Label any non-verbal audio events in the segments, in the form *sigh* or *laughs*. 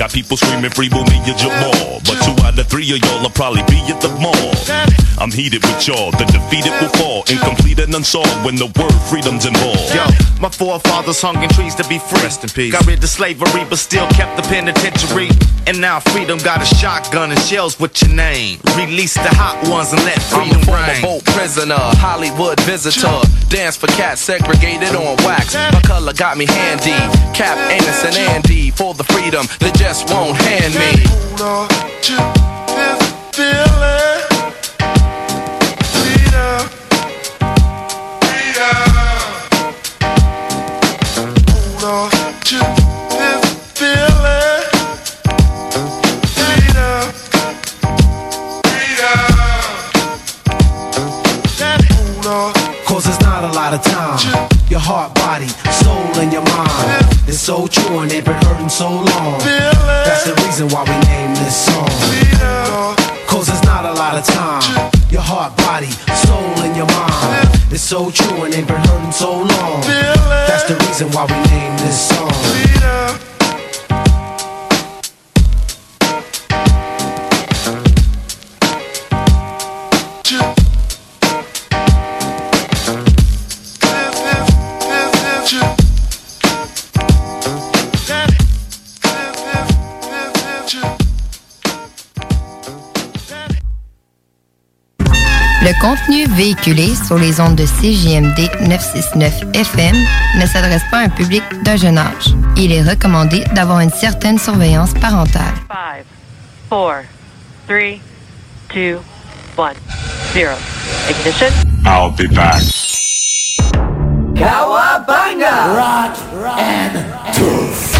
Got people screaming free me Boomy Jamal. But two out of three of y'all will probably be at the mall. I'm heated with y'all. The defeated will fall. Incomplete and unsolved when the word freedom's involved. Yo, my forefathers hung in trees to be free. Rest in peace. Got rid of slavery, but still kept the penitentiary. And now freedom got a shotgun and shells with your name. Release the hot ones and let freedom I'm a freedom former reign. boat prisoner, Hollywood visitor. Dance for cats segregated on wax. My color got me handy. Cap, Anus, and Andy for the freedom they just won't hand me. Cause it's not a lot of time. Your heart, body, soul, and your mind. It's so true and they've been hurting so long. That's the reason why we named this song. Cause there's not a lot of time. Your heart, body, soul, and your mind. It's so true and they've been hurting so long. That's the reason why we named this song. Le contenu véhiculé sur les ondes de CJMD 969 FM ne s'adresse pas à un public d'un jeune âge. Il est recommandé d'avoir une certaine surveillance parentale. Five, four, three, two, one, zero. Ignition. I'll be back. Cowabunga! Rock and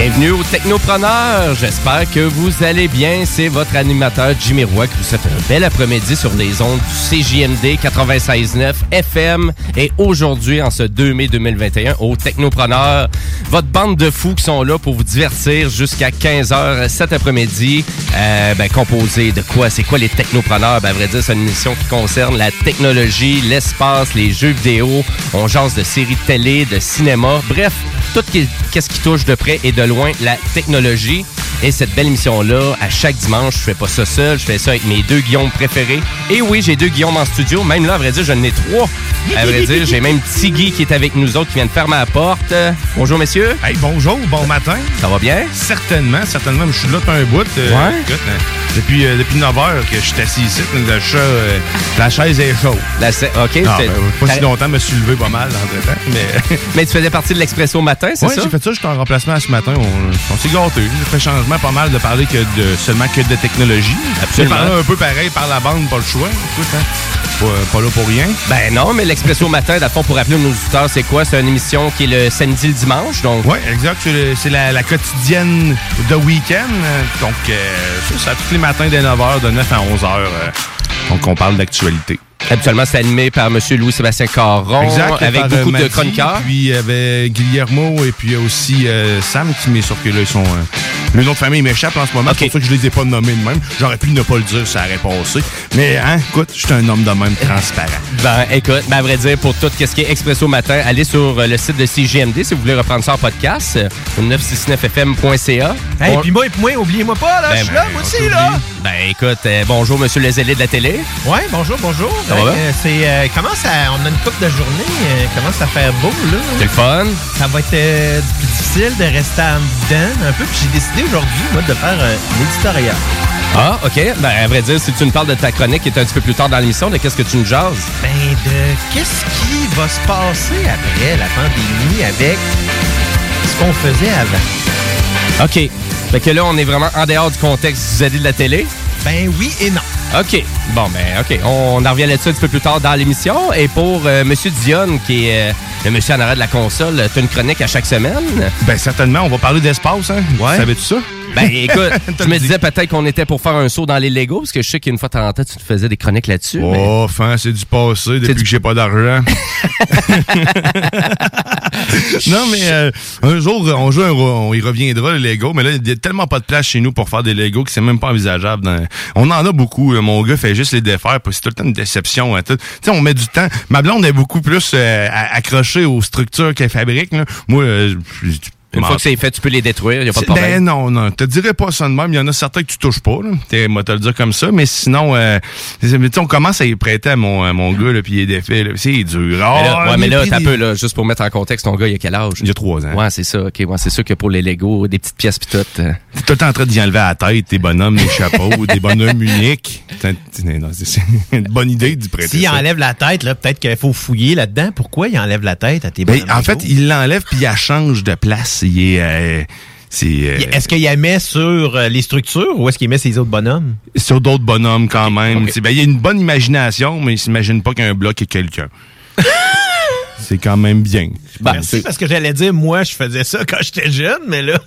Bienvenue aux Technopreneurs. J'espère que vous allez bien. C'est votre animateur Jimmy Roy qui vous souhaite un bel après-midi sur les ondes du CJMD 96.9 FM. Et aujourd'hui, en ce 2 mai 2021, aux Technopreneurs, votre bande de fous qui sont là pour vous divertir jusqu'à 15h cet après-midi. Euh, ben, composé de quoi? C'est quoi les Technopreneurs? Ben, à vrai dire, c'est une émission qui concerne la technologie, l'espace, les jeux vidéo. On jase de séries de télé, de cinéma. Bref, tout qu'est-ce qui touche de près et de loin la technologie. Et cette belle émission-là, à chaque dimanche, je fais pas ça seul, je fais ça avec mes deux Guillaume préférés. Et oui, j'ai deux Guillaume en studio. Même là, à vrai dire, j'en ai trois. À vrai dire, j'ai même Tiggy qui est avec nous autres, qui vient de fermer la porte. Euh, bonjour, messieurs. Hey, bonjour, bon matin. Ça va bien? Certainement, certainement. Je suis là depuis un bout. euh, Ouais. écoute, euh, depuis, euh, depuis 9 heures que je suis assis ici. Le chat, euh, la chaise est chaude. La OK, Non, c'était- ben, pas si longtemps, je me suis levé pas mal dans le temps. Mais, *laughs* Mais tu faisais partie de l'Expresso matin, c'est ouais, ça? j'ai fait ça, j'étais en remplacement ce matin. On, on s'est gâtés. J'ai fait changement pas mal de parler que de seulement que de technologie. Absolument. Un peu pareil par la bande, pas le choix. Écoute, hein, pas, pas là pour rien. Ben non, mais l'Expresso Matin, d'abord, pour rappeler nos auditeurs, c'est quoi? C'est une émission qui est le samedi et le dimanche, donc... Oui, exact. C'est la, la quotidienne de week-end. Euh, Donc, euh, ça, ça, tous les matins dès 9h, de 9 à 11h. donc, on parle d'actualité. Habituellement, c'est animé par M. Louis-Sébastien Caron, Exact, avec par, beaucoup euh, de chroniqueurs. Puis il y avait Guillermo et puis il y a aussi euh, Sam qui met sauf que là, ils sont. euh, le nom de famille m'échappe en ce moment. C'est pour ça que je les ai pas nommés de même. J'aurais pu ne pas le dire, ça aurait passé. Mais hein, écoute, je suis un homme de même *laughs* transparent. Ben, écoute, ben, à vrai dire, pour tout ce qui est Expresso Matin, allez sur euh, le site de CGMD si vous voulez reprendre ça en podcast, euh, au 969fm.ca. Hey, On- puis moi, puis moi, oubliez-moi pas, là, Ben, je suis ben, là, moi aussi, là. Ben, écoute, euh, bonjour, monsieur le zélé de la télé. Ouais, bonjour, bonjour. Ça euh, c'est, euh, commence à, on a une coupe de journée, euh, commence à faire beau, là? C'est le fun. Ça va être euh, plus difficile de rester en dedans un peu, puis j'ai décidé aujourd'hui, moi, de faire un éditorial. Ah, OK. Ben, à vrai dire, si tu nous parles de ta chronique qui est un petit peu plus tard dans l'émission, de qu'est-ce que tu nous jases? Ben, de qu'est-ce qui va se passer après la pandémie avec ce qu'on faisait avant? OK. Fait que là, on est vraiment en dehors du contexte du de la télé. Ben oui et non. OK. Bon, ben, OK. On en revient là-dessus un petit peu plus tard dans l'émission. Et pour euh, Monsieur Dionne, qui est euh, le monsieur en arrêt de la console, tu as une chronique à chaque semaine? Ben certainement, on va parler d'espace, hein? Ouais. Savais-tu ça? Ben, écoute, *laughs* je me disais peut-être qu'on était pour faire un saut dans les Legos, parce que je sais qu'une fois de temps en temps, tu te faisais des chroniques là-dessus. mais- Oh, fin, c'est du passé depuis que j'ai pas d'argent. *laughs* non, mais euh, un jour, on, joue un- on y reviendra, les Lego, mais là, il y a tellement pas de place chez nous pour faire des Lego que c'est même pas envisageable. dans- On en a beaucoup. là. Mon gars fait juste les défaire, puis c'est tout le temps une déception. hein, tout. Tu sais, on met du temps. Ma blonde est beaucoup plus euh, accrochée aux structures qu'elle fabrique. là. Moi, euh, Une fois que c'est fait, tu peux les détruire, il n'y a pas de problème. ben non, non. Te dirais pas ça de même. Il y en a certains que tu touches pas. Là. T'es- Moi, te le dire comme ça. Mais sinon, euh, tu sais, on commence à y prêter à mon, à mon gars, là, puis il est défait. C'est dur. Mais Ah, là, ouais, il mais là, t'as des- peu, là, juste pour mettre en contexte, ton gars, il a quel âge? Il a trois ans. Ouais, c'est ça, ok. Ouais, c'est sûr que pour les Legos, des petites pièces pis tout. euh, T'es tout le temps en train d'y enlever à la tête des bonhommes, des chapeaux, *laughs* des bonhommes uniques. C'est une bonne idée d'y prêter. S'il enlève la tête, là, peut-être qu'il faut fouiller là-dedans. Pourquoi il enlève la tête à tes Ben, bonhommes en fait, il l'enlève puis il la change de place. Il est. euh, euh, Est-ce qu'il la met sur euh, les structures ou est-ce qu'il met ses autres bonhommes? sur d'autres bonhommes quand même. Ben, il y a une bonne imagination, mais il s'imagine pas qu'un bloc est quelqu'un. *laughs* c'est quand même bien. Merci, parce que j'allais dire, moi, je faisais ça quand j'étais jeune, mais là...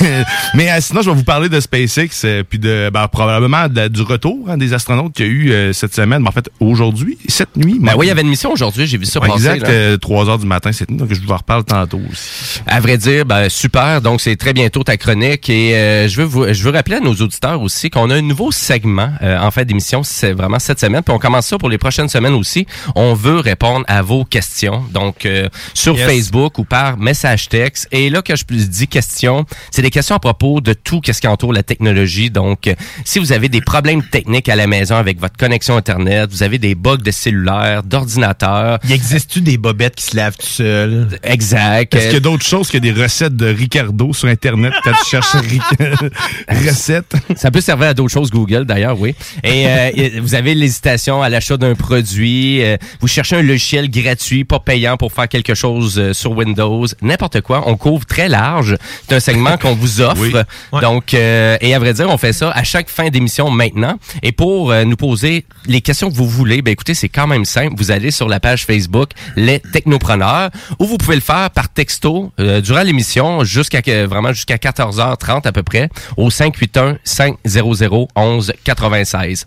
*laughs* mais euh, sinon, je vais vous parler de SpaceX, euh, puis de ben, probablement de- du retour hein, des astronautes qu'il y a eu euh, cette semaine. Ben, en fait, aujourd'hui, cette nuit. Ben oui, il y avait une mission aujourd'hui, j'ai vu ça passer. Exact, là. euh, 3 heures du matin cette nuit, donc je vous en reparle tantôt aussi. À vrai dire, ben super. Donc c'est très bientôt ta chronique et je veux vous, je veux rappeler à nos auditeurs aussi qu'on a un nouveau segment en fin d'émission. C'est vraiment cette semaine. Puis on commence ça pour les prochaines semaines aussi. On veut répondre à vos questions. Donc euh, sur Yes. Facebook ou par message texte. Et là que je dis questions, c'est des questions à propos de tout ce qui entoure la technologie. Donc euh, si vous avez des problèmes techniques à la maison avec votre connexion internet, vous avez des bugs de cellulaire, d'ordinateur. Il existe-tu des bobettes qui se lavent tout seuls? Exact. Est-ce qu'il y a d'autres choses que des recettes de Ricardo sur Internet quand tu cherches *laughs* *laughs* recettes? Ça peut servir à d'autres choses, Google, d'ailleurs, oui. Et euh, *laughs* vous avez l'hésitation à l'achat d'un produit, euh, vous cherchez un logiciel gratuit, pas payant pour faire quelque chose euh, sur Windows, n'importe quoi. On couvre très large. C'est un segment qu'on vous *laughs* offre. Oui. Ouais. Donc, euh, et à vrai dire, on fait ça à chaque fin d'émission maintenant. Et pour euh, nous poser les questions que vous voulez, ben écoutez, c'est quand même simple. Vous allez sur la page Facebook Les Technopreneurs, ou vous pouvez le faire par texto euh, durant l'émission jusqu'à vraiment jusqu'à 14h30 à peu près au 581 500 11 96.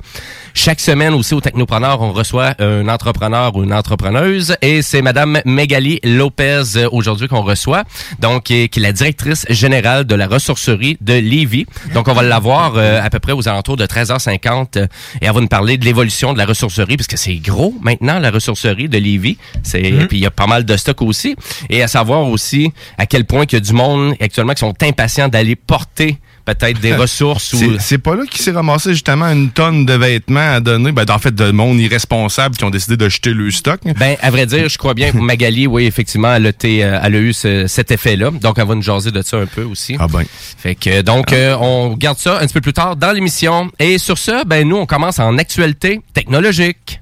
Chaque semaine aussi au Technopreneur, on reçoit un entrepreneur ou une entrepreneuse et c'est Madame Megali Lopez euh, aujourd'hui qu'on reçoit, donc qui est, qui est la directrice générale de la ressourcerie de Lévis. Donc on va l'avoir euh, à peu près aux alentours de 13h50 euh, et elle va nous parler de l'évolution de la ressourcerie puisque c'est gros maintenant la ressourcerie de Lévis. C'est Mhm. puis il y a pas mal de stock aussi et à savoir aussi à quel point il y a du monde actuellement qui sont impatients d'aller porter peut-être des *laughs* ressources ou C'est- pas là qu'il s'est ramassé justement une tonne de vêtements à donner. Ben, en fait, de monde irresponsable qui ont décidé de jeter le stock. Ben, à vrai dire, je crois bien que Magali, oui, effectivement, elle a, euh, elle a eu ce- cet effet-là. Donc, elle va nous jaser de ça un peu aussi. Ah ben. Fait que, donc, euh, on garde ça un petit peu plus tard dans l'émission. Et sur ce, ben, nous, on commence en actualité technologique.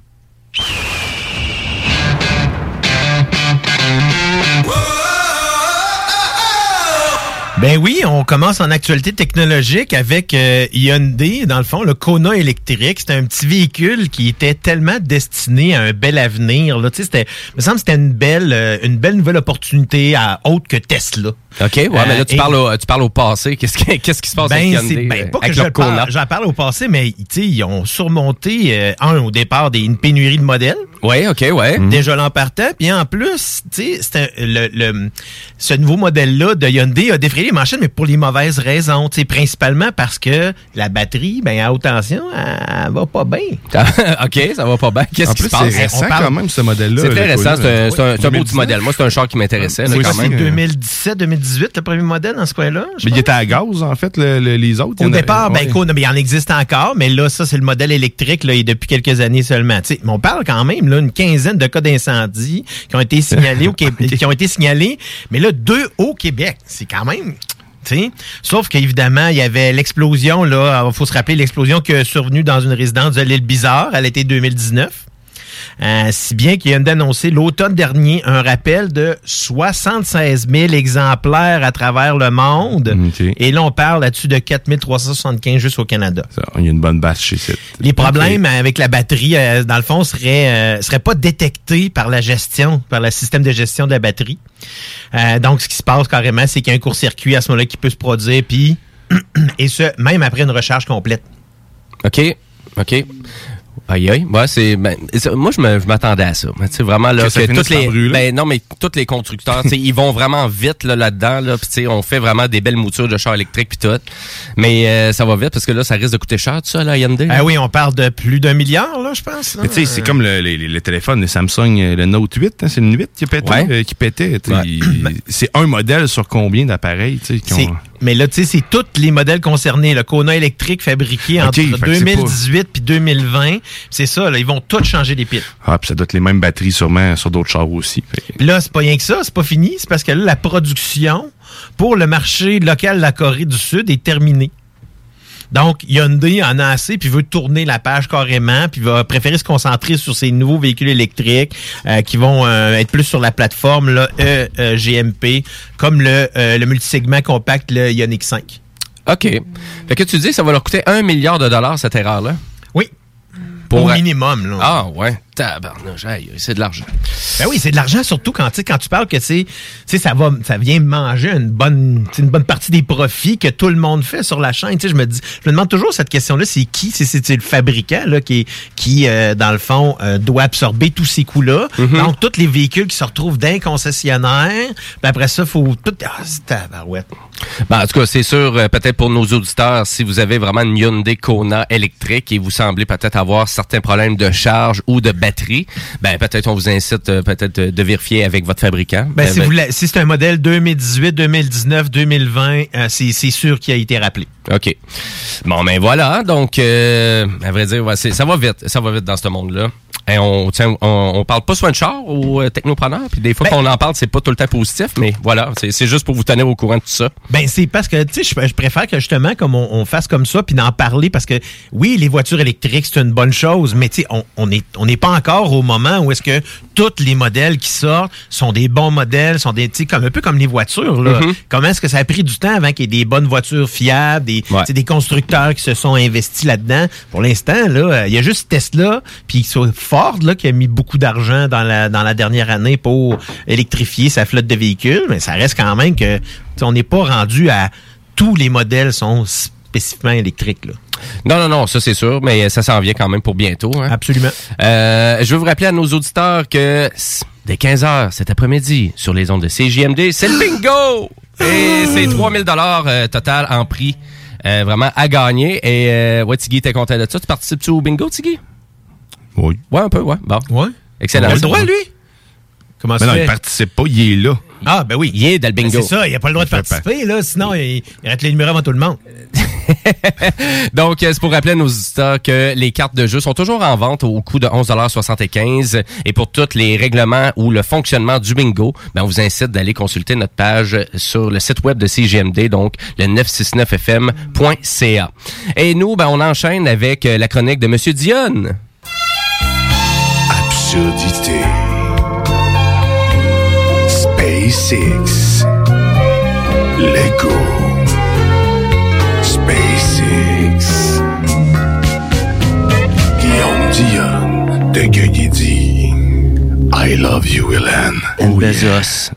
Ben oui, on commence en actualité technologique avec euh, Hyundai, dans le fond, le Kona électrique. C'était un petit véhicule qui était tellement destiné à un bel avenir. Là. Tu sais, c'était, me semble que c'était une belle, euh, une belle nouvelle opportunité à autre que Tesla. OK, ouais, mais là, tu, Euh, parles au, tu parles au passé. Qu'est-ce qui, qu'est-ce qui se passe Ben, avec Hyundai, ben, euh, pas que avec je parle, j'en parle au passé, mais tu sais, ils ont surmonté, euh, un, au départ, des, une pénurie de modèles. Oui, OK, ouais. Déjà l'an partant. Puis en plus, tu sais, le, le- ce nouveau modèle-là de Hyundai a défrayé les manchettes, mais pour les mauvaises raisons. Tu sais, principalement parce que la batterie, ben, à haute tension, elle, elle va pas bien. *laughs* OK, ça va pas bien. Qu'est-ce qui se passe? c'est récent On parle- quand même, ce modèle-là. C'est très récent. C'est un, beau 2019. petit modèle. Moi, c'est un char qui m'intéressait. C'est quand même. 2017, 2018, le premier modèle dans ce coin-là. Mais il était à gaz, en fait, le- le- les autres. Au départ, ben, ouais. Ben, il en existe encore, mais là, ça, c'est le modèle électrique, là, et depuis quelques années seulement. Mais on parle quand même, là, une quinzaine de cas d'incendie qui ont été signalés au Québec, *laughs* qui ont été signalés, mais là, deux au Québec. C'est quand même. Sauf qu'évidemment, il y avait l'explosion, là, il faut se rappeler l'explosion qui est survenue dans une résidence de l'île Bizarre à l'été 2019. Euh, si bien qu'il vient d'annoncer l'automne dernier un rappel de 76 000 exemplaires à travers le monde. Et là, on parle là-dessus de 4 375 juste au Canada. Ça, Il y a une bonne base chez cette. Les problèmes avec la batterie, euh, dans le fond, seraient, euh, seraient pas détectés par la gestion, par le système de gestion de la batterie. Donc, ce qui se passe carrément, c'est qu'il y a un court-circuit à ce moment-là qui peut se produire, puis *clears throat* et ce, même après une recharge complète. OK. OK. Aïe, aïe. Ouais, c'est, ben, c'est- moi, je me- je m'attendais à ça. Sais, vraiment, là, Que toutes les, brûler. ben, non, mais tous les constructeurs, *laughs* tu sais, ils vont vraiment vite, là, là-dedans, là. Puis, tu sais, on fait vraiment des belles moutures de chars électriques puis tout. Mais, euh, ça va vite parce que là, ça risque de coûter cher, tout ça, là, Hyundai. Ah oui, on parle de plus d'un milliard, là, je pense. tu sais, c'est comme le, les- les- le téléphone, le Samsung, euh, le Note 8, hein, c'est le 8 qui pétait. Ouais. euh, qui pétait tu sais, Ouais. il- c'est un modèle sur combien d'appareils, tu sais, qui C'est- ont- Mais là, tu sais, c'est tous les modèles concernés. Le Kona électrique fabriqué entre fait que c'est 2018 puis 2020. C'est ça, là, ils vont tous changer les piles. Ah, puis ça doit être les mêmes batteries sûrement sur d'autres chars aussi. Puis là, c'est pas rien que ça, c'est pas fini. C'est parce que là, la production pour le marché local de la Corée du Sud est terminée. Donc, Hyundai en a assez, puis veut tourner la page carrément, puis va préférer se concentrer sur ces nouveaux véhicules électriques euh, qui vont euh, être plus sur la plateforme là, E, euh, GMP, comme le, euh, le multisegment compact, le Ioniq 5. OK. Fait que tu dis que ça va leur coûter un milliard de dollars, cette erreur-là? Oui. Pour- Au minimum. Là. Ah, ouais. Tabarnouche, aïe, c'est de l'argent. Ben oui, c'est de l'argent surtout quand quand tu parles que c'est ça va ça vient manger une bonne une bonne partie des profits que tout le monde fait sur la chaîne, je me dis je me demande toujours cette question là, c'est qui c'est le fabricant là qui qui euh, dans le fond euh, doit absorber tous ces coûts-là. Donc tous les véhicules qui se retrouvent d'un concessionnaire, puis après ça faut tout ah, c'est tabarouette. Ben, en tout cas, c'est sûr, euh, peut-être pour nos auditeurs, si vous avez vraiment une Hyundai Kona électrique et vous semblez peut-être avoir certains problèmes de charge ou de batterie, ben peut-être on vous incite euh, peut-être euh, de vérifier avec votre fabricant. Ben, Euh, si, vous la- si c'est un modèle 2018, 2019, 2020, euh, c'est c'est sûr qu'il a été rappelé. OK. Bon, ben voilà. Donc, euh, à vrai dire, ouais, ça va vite. Ça va vite dans ce monde-là. Et on, tiens, on, on parle pas soin de char aux euh, technopreneurs. Puis des fois Ben- qu'on en parle, c'est pas tout le temps positif. Mais voilà, c'est juste pour vous tenir au courant de tout ça. Ben c'est parce que tu sais je, je préfère que justement comme on, on fasse comme ça puis d'en parler parce que oui les voitures électriques c'est une bonne chose mais tu sais on on est on n'est pas encore au moment où est-ce que tous les modèles qui sortent sont des bons modèles sont des tu sais comme un peu comme les voitures là Mhm. comment est-ce que ça a pris du temps avant qu'il y ait des bonnes voitures fiables des des constructeurs qui se sont investis là-dedans pour l'instant là euh, il y a juste Tesla puis Ford là qui a mis beaucoup d'argent dans la dans la dernière année pour électrifier sa flotte de véhicules mais ça reste quand même que on n'est pas rendu à tous les modèles sont spécifiquement électriques là. Non, non, non, ça c'est sûr, mais ça s'en vient quand même pour bientôt. hein. Absolument. Euh, je veux vous rappeler à nos auditeurs que dès 15h cet après-midi, sur les ondes de CJMD, c'est le bingo! Et c'est 3000 dollars euh, total en prix. Euh, vraiment à gagner. Et euh, ouais, Tiggy, t'es content de ça? Tu participes-tu au bingo, Tiggy? Oui. Ouais, un peu, ouais. Bon. Ouais. Excellent. Il a le droit, lui? Comment Mais ça non, fait? il participe pas, il est là. Ah, ben oui. Il est dans le Ben, bingo. c'est ça, il n'a pas le droit de participer, là, sinon il, il rate les numéros avant tout le monde. *laughs* Donc, euh, c'est pour rappeler à nos auditeurs que les cartes de jeu sont toujours en vente au coût de 11,75 Et pour tous les règlements ou le fonctionnement du bingo, ben, on vous incite d'aller consulter notre page sur le site web de CGMD, donc le 969fm.ca. Et nous, ben, on enchaîne avec euh, la chronique de Monsieur Dionne. Absurdité. SpaceX. Lego. SpaceX. Guillaume Dion de Gueugui I love you, Hélène. And Bezos.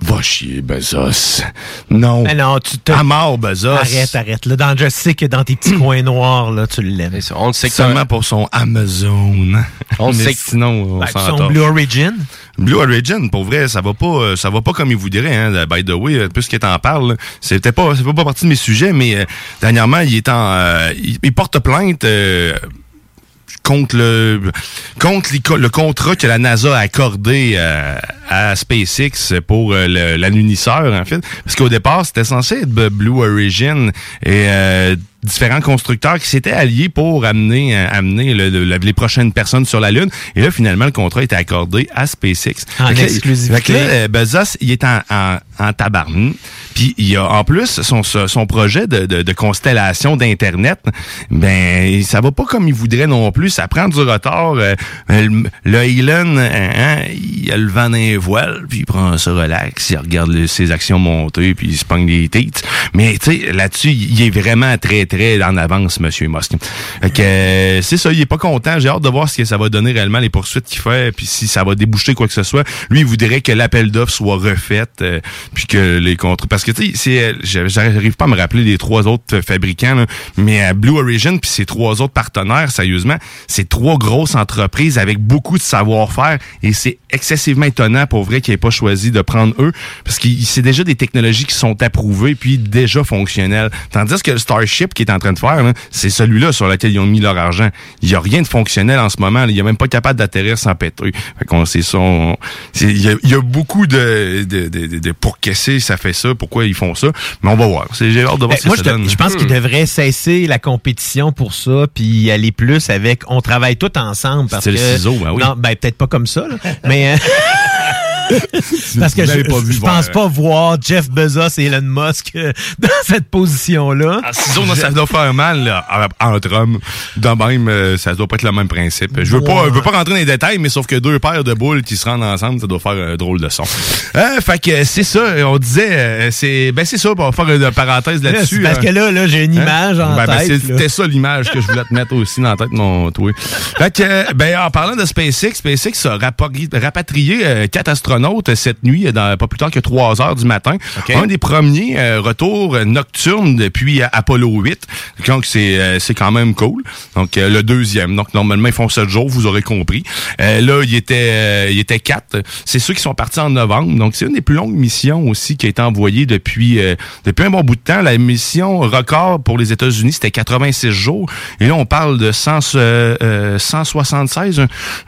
Va chier, Bezos. Non. Mais non, tu te. À mort, Bezos. Arrête, arrête. Là, dans, je sais que dans tes petits coins noirs, là, tu l'aimes. On le sait que Seulement pour son Amazon. On Mais sait que- sinon, on Ben, s'en son Blue Origin? Blue Origin, pour vrai, ça va pas, euh, ça va pas comme il vous dirait, hein, by the way, euh, puisqu'il t'en parle. C'était pas, fait pas partie de mes sujets, mais euh, dernièrement, il est en, euh, il, il porte plainte euh, contre le contre le contrat que la NASA a accordé euh, à SpaceX pour euh, l'anunisseur en fait parce qu'au départ c'était censé être Blue Origin et euh, différents constructeurs qui s'étaient alliés pour amener euh, amener le- le- les prochaines personnes sur la lune et là finalement le contrat était accordé à SpaceX En Fait exclusivité. fait que là, euh, Bezos, il est en, en, en tabarnak. Puis il y a en plus son, son projet de, de, de constellation d'Internet, ben ça va pas comme il voudrait non plus. Ça prend du retard. Euh, le, le Elon, hein, hein, il a le vent dans les voiles, puis il prend ça relax, il regarde ses actions monter, puis il se pogne les têtes. Mais tu sais, là-dessus, il est vraiment très, très en avance, Monsieur Musk. Fait que euh, c'est ça, il est pas content. J'ai hâte de voir ce que ça va donner réellement, les poursuites qu'il fait, puis si ça va déboucher quoi que ce soit. Lui, il voudrait que l'appel d'offres soit refait, euh, puis que les. Parce que, tu sais, euh, j'a- j'arrive pas à me rappeler les trois autres euh, fabricants, là, mais à Blue Origin, puis ses trois autres partenaires, sérieusement, c'est trois grosses entreprises avec beaucoup de savoir-faire, et c'est excessivement étonnant, pour vrai, qu'il ait pas choisi de prendre eux, parce que c'est déjà des technologies qui sont approuvées, puis déjà fonctionnelles. Tandis que le Starship qui est en train de faire, c'est celui-là sur lequel ils ont mis leur argent. Il y a rien de fonctionnel en ce moment. Il est même pas capable d'atterrir sans péter. Fait qu'on c'est- Il y, a- y a beaucoup de, de, de, de, pour que ça fait ça, pourquoi ils font ça. Mais on va voir. C'est- J'ai hâte de voir Ben, ce que moi, ça je, te- donne. je pense qu'il devrait cesser la compétition pour ça, puis y aller plus avec. On travaille tous ensemble parce C'est que. le ciseau, ben oui. Non, ben peut-être pas comme ça, là, mais. *laughs* *laughs* parce que je, l'avez pas vu je pense pas voir Jeff Bezos et Elon Musk euh, *laughs* dans cette position-là. Ah, non, ça doit faire mal là, entre hommes. De même, euh, ça doit pas être le même principe. Je veux pas, je veux pas rentrer dans les détails, mais sauf que deux paires de boules qui se rendent ensemble, ça doit faire un drôle de son. Euh, fait que c'est ça. On disait, c'est, ben c'est ça. On va faire une parenthèse là-dessus. Parce hein. que là, là j'ai une Hein? image en Ben, ben, tête. là. C'était ça l'image que je voulais te mettre aussi dans la tête, mon toi. Fait que, ben, en parlant de SpaceX, SpaceX a rapatrié euh, quatre astronautes euh, cette nuit, euh, dans, pas plus tard que 3 heures du matin. Un des premiers euh, retours euh, nocturnes depuis Apollo 8. Donc, c'est euh, c'est quand même cool. Donc, euh, le deuxième. Donc, normalement, ils font 7 jours, vous aurez compris. Euh, là, il était, euh, il était quatre. C'est ceux qui sont partis en novembre. Donc, c'est une des plus longues missions aussi qui a été envoyée depuis, euh, depuis un bon bout de temps. La mission record pour les États-Unis, c'était 86 jours. Et là, on parle de 100, euh, euh, 176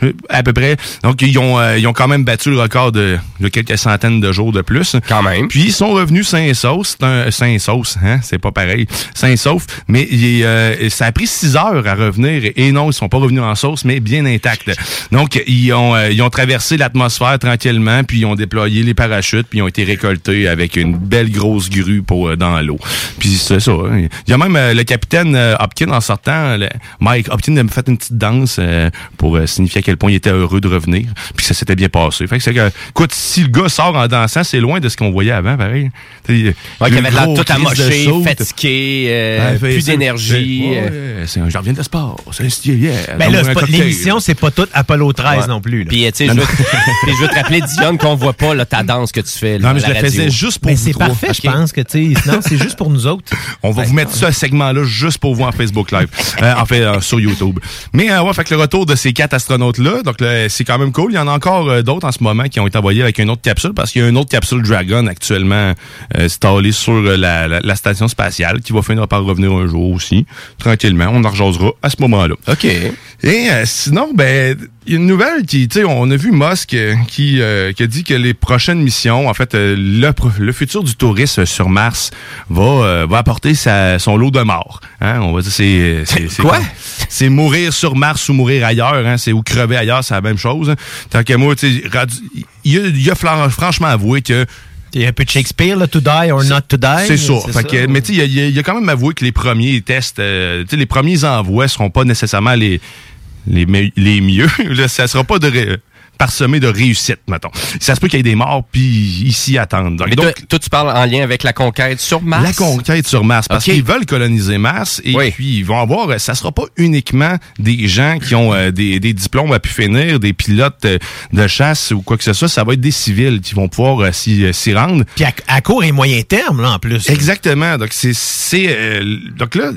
euh, à peu près. Donc, ils ont, euh, ils ont quand même battu le record de, de quelques centaines de jours de plus. Quand même. Puis, ils sont revenus sains et saufs. C'est un sains et saufs, hein? C'est pas pareil. Sains et saufs. Mais il est, euh, ça a pris 6 heures à revenir. Et non, ils sont pas revenus en sauce, mais bien intacts. Donc, ils ont, euh, ils ont traversé l'atmosphère tranquillement, puis ils ont déployé les parachutes, puis ils ont été récoltés avec une belle grosse grue pour euh, dans l'eau. Puis c'est ça. hein. Il y a même euh, le capitaine euh, Hopkins en sortant, le- Mike Hopkins a fait une petite danse euh, pour signifier à quel point il était heureux de revenir. Puis ça s'était bien passé. Fait que c'est que, écoute, si le gars sort en dansant, c'est loin de ce qu'on voyait avant, pareil. Ouais, qu'il avait l'air tout amoché, fatigué, euh, plus d'énergie. Ouais, euh. ouais, c'est un, je reviens de sport. C'est un style, yeah. Ben l'émission, c'est pas toute Apollo 13 Ouais. non plus. Puis, tu sais, je veux, *laughs* je te rappeler, Dion, qu'on voit pas là, ta danse que tu fais. là, Non, mais je la le faisais juste pour Mais vous c'est parfait, je Ok? pense que, tu sais. Non, c'est juste pour nous autres. On va vous mettre ce segment-là juste pour vous en Facebook Live. *laughs* Euh, en fait, euh, sur YouTube. Mais ouais, fait que le retour de ces quatre astronautes-là, donc c'est quand même cool. Il y en a encore d'autres en ce moment qui ont été envoyés avec une autre capsule parce qu'il y a une autre capsule Dragon actuellement euh, installée sur euh, la, la- la station spatiale qui va finir par revenir un jour aussi. Tranquillement, on en rejasera à ce moment-là. OK. Et euh, sinon, ben, il y a une nouvelle qui, tu sais, on a vu Musk euh, qui, euh, qui a dit que les prochaines missions, en fait, euh, le, le futur du tourisme sur Mars va, euh, va apporter sa- son lot de morts. Hein? On va dire, c'est, c'est, c'est Quoi? C'est mourir sur Mars ou mourir ailleurs. Hein? C'est ou crever ailleurs, c'est la même chose. hein. Tant que moi, tu sais, il a, il a franchement avoué que Il y a un peu de Shakespeare, là, to die or not to die. c'est ça. Fait que, mais tu sais, il a- il quand même avoué que les premiers tests, euh, tu sais, les premiers envois seront pas nécessairement les les, me- les mieux. *laughs* Là, ça sera pas de ré- parsemé de réussite, mettons. Ça se peut qu'il y ait des morts, puis s'y attendent. Donc, Mais toi, toi, tu parles en lien avec la conquête sur Mars? la conquête sur Mars, parce qu'ils veulent coloniser Mars et puis ils vont avoir, ça sera pas uniquement des gens qui ont euh, des, des diplômes à pu finir, des pilotes euh, de chasse ou quoi que ce soit, ça va être des civils qui vont pouvoir euh, s'y euh, s'y rendre. Puis à, à court et moyen terme, là, en plus. Exactement. Donc, c'est. c'est, euh, donc là.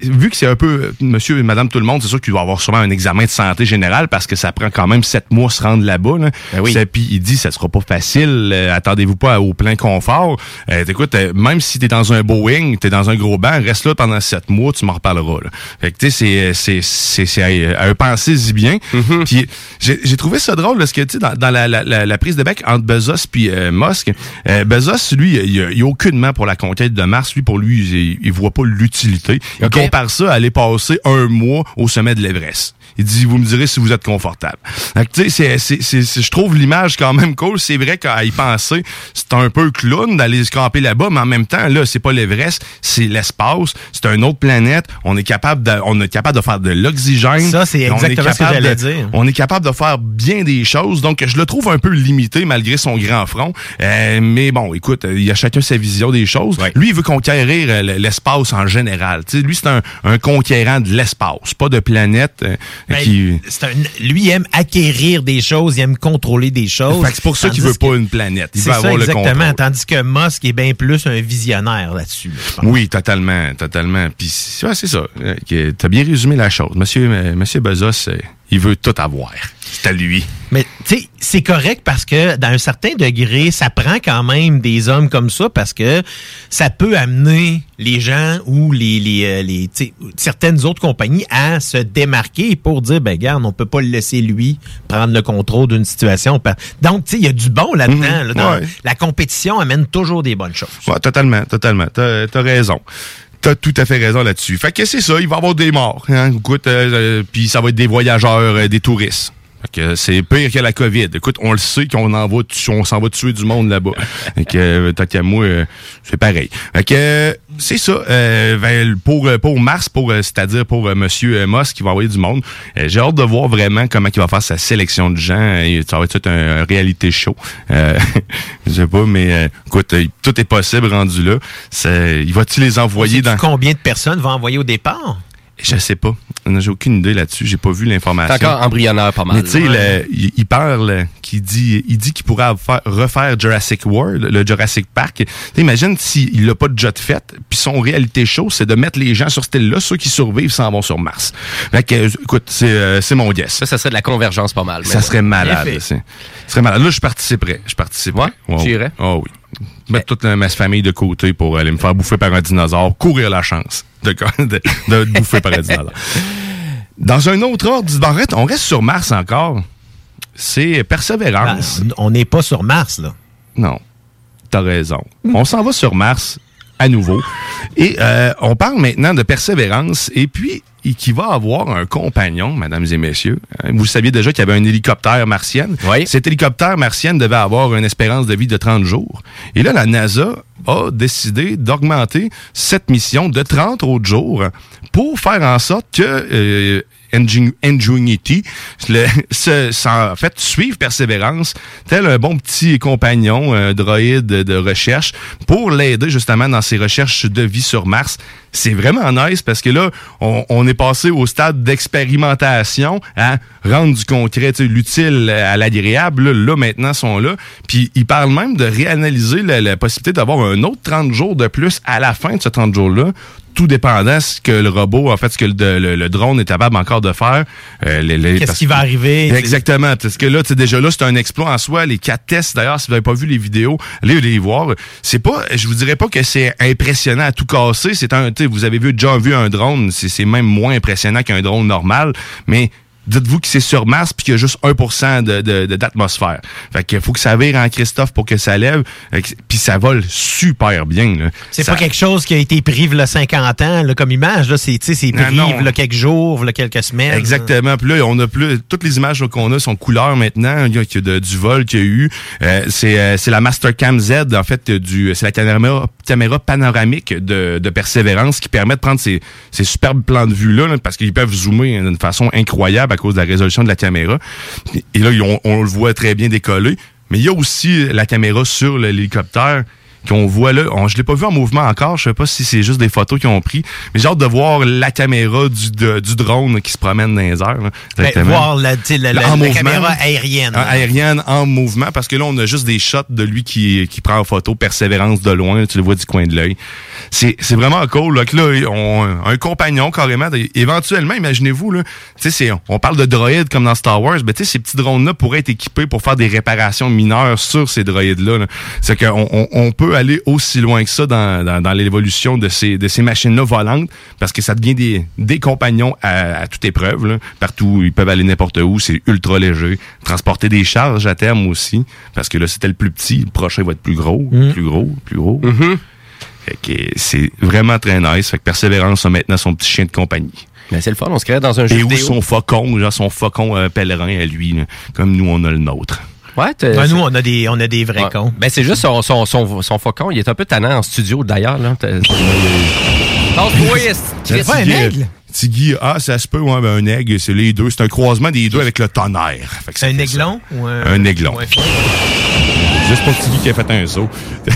Vu que c'est un peu euh, monsieur et madame tout le monde, c'est sûr qu'il va avoir sûrement un examen de santé générale parce que ça prend quand même sept mois se rendre là-bas. Là. Ça, Puis il dit ça sera pas facile, euh, attendez-vous pas au plein confort. Euh, écoute, euh, même si t'es dans un Boeing, t'es dans un gros banc, reste là pendant sept mois, tu m'en reparleras. Là. Fait que tu sais, c'est c'est c'est c'est à, à un pensez-y bien. Puis j'ai j'ai trouvé ça drôle parce que tu sais dans, dans la, la, la, la prise de bec entre Bezos puis euh, Musk, euh, Bezos lui, il a, il a aucunement pour la conquête de Mars. Lui pour lui, il, il voit pas l'utilité. Il compare ça aller passer un mois au sommet de l'Everest. Il dit, vous me direz si vous êtes confortable. Que, tu sais, c'est- c'est- c'est- c'est- je trouve l'image quand même cool. C'est vrai qu'à y penser, c'est un peu clown d'aller se camper là-bas, mais en même temps, là, c'est pas l'Everest, c'est l'espace, c'est une autre planète. On est capable de, on est capable de faire de l'oxygène. Ça, c'est exactement ce que j'allais dire. On est capable de faire bien des choses, donc je le trouve un peu limité malgré son grand front. Euh, mais bon, écoute, il y a chacun sa vision des choses. Lui, il veut conquérir euh, l'espace en général. Tu sais, lui, c'est un, un conquérant de l'espace, pas de planète euh, Ben, qui. c'est un- lui, il aime acquérir des choses, il aime contrôler des choses. Fait que c'est pour ça qu'il veut pas une planète. Il C'est veut ça, avoir le exactement. contrôle. Tandis que Musk est bien plus un visionnaire là-dessus. là. Oui, totalement, totalement. Puis c'est ouais, c'est ça. Euh, T'as bien résumé la chose. Monsieur, euh, Monsieur Bezos, euh, il veut tout avoir. C'est à lui. Mais tu sais, c'est correct parce que dans un certain degré, ça prend quand même des hommes comme ça parce que ça peut amener les gens ou les, les, euh, les certaines autres compagnies à se démarquer pour dire ben regarde, on peut pas le laisser lui prendre le contrôle d'une situation. Donc tu sais, il y a du bon là-dedans. là, dans- Ouais. La compétition amène toujours des bonnes choses. Ouais, totalement, totalement. T'as as raison. T'as tout à fait raison là-dessus. Fait que c'est ça, il va y avoir des morts. Hein? Écoute, euh, euh, puis ça va être des voyageurs, euh, des touristes. C'est pire que la COVID. Écoute, on le sait qu'on en va, on s'en va tuer du monde là-bas. *laughs* fait que, euh, tant qu'à moi, euh, c'est pareil. Que, euh, c'est ça. Euh, ben, pour, pour Mars, pour, c'est-à-dire pour Monsieur Musk qui va envoyer du monde, j'ai hâte de voir vraiment comment il va faire sa sélection de gens. Ça va être un, un reality show. Euh, *laughs* je sais pas, mais euh, écoute, tout est possible rendu là. Il va-tu les envoyer dans... Combien de personnes va envoyer au départ? Je sais pas. J'ai aucune idée là-dessus. J'ai pas vu l'information. C'est encore embryonnaire pas mal. Mais tu sais, Ouais. il, il parle, qu'il dit, il dit qu'il pourrait faire- refaire Jurassic World, le Jurassic Park. T'imagines s'il n'a pas de jet fait, puis son réalité show, c'est de mettre les gens sur cette île-là, ceux qui survivent s'en vont sur Mars. Fait que, écoute, c'est euh, c'est mon guess. Ça, ça serait de la convergence pas mal. Ça ouais. serait malade. Ça serait malade. Là, je participerais. Je participerais. Ouais, tu irais? Oh oui. Mettre toute la- ma famille de côté pour aller me faire bouffer par un dinosaure, courir la chance de, de, bouffer par un dinosaure. Dans un autre ordre, on reste sur Mars encore. C'est Persévérance. Ben, on n'est pas sur Mars, là. Non, t'as raison. On s'en va sur Mars à nouveau. Et euh, on parle maintenant de Persévérance et puis et qui va avoir un compagnon, mesdames et messieurs. Euh, Vous saviez déjà qu'il y avait un hélicoptère martien. Cet hélicoptère martien devait avoir une espérance de vie de 30 jours. Et là, la NASA a décidé d'augmenter cette mission de 30 autres jours pour faire en sorte que euh, Ingenuity, le, *laughs* se, en fait, suivre Persévérance, tel un bon petit compagnon, un droïde de recherche, pour l'aider justement dans ses recherches de vie sur Mars. C'est vraiment nice parce que là, on, on est passé au stade d'expérimentation à rendre du concret, l'utile à l'agréable. Là, maintenant, sont là. Puis, ils parlent même de réanalyser la, la possibilité d'avoir un autre 30 jours de plus à la fin de ce 30 jours-là tout dépendant ce que le robot, en fait, ce que le, le- le drone est capable encore de faire. Euh, les- les- Qu'est-ce qui va arriver? Exactement. Parce que là, tu sais, déjà là, c'est un exploit en soi. Les quatre tests, d'ailleurs, si vous n'avez pas vu les vidéos, allez les voir. C'est pas, je vous dirais pas que c'est impressionnant à tout casser. C'est un, vous avez vu, déjà vu un drone, c'est c'est même moins impressionnant qu'un drone normal, mais Dites-vous que c'est sur Mars puis qu'il y a juste 1% de, d'atmosphère. Fait qu'il faut que ça vire en Christophe pour que ça lève. Puis ça vole super bien. là. C'est Ça- pas quelque chose qui a été pris il y a 50 ans là, comme image. Là. C'est, tu sais, c'est pris non. quelques jours, a quelques semaines. Exactement. Puis là, on a plus toutes les images là, qu'on a sont couleurs maintenant. Il y a de- du vol qu'il y a eu. Euh, c'est euh, c'est la Mastercam Z en fait du c'est la caméra caméra panoramique de, de Persévérance qui permet de prendre ces, ces superbes plans de vue là, parce qu'ils peuvent zoomer d'une façon incroyable cause de la résolution de la caméra. Et là, on, on le voit très bien décoller. Mais il y a aussi la caméra sur l'hélicoptère qu'on voit là. On, je l'ai pas vu en mouvement encore. Je sais pas si c'est juste des photos qu'ils ont pris. Mais j'ai hâte de voir la caméra du, de- du drone qui se promène dans les airs. là, Ben, voir la, tu sais, la- Là, la- en la mouvement. caméra aérienne. Ah, aérienne en mouvement parce que là on a juste des shots de lui qui, qui prend en photo persévérance de loin tu le vois du coin de l'œil c'est c'est vraiment cool là que là on un compagnon carrément éventuellement imaginez-vous là c'est on parle de droïdes comme dans Star Wars mais sais ces petits drones là pourraient être équipés pour faire des réparations mineures sur ces droïdes là, c'est qu'on on, on peut aller aussi loin que ça dans, dans, dans l'évolution de ces de ces machines là volantes parce que ça devient des des compagnons à, à toute épreuve là. partout ils peuvent aller n'importe où c'est ultra léger. Transporter des charges à terme aussi parce que là c'était le plus petit le prochain va être plus gros plus gros plus gros. Fait que c'est vraiment très nice. Fait que Persévérance a maintenant son petit chien de compagnie. Mais c'est le fun, on se crée dans un jeu et où vidéo. son faucon genre son faucon euh, pèlerin à lui là, comme nous on a le nôtre Ouais, Ouais, nous, on a des, on a des vrais Ouais. cons. Ben, c'est juste son, son, son, son faucon. Il est un peu tannant en studio, d'ailleurs. là. T'as- Passe-toi, Chris. Tigui, Tigui, ah, ça se peut, ouais, ben, un aigle, c'est les deux. C'est un croisement des deux avec le tonnerre. Un aiglon? Ou un, Un aiglon. un- Juste pour Tigui qui a fait un saut. *laughs*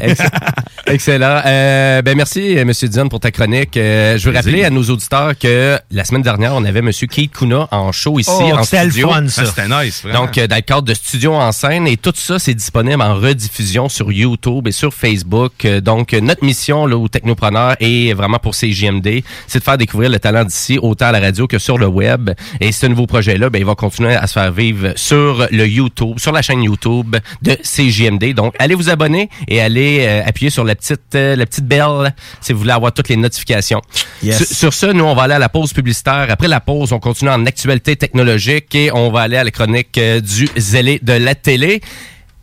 Ex- *laughs* Excellent. Euh, ben merci, euh, Monsieur Dion, pour ta chronique. Euh, je veux rappeler à nos auditeurs que la semaine dernière, on avait Monsieur Keith Kuna en show ici, Oh, en c'était le fun, ça. Ah, C'était nice, vraiment. Donc, euh, dans le cadre de Studio en scène, et tout ça, c'est disponible en rediffusion sur YouTube et sur Facebook. Euh, donc, euh, notre mission là, aux technopreneurs et vraiment pour CJMD, c'est de faire découvrir le talent d'ici, autant à la radio que sur le web. Et ce nouveau projet-là, ben, il va continuer à se faire vivre sur le YouTube, sur la chaîne YouTube de CJMD. Donc, allez vous abonner et allez euh, appuyer sur la petite, euh, la petite belle si vous voulez avoir toutes les notifications. Yes. Sur, sur ce, nous, on va aller à la pause publicitaire. Après la pause, on continue en actualité technologique et on va aller à la chronique euh, du zélé de la télé.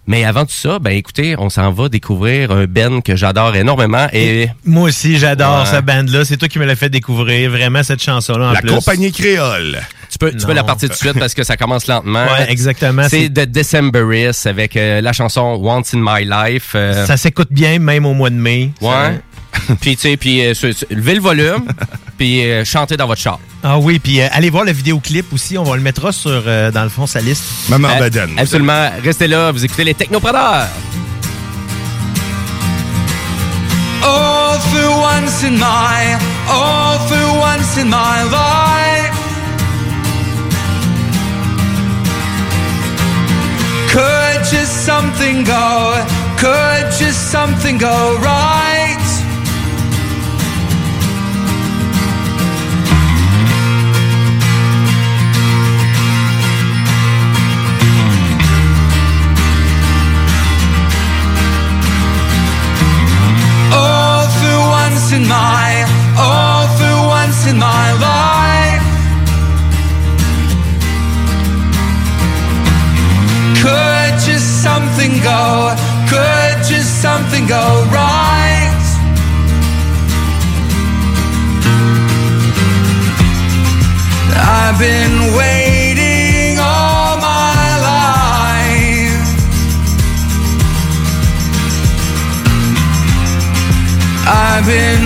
Mais avant tout ça, ben écoutez, on s'en va découvrir un Ben que j'adore énormément et Moi aussi, j'adore Ouais. cette bande-là. C'est toi qui me l'as fait découvrir, vraiment, cette chanson-là, en La plus. compagnie créole. Tu peux, tu peux la partir tout de suite parce que ça commence lentement. Ouais, exactement. C'est de Decemberis avec euh, la chanson Once in My Life. euh, Ça s'écoute bien, même au mois de mai. ouais. *laughs* puis tu sais, puis euh, levez le volume, *laughs* puis euh, chantez dans votre char. Ah oui, puis euh, allez voir le vidéoclip aussi. On va le mettre sur, euh, dans le fond, sa liste. Maman Euh, Baden. Absolument. Restez là, vous écoutez les technopreneurs. All for once in my, all for once in my life. Could just something go, could just something go right? All for once in my, all for once in my go, could just something go right? I've been waiting all my life. I've been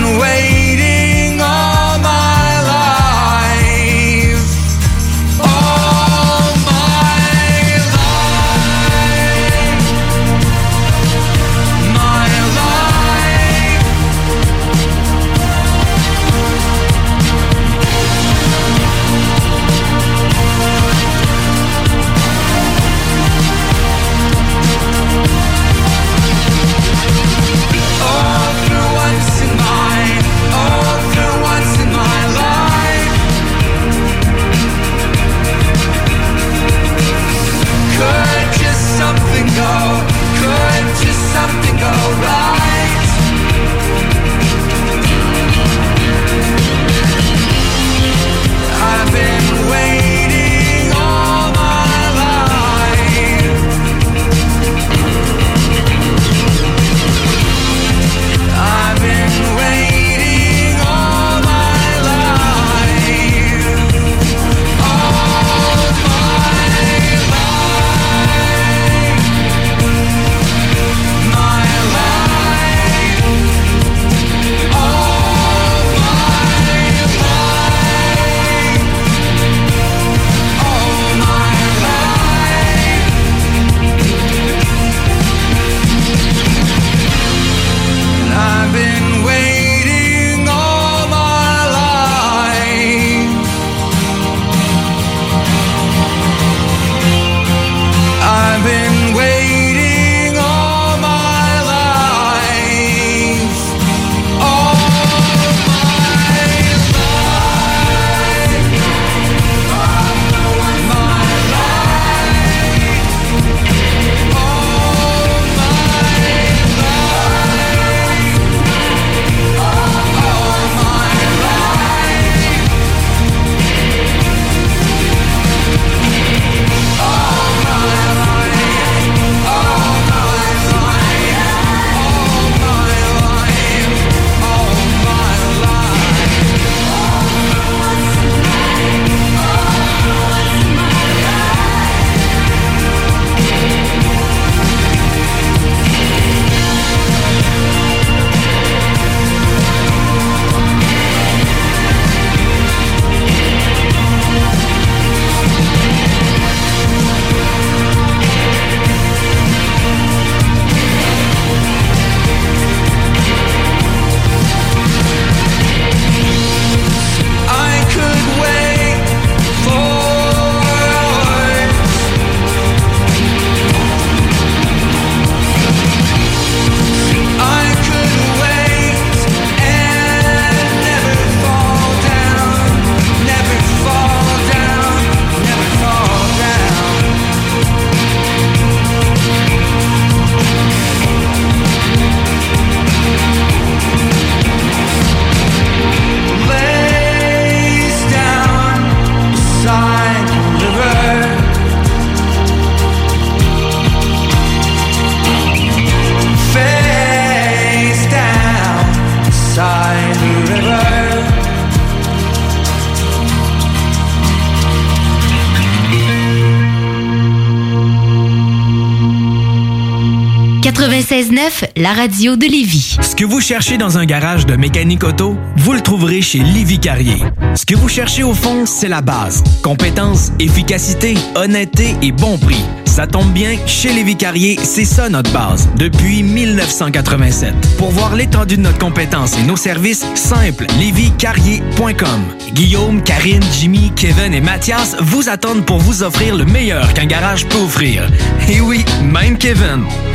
96.9, la radio de Lévis. Ce que vous cherchez dans un garage de mécanique auto, vous le trouverez chez Lévis Carrier. Ce que vous cherchez au fond, c'est la base. Compétence, efficacité, honnêteté et bon prix. Ça tombe bien, chez Lévis Carrier, c'est ça notre base, depuis 1987. Pour voir l'étendue de notre compétence et nos services, simple, léviscarrier.com. Guillaume, Karine, Jimmy, Kevin et Mathias vous attendent pour vous offrir le meilleur qu'un garage peut offrir. Et oui, même Kevin.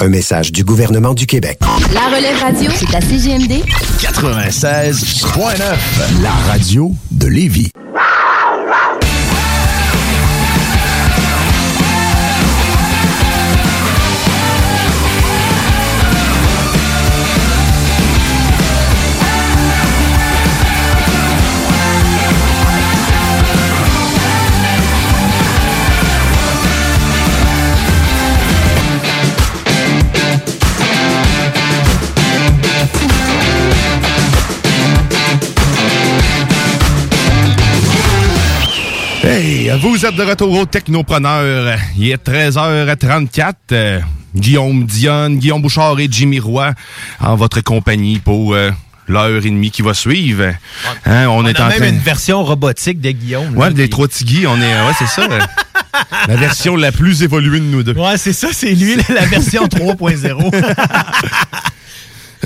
Un message du gouvernement du Québec. La relève radio, c'est à CGMD 96.9, la radio de Lévis. Vous êtes de retour au Technopreneur. Il est 13h34. Euh, Guillaume Dionne, Guillaume Bouchard et Jimmy Roy en votre compagnie pour euh, l'heure et demie qui va suivre. Hein, on, On est a en même train... une version robotique de Guillaume. Ouais, là, des qui- trois tigui, on est... Ouais, c'est ça. *laughs* la version la plus évoluée de nous deux. Ouais, c'est ça, c'est lui, la- la version *laughs* 3.0. *laughs*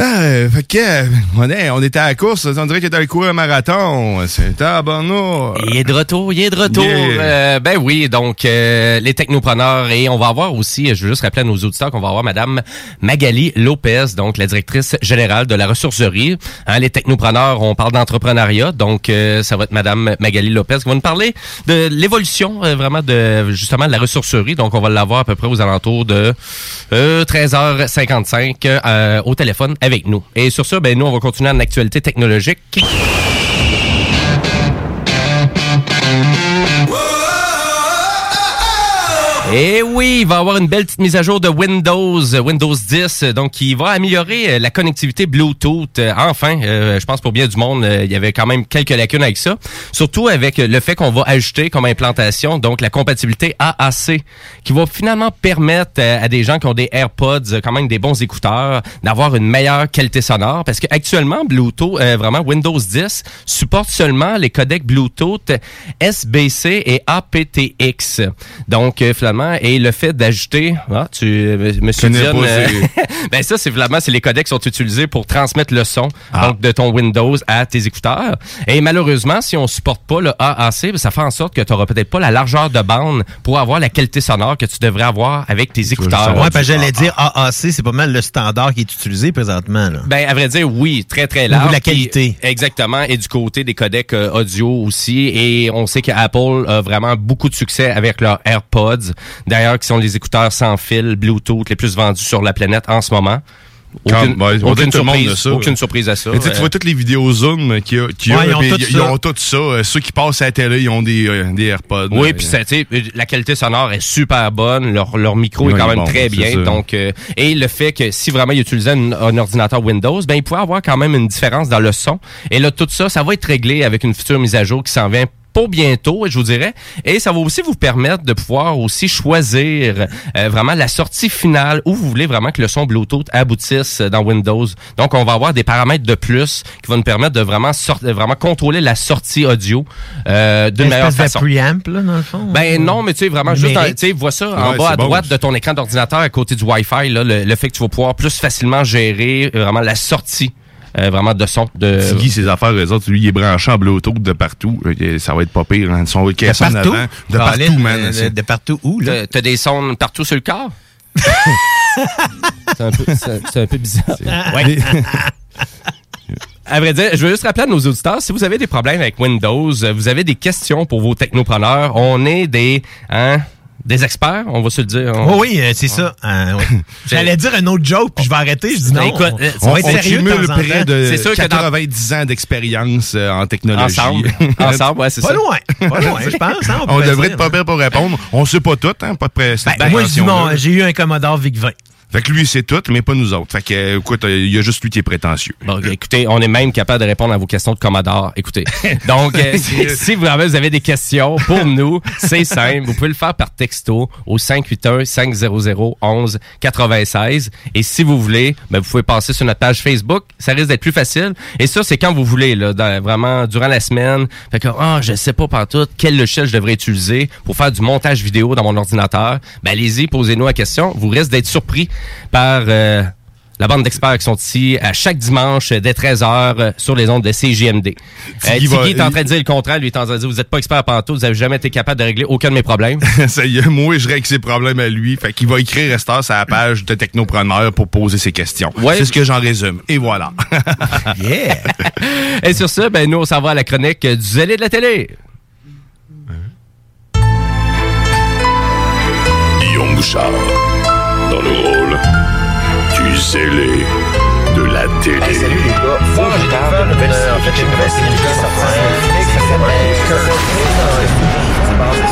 Ah, fait que, euh, on, est- on était à la course, on dirait qu'il était à le courir un marathon. C'est tabarnou. Il est de retour, il est de retour. Yeah. Euh, ben oui, donc euh, les technopreneurs et on va avoir aussi, je veux juste rappeler à nos auditeurs qu'on va avoir Madame Magali Lopez, donc la directrice générale de la ressourcerie. Hein, les technopreneurs, on parle d'entrepreneuriat, donc euh, ça va être Madame Magali Lopez qui va nous parler de l'évolution euh, vraiment de justement de la ressourcerie. Donc on va l'avoir à peu près aux alentours de euh, 13h55 euh, au téléphone Et sur ça, ben nous on va continuer en actualité technologique. Et oui, il va y avoir une belle petite mise à jour de Windows, euh, Windows 10, euh, donc qui va améliorer euh, la connectivité Bluetooth. Enfin, je pense pour bien du monde, il y avait quand même quelques lacunes avec ça. Surtout avec le fait qu'on va ajouter comme implantation, donc la compatibilité AAC, qui va finalement permettre à des gens qui ont des AirPods, quand même des bons écouteurs, d'avoir une meilleure qualité sonore. Parce qu'actuellement, Bluetooth, euh, vraiment Windows 10, supporte seulement les codecs Bluetooth SBC et aptX. Donc, finalement, Et le fait d'ajouter, ah, tu, euh, Monsieur Dion, euh, c'est- *laughs* ben ça, c'est vraiment, c'est les codecs qui sont utilisés pour transmettre le son Ah. donc de ton Windows à tes écouteurs. Et malheureusement, si on supporte pas le AAC, ben, ça fait en sorte que tu n'auras peut-être pas la largeur de bande pour avoir la qualité sonore que tu devrais avoir avec tes écouteurs. Ouais, parce que j'allais dire AAC, c'est pas mal le standard qui est utilisé présentement. Là. Ben, à vrai dire, oui, très, très large. de la Puis, qualité. exactement. Et du côté des codecs euh, audio aussi. Et on sait qu'Apple a vraiment beaucoup de succès avec leurs AirPods. D'ailleurs, qui sont les écouteurs sans fil Bluetooth les plus vendus sur la planète en ce moment. Quand- Aucune, ben, surprise, de ça. aucune surprise à ça. Mais tu vois toutes les vidéos Zoom a, a, ils ont tout ils ça. ont tout ça. Euh, Ceux qui passent à la télé, ils ont des, euh, des AirPods. Oui, Euh, puis la qualité sonore est super bonne, leur, leur micro est quand même bon, très bien. ça. Donc, euh, et le fait que si vraiment ils utilisaient un, un ordinateur Windows, ben ils pouvaient avoir quand même une différence dans le son. Et là, tout ça, ça va être réglé avec une future mise à jour qui s'en vient bientôt, je vous dirais. Et ça va aussi vous permettre de pouvoir aussi choisir euh, vraiment la sortie finale où vous voulez vraiment que le son Bluetooth aboutisse dans Windows. Donc, on va avoir des paramètres de plus qui vont nous permettre de vraiment, sort- vraiment contrôler la sortie audio euh, d'une Une meilleure espèce façon. de preamp, là, dans le fond. Ben non, mais tu sais, vraiment, juste, tu sais, vois ça en bas à bon. droite de ton écran d'ordinateur à côté du Wi-Fi, là, le, le fait que tu vas pouvoir plus facilement gérer euh, vraiment la sortie euh, vraiment de son. De... Tiggy, ses affaires, les autres, lui, il est branché en Bluetooth de partout. Euh, Ça va être pas pire. Hein. Son caisson en partout? avant. De Colin, partout, man. de- C'est- de partout où, là? T'as- des sons partout sur le corps? c'est un, peu- c'est- un peu bizarre. *laughs* Ouais. À vrai dire, je veux juste rappeler à nos auditeurs, si vous avez des problèmes avec Windows, euh, vous avez des questions pour vos technopreneurs, on est des, hein, des experts, on va se le dire. On- Oh oui, euh, c'est ça. Euh, ouais. *laughs* J'allais dire un autre joke, puis je vais arrêter. Je dis non. Écoute, on, on On, va être on sérieux temps en près temps. de C'est sûr que dans- 90 ans d'expérience euh, en technologie. Ensemble. *laughs* Ensemble, ouais, c'est Pas ça. loin. Pas loin, je pense. hein, on On devrait être pas pire pour répondre. On sait pas tout, hein, pas de presse. Ben, moi, je dis mon, j'ai eu un Commodore VIC-20. Fait que lui, c'est tout, mais pas nous autres. Fait que, euh, écoute, euh, il y a juste lui qui est prétentieux. Bon, écoutez, on est même capable de répondre à vos questions de Commodore. Écoutez. *laughs* Donc, euh, si, vous avez des questions pour nous, c'est simple. Vous pouvez le faire par texto au 581-500-11-96. Et si vous voulez, ben, vous pouvez passer sur notre page Facebook. Ça risque d'être plus facile. Et ça, c'est quand vous voulez, là, dans- vraiment durant la semaine. Fait que, ah, je sais pas partout quel logiciel je devrais utiliser pour faire du montage vidéo dans mon ordinateur. Ben, allez-y, posez-nous la question. Vous risquez d'être surpris par... euh, la bande d'experts qui sont ici à chaque dimanche euh, dès 13h sur les ondes de CJMD. Euh, Tiggy va- est en train de dire le contraire. Lui est en train de dire, vous n'êtes pas expert pantoute, vous n'avez jamais été capable de régler aucun de mes problèmes. *laughs* Ça y est, moi, je règle ses problèmes à lui. Fait qu'il va écrire restant sur la page de Technopreneur pour poser ses questions. Ouais. C'est ce que j'en résume. Et voilà. *laughs* Yeah! Et sur ça, ben, nous, on s'en va à la chronique du zélé de la télé. Guillaume Bouchard, dans le rôle du zélé de la télé. salut les gars. Moi, j'ai découvert une nouvelle série. En fait, j'ai une nouvelle série qui Netflix.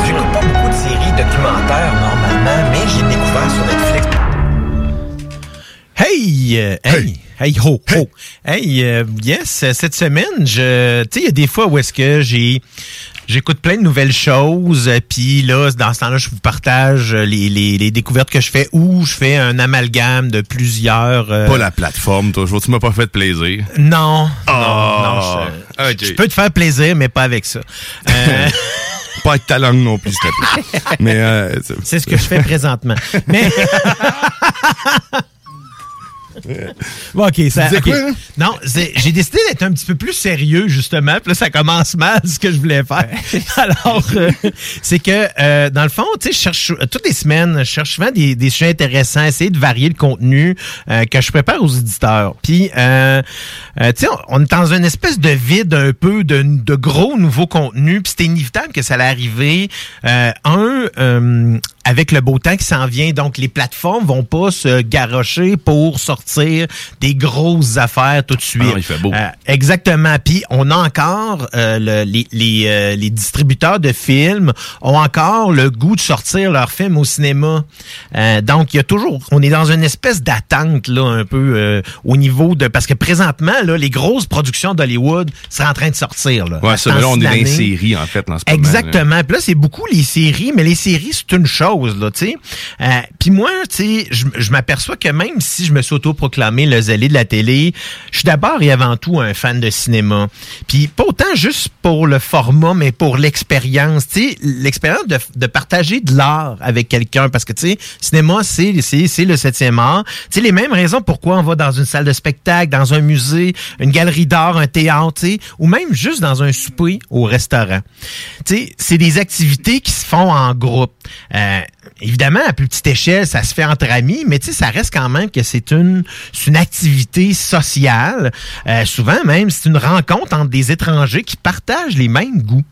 J'écoute pas beaucoup de séries documentaires normalement, mais j'ai découvert sur Netflix. Hey, euh, hey, hey, ho, ho. Hey, euh, yes, cette semaine, je, tu sais, il y a des fois où est-ce que j'ai, j'écoute plein de nouvelles choses, euh, puis là, dans ce temps-là, je vous partage euh, les, les, les découvertes que je fais ou je fais un amalgame de plusieurs. euh, Pas la plateforme, toujours. Tu m'as pas fait plaisir. Non, non, Ah, non, je, ok. je peux te faire plaisir, mais pas avec ça. Euh, *laughs* Pas avec ta langue non plus, s'il te plaît. Mais, euh, c'est ce que je fais présentement. Mais. *laughs* Bon, OK, ça. disais ok. quoi? Non, j'ai décidé d'être un petit peu plus sérieux, justement. Puis là, ça commence mal, ce que je voulais faire. *laughs* Alors, euh, c'est que, euh, dans le fond, tu sais, je cherche, euh, toutes les semaines, je cherche souvent des, des sujets intéressants, essayer de varier le contenu euh, que je prépare aux éditeurs. Puis, euh, euh, tu sais, on, on est dans une espèce de vide un peu de, de gros nouveaux contenus. Puis, c'était inévitable que ça allait arriver. Euh, un, euh, avec le beau temps qui s'en vient, donc les plateformes vont pas se garrocher pour sortir des grosses affaires tout de suite. Ah, il fait beau. Euh, exactement. Puis on a encore euh, le- les, les, euh, les distributeurs de films ont encore le goût de sortir leurs films au cinéma. Euh, donc il y a toujours, on est dans une espèce d'attente là un peu euh, au niveau de parce que présentement là les grosses productions d'Hollywood seraient en train de sortir là. Ouais, ça, là, on est dans les séries, en fait, dans ce moment, là. Exactement. Puis là, c'est beaucoup les séries, mais les séries, c'est une chose. Là. Euh, Puis moi, tu sais, je, m'aperçois que même si je me suis autoproclamé le zélé de la télé, je suis d'abord et avant tout un fan de cinéma. Puis pas autant juste pour le format, mais pour l'expérience, tu sais, l'expérience de, de partager de l'art avec quelqu'un, parce que, tu sais, cinéma, c'est le septième art. Tu sais, les mêmes raisons pourquoi on va dans une salle de spectacle, dans un musée, une galerie d'art, un théâtre, tu sais, ou même juste dans un souper au restaurant. Tu sais, c'est des activités qui se font en groupe. Euh, évidemment, à plus petite échelle, ça se fait entre amis, mais tu sais, ça reste quand même que c'est une, une activité sociale. Euh, souvent même, c'est une rencontre entre des étrangers qui partagent les mêmes goûts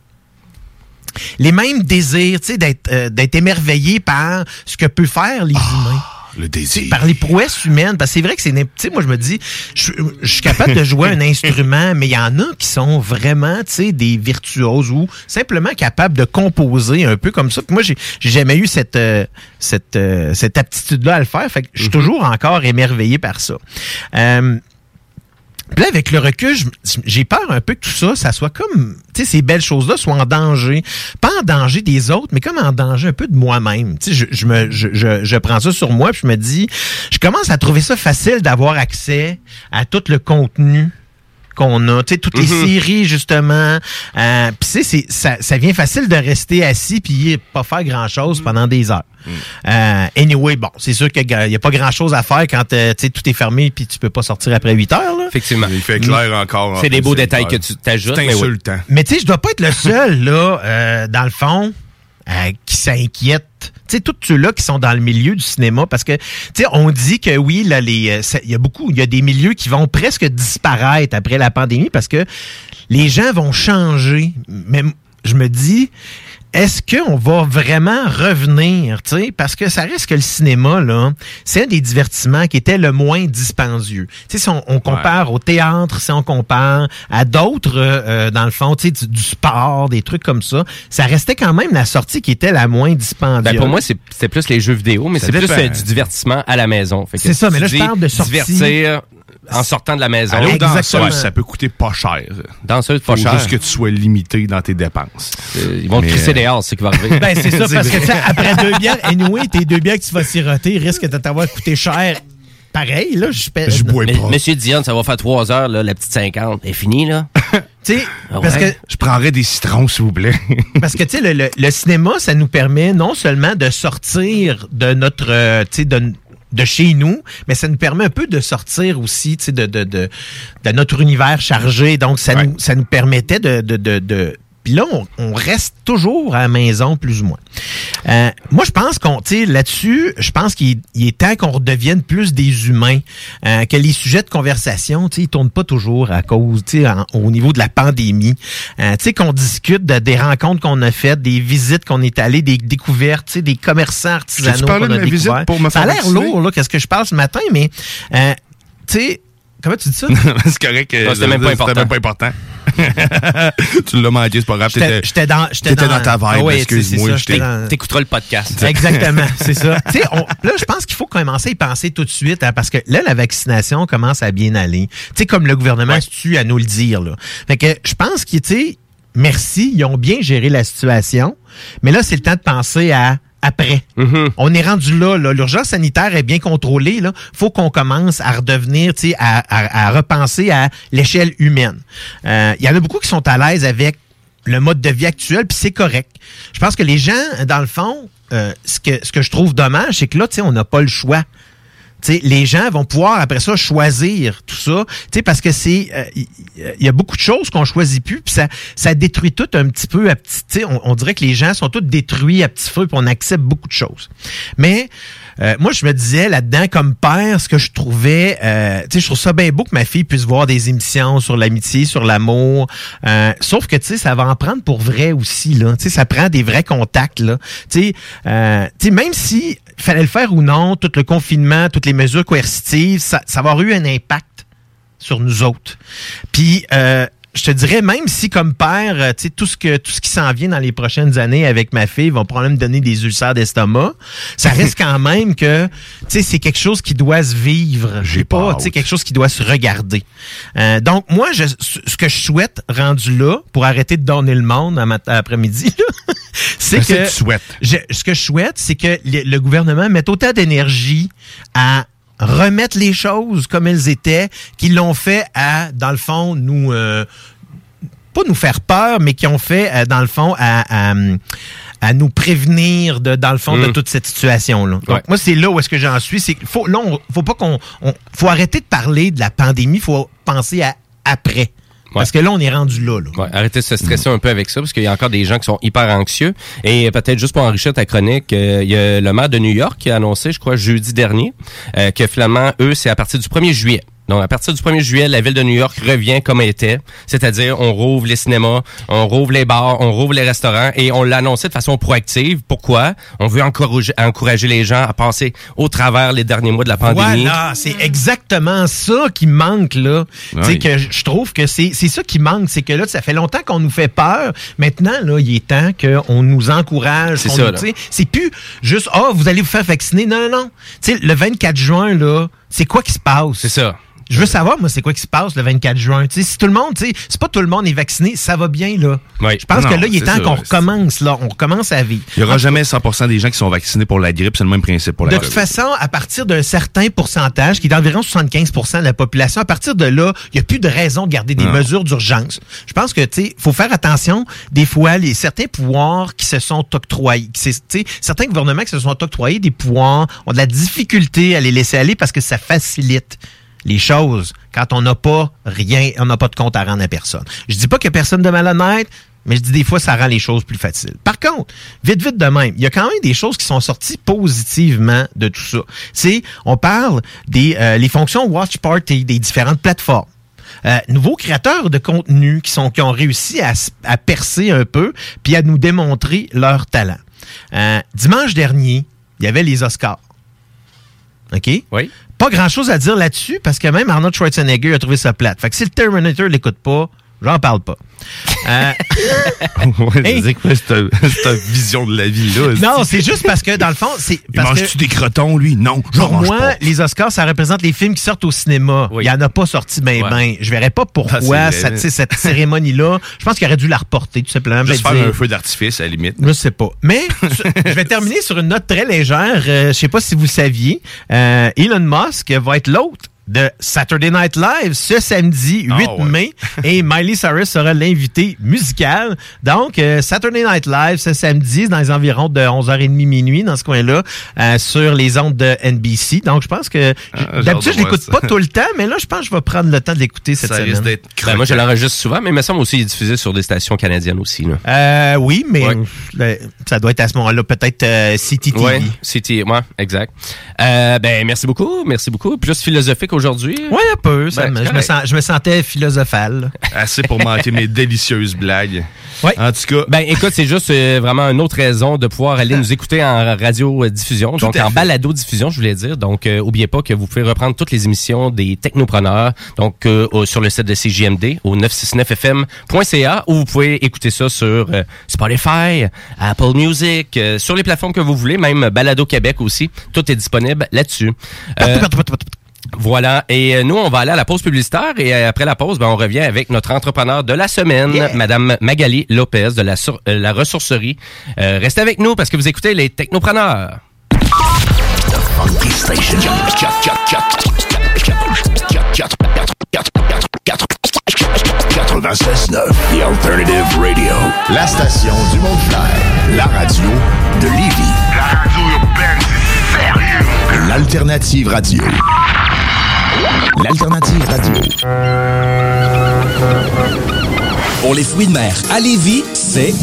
les mêmes désirs, tu sais, d'être euh, d'être émerveillé par ce que peuvent faire les humains. Le désir. T'sais, par les prouesses humaines. Parce que c'est vrai que c'est. Tu sais, moi, je me dis, je, je suis capable de jouer un *laughs* instrument, mais il y en a qui sont vraiment, tu sais, des virtuoses ou simplement capables de composer un peu comme ça. Puis moi, j'ai jamais eu cette, euh, cette, euh, cette aptitude-là à le faire. Fait que je suis toujours encore émerveillé par ça. Euh, puis là, avec le recul, j'ai peur un peu que tout ça, ça soit comme, tu sais, ces belles choses-là soient en danger. Pas en danger des autres, mais comme en danger un peu de moi-même. Tu sais, je, je, me, je, je, je prends ça sur moi, puis je me dis, je commence à trouver ça facile d'avoir accès à tout le contenu qu'on a, tu sais, toutes les Mhm. séries, justement. Euh, puis tu sais, c'est- ça, ça vient facile de rester assis puis pas faire grand-chose pendant des heures. Euh, anyway, bon, c'est sûr qu'il n'y a pas grand-chose à faire quand euh, tu sais, tout est fermé puis tu peux pas sortir après 8 heures. Là. Effectivement. Il fait clair encore. C'est des beaux détails que tu t'ajoutes. C'est mais oui. insultant. Mais tu sais, je dois pas être le seul, là, euh, dans le fond, euh, qui s'inquiète. Tu sais, tous ceux-là qui sont dans le milieu du cinéma, parce que, tu sais, on dit que oui, là, les, euh, il y a beaucoup, il y a des milieux qui vont presque disparaître après la pandémie parce que les gens vont changer. Mais je me dis, est-ce qu'on va vraiment revenir, tu sais, parce que ça reste que le cinéma, là, c'est un des divertissements qui était le moins dispendieux. Tu sais, si on, on compare au théâtre, si on compare à d'autres, euh, euh, dans le fond, tu sais, du, du sport, des trucs comme ça, ça restait quand même la sortie qui était la moins dispendieuse. Ben, pour moi, c'est plus les jeux vidéo, mais c'est plus euh, du divertissement à la maison. C'est ça, mais là, je parle de sortie. divertir en sortant de la maison. Aller danseuses, ça peut coûter pas cher. Danseuse, pas Faut cher. juste que tu sois limité dans tes dépenses. Ils vont te crisser euh, dehors, c'est ce qui va arriver. *laughs* Ben, c'est ça, parce que, tu sais, *laughs* après deux bières, anyway, tes deux bières que tu vas siroter risquent de t'avoir coûté cher. Pareil, là, je paie. Mais- Monsieur Dion, ça va faire trois heures, là, la petite 50. est finie, là? *laughs* Tu sais, Ah parce que Je prendrais des citrons, s'il vous plaît. Parce que, tu sais, le, le- le cinéma, ça nous permet non seulement de sortir de notre, euh, tu sais, de, de chez nous, mais ça nous permet un peu de sortir aussi, tu sais, de, de, de, de notre univers chargé. Donc, ça, nous, ça nous permettait de... de, de, de puis là, on, on reste toujours à la maison, plus ou moins. Euh, moi, je pense qu'on, tu sais, là-dessus, je pense qu'il il est temps qu'on redevienne plus des humains, euh, que les sujets de conversation, tu sais, ils tournent pas toujours à cause, tu sais, au niveau de la pandémie. Euh, tu sais, qu'on discute de- des rencontres qu'on a faites, des visites qu'on est allé, des découvertes, tu sais, des commerçants artisanaux qu'on a découverts. Ça a l'air lourd, là, qu'est-ce que je parle ce matin, mais, tu sais, comment tu dis ça? *laughs* c'est correct. Ah, c'était même pas important. C'était même pas important. tu l'as manqué, c'est pas grave. J'étais- T'étais j'étais dans- j'étais t'étais dans- dans ta vibe, Ah ouais, excuse-moi. T'écouteras le podcast. Exactement, *laughs* c'est ça. Tu sais, on- là, je pense qu'il faut commencer à y penser tout de suite, hein, parce que là, la vaccination commence à bien aller. Tu sais, comme le gouvernement se tue à nous le dire. Là. Fait que je pense qu'ils, tu sais, merci, ils ont bien géré la situation, mais là, c'est le temps de penser à après. On est rendu là, l'urgence sanitaire est bien contrôlée. Là, faut qu'on commence à redevenir, à, à- à repenser à l'échelle humaine. Euh, Il y en a beaucoup qui sont à l'aise avec le mode de vie actuel, puis c'est correct. Je pense que les gens, dans le fond, euh, ce, que, ce que je trouve dommage, c'est que là, on n'a pas le choix. Les gens vont pouvoir après ça choisir tout ça, tu sais, parce que c'est euh, il il y, a beaucoup de choses qu'on choisit plus, puis ça ça détruit tout un petit peu à petit, on, on dirait que les gens sont tous détruits à petit feu, puis on accepte beaucoup de choses. Mais euh, moi, je me disais là-dedans, comme père, ce que je trouvais, euh, je trouve ça bien beau que ma fille puisse voir des émissions sur l'amitié, sur l'amour. euh, sauf que, tu sais, ça va en prendre pour vrai aussi, là. Tu ça prend des vrais contacts, là. Euh, même si fallait le faire ou non, tout le confinement, toutes les mesures coercitives, ça, ça va avoir eu un impact sur nous autres. Puis, euh, je te dirais, même si comme père, euh, tu sais, tout ce que tout ce qui s'en vient dans les prochaines années avec ma fille vont probablement me donner des ulcères d'estomac, ça *laughs* reste quand même que, tu sais, c'est quelque chose qui doit se vivre. J'ai pas, tu sais, quelque chose qui doit se regarder. Euh, donc, moi, je, ce que je souhaite rendu là, pour arrêter de donner le monde à après-midi, *laughs* c'est que... que tu souhaites? je- ce que je souhaite, c'est que le, le gouvernement mette autant d'énergie à remettre les choses comme elles étaient, qu'ils l'ont fait à, dans le fond, nous... euh, pas nous faire peur, mais qui ont fait, euh, dans le fond, à, à, à nous prévenir, de, dans le fond, de Mm. toute cette situation-là. Ouais. moi, c'est là où est-ce que j'en suis. C'est faut, là, on- faut pas qu'on, on- faut arrêter de parler de la pandémie, faut penser à après. Parce que là, on est rendu là, là. Ouais, arrêtez de se stresser un peu avec ça parce qu'il y a encore des gens qui sont hyper anxieux. Et peut-être juste pour enrichir ta chronique, euh, il y a le maire de New York qui a annoncé, je crois, jeudi dernier, euh, que finalement, eux, c'est à partir du 1er juillet. Donc, à partir du 1er juillet, la ville de New York revient comme elle était. C'est-à-dire, on rouvre les cinémas, on rouvre les bars, on rouvre les restaurants et on l'a annoncé de façon proactive. Pourquoi? On veut encourager, encourager les gens à passer au travers les derniers mois de la pandémie. Voilà, c'est exactement ça qui manque là. Tu sais Oui. que je trouve que c'est c'est ça qui manque, c'est que là ça fait longtemps qu'on nous fait peur. Maintenant là, il est temps qu'on nous encourage. C'est qu'on ça, C'est plus juste ah vous allez vous faire vacciner. Non non non. Tu sais le 24 juin là, c'est quoi qui se passe? C'est ça. Je veux savoir, moi, c'est quoi qui se passe le 24 juin. Si tout le monde, tu sais, c'est pas tout le monde est vacciné, ça va bien, là. Oui. Je pense Non, que là, il est temps qu'on recommence, là. On recommence à vivre. Il n'y aura jamais 100% des gens qui sont vaccinés pour la grippe. C'est le même principe pour la De COVID. toute façon, à partir d'un certain pourcentage, qui est d'environ 75% de la population, à partir de là, il n'y a plus de raison de garder des Non. mesures d'urgence. Je pense que, tu sais, faut faire attention. Des fois, les certains pouvoirs qui se sont octroyés, qui s'est- tu sais, certains gouvernements qui se sont octroyés des pouvoirs ont de la difficulté à les laisser aller parce que ça facilite les choses quand on n'a pas rien, on n'a pas de compte à rendre à personne. Je dis pas a personne de malhonnête, mais je dis des fois, ça rend les choses plus faciles. Par contre, vite, vite de même, il y a quand même des choses qui sont sorties positivement de tout ça. C'est, on parle des euh, les fonctions Watch Party des différentes plateformes. Euh, nouveaux créateurs de contenu qui sont qui ont réussi à percer un peu puis à nous démontrer leur talent. Euh, dimanche dernier, il y avait les Oscars. OK? Oui. Pas grand-chose à dire là-dessus parce que même Arnold Schwarzenegger a trouvé ça plate. Fait que si le Terminator l'écoute pas, j'en parle pas. Euh, *laughs* ouais, c'est quoi cette, vision de la vie-là? non, c'est juste parce que dans le fond, c'est Il parce mange-tu que des crotons, lui? Non, pour mange moi, pas. les Oscars, ça représente les films qui sortent au cinéma. Il y en a pas sorti ben Ouais. ben. Je verrais pas pourquoi Ah, cette, tu cette cérémonie-là. Je pense qu'il aurait dû la reporter, tout simplement. Juste Ben, faire dire- un feu d'artifice, à la limite. Je sais pas. Mais je vais terminer sur une note très légère. Euh, je sais pas si vous saviez, euh, Elon Musk va être l'hôte de Saturday Night Live ce samedi 8 Ah, ouais. mai et *laughs* Miley Cyrus sera l'invité musical. Donc euh, Saturday Night Live ce samedi dans les environs de 11h30 minuit dans ce coin-là euh, sur les ondes de NBC. Donc je pense que Ah, hâte d'habitude de je l'écoute pas tout le temps mais là je pense que je vais prendre le temps de l'écouter cette Ça semaine. risque d'être Ben, moi, je l'enregistre souvent, mais il me semble aussi est diffusé sur des stations canadiennes aussi. Là. Euh, oui, mais ça doit être à ce moment-là peut-être euh, CTTV. Ouais, c'était, ouais, exact. Euh, ben, merci beaucoup, merci beaucoup. Plus philosophique aujourd'hui. Oui, un peu. ça Ben, je, me correct. sens, je me sentais philosophal. Assez pour manquer mes délicieuses blagues. En tout cas. Ben, écoute, c'est juste euh, vraiment une autre raison de pouvoir aller nous écouter en radio-diffusion, donc à en balado-diffusion, je voulais dire. Donc, euh, oubliez pas que vous pouvez reprendre toutes les émissions des technopreneurs, donc euh, sur le site de CJMD, au 969fm.ca, ou vous pouvez écouter ça sur euh, Spotify, Apple Music, euh, sur les plateformes que vous voulez, même Balado Québec aussi. Tout est disponible là-dessus. Euh, voilà. Et euh, nous, on va aller à la pause publicitaire et euh, après la pause, ben, on revient avec notre entrepreneur de la semaine, Madame Magali Lopez de la, sur- euh, la ressourcerie. Euh, restez avec nous parce que vous écoutez les technopreneurs. Station. 96.9, The Alternative Radio. La station du monde clair. La radio de Lévis. La radio. L'Alternative Radio. L'Alternative Radio. Pour les fruits de mer à Lévis, c'est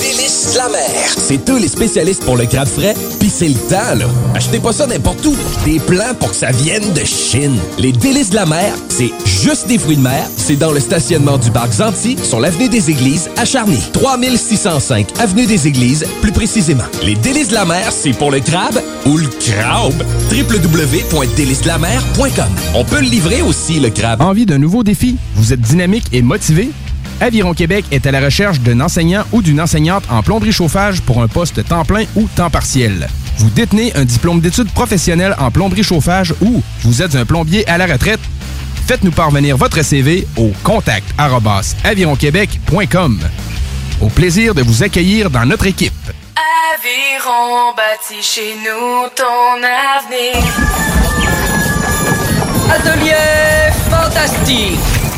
Délices de la mer. C'est eux les spécialistes pour le crabe frais, pis c'est le temps, là. Achetez pas ça n'importe où. Des plans pour que ça vienne de Chine. Les Délices de la mer, c'est juste des fruits de mer. C'est dans le stationnement du parc Zanti, sur l'avenue des Églises, à Charny. 3605 avenue des Églises, plus précisément. Les Délices de la mer, c'est pour le crabe ou le crabe. www.délicesdelamer.com On peut le livrer aussi, le crabe. Envie d'un nouveau défi? Vous êtes dynamique et motivé? Aviron Québec est à la recherche d'un enseignant ou d'une enseignante en plomberie chauffage pour un poste temps plein ou temps partiel. Vous détenez un diplôme d'études professionnelles en plomberie chauffage ou vous êtes un plombier à la retraite? Faites-nous parvenir votre CV au contact avironquebec.com. Au plaisir de vous accueillir dans notre équipe. Aviron bâti chez nous ton avenir. Atelier fantastique.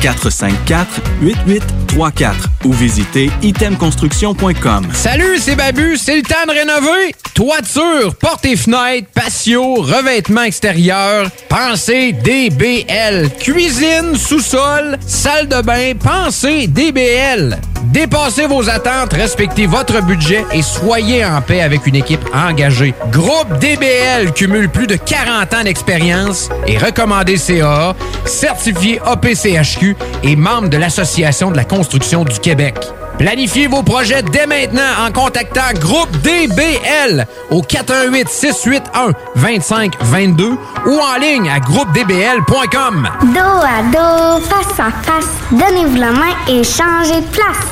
418-454-8834 ou visitez itemconstruction.com. Salut, c'est Babu, c'est le temps de rénover. Toiture, portes et fenêtres, patio, revêtement extérieur, pensez DBL. Cuisine, sous-sol, salle de bain, pensez DBL. Dépassez vos attentes, respectez votre budget et soyez en paix avec une équipe engagée. Groupe DBL cumule plus de 40 ans d'expérience et recommandé CAA, certifié APCHQ et membre de l'Association de la construction du Québec. Planifiez vos projets dès maintenant en contactant Groupe DBL au 418 681 2522 ou en ligne à groupedbl.com. Dos à dos, face à face, donnez-vous la main et changez de place.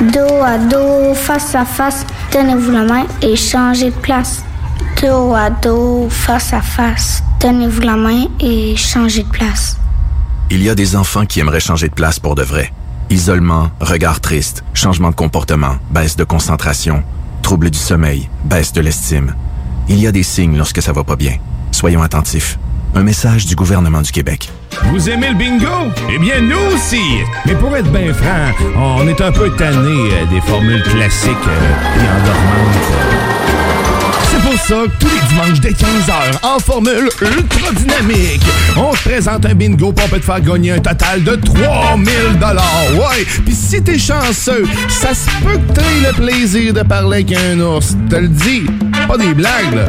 Dos à dos, face à face, donnez-vous la main et changez de place. Dos à dos, face à face, donnez-vous la main et changez de place. Il y a des enfants qui aimeraient changer de place pour de vrai. Isolement, regard triste, changement de comportement, baisse de concentration, trouble du sommeil, baisse de l'estime. Il y a des signes lorsque ça va pas bien. Soyons attentifs. Un message du gouvernement du Québec. Vous aimez le bingo? Eh bien, nous aussi! Mais pour être bien franc, on est un peu tanné euh, des formules classiques euh, et endormantes. Pour ça tous les dimanches dès 15h, en formule ultra dynamique, on te présente un bingo pour peut te faire gagner un total de 3000 Ouais! Puis si t'es chanceux, ça se peut que t'aies le plaisir de parler avec un ours. Te le dis, pas des blagues, là.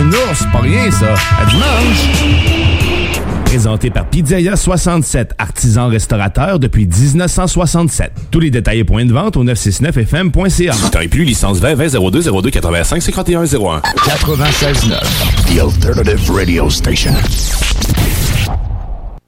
Un ours, pas rien, ça. À dimanche! Présenté par Pizzeria 67, artisan restaurateur depuis 1967. Tous les détails et points de vente au 969fm.ca. Temps et plus, licence 20 20 02 02 85 51 01. 96.9, The Alternative Radio Station.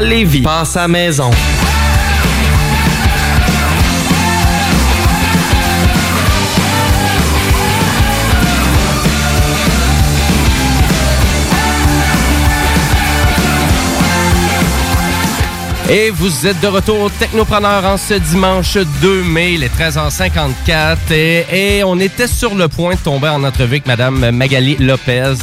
Lévis. Passe à maison. Et vous êtes de retour au Technopreneur en ce dimanche 2 mai, les 13h54. Et, et on était sur le point de tomber en entrevue avec Madame Magali Lopez.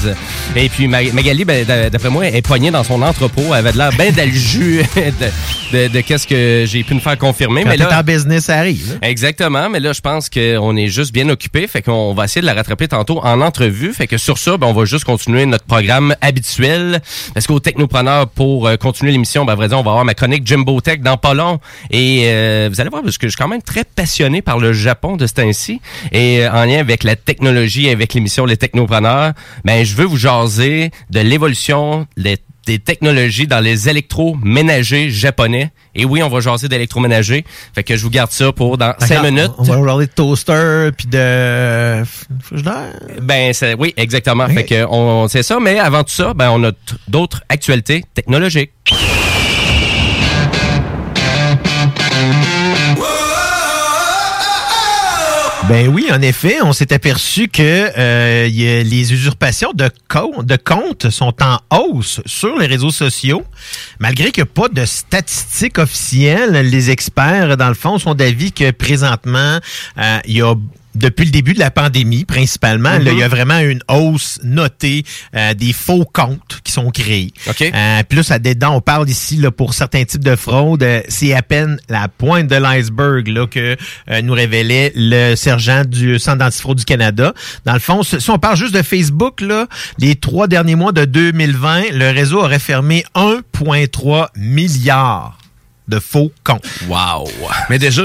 Et puis Ma- Magali, ben, d'a- d'après moi, est poignée dans son entrepôt. Elle avait de l'air bien jus *laughs* de, de- de qu'est-ce que j'ai pu me faire confirmer. Quand mais là, en business, ça arrive. hein. Exactement, mais là, je pense qu'on est juste bien occupé, fait qu'on va essayer de la rattraper tantôt en entrevue. Fait que sur ça, ben, on va juste continuer notre programme habituel. Parce qu'au Technopreneur, pour euh, continuer l'émission, ben, à vrai dire, on va avoir ma chronique Jimbo Tech dans pas long. Et euh, vous allez voir, parce que je suis quand même très passionné par le Japon de ce temps-ci. Et euh, en lien avec la technologie, avec l'émission Les Technopreneurs, ben, je veux vous jaser de l'évolution des des technologies dans les électroménagers japonais. Et oui, on va jaser d'électroménager. Fait que je vous garde ça pour dans cinq D'accord. minutes. On va regarder de toaster puis de frigidaire. Ben c'est- oui, exactement. Fait que on c'est ça, mais avant tout ça, ben on a d'autres actualités technologiques. Ben oui, en effet, on s'est aperçu que euh, les usurpations de, co- de comptes sont en hausse sur les réseaux sociaux, malgré qu'il n'y a pas de statistiques officielles. Les experts, dans le fond, sont d'avis que présentement, euh, il y a depuis le début de la pandémie, principalement, là, Mhm. il y a vraiment une hausse notée euh, des faux comptes qui sont créés. Euh, puis là, dedans, on parle ici là, pour certains types de fraudes, euh, c'est à peine la pointe de l'iceberg là que euh, nous révélait le sergent du Centre d'antifraude du Canada. Dans le fond, si si on parle juste de Facebook, là, les trois derniers mois de 2020, le réseau aurait fermé 1,3 milliard de faux comptes. Wow! Mais déjà,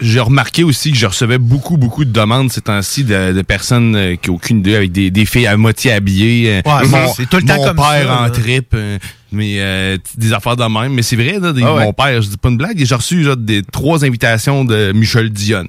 j'ai remarqué aussi que je recevais beaucoup, beaucoup de demandes ces temps-ci de, de personnes euh, qui n'ont aucune idée, avec des, des filles à moitié habillées. euh, Ouais, mon, c'est tout le temps mon comme père ça, en là. trip, euh, mais euh, des affaires de même. Mais c'est vrai, là, des- Ah ouais. mon père, je dis pas une blague, j'ai reçu genre, des trois invitations de Michel Dion.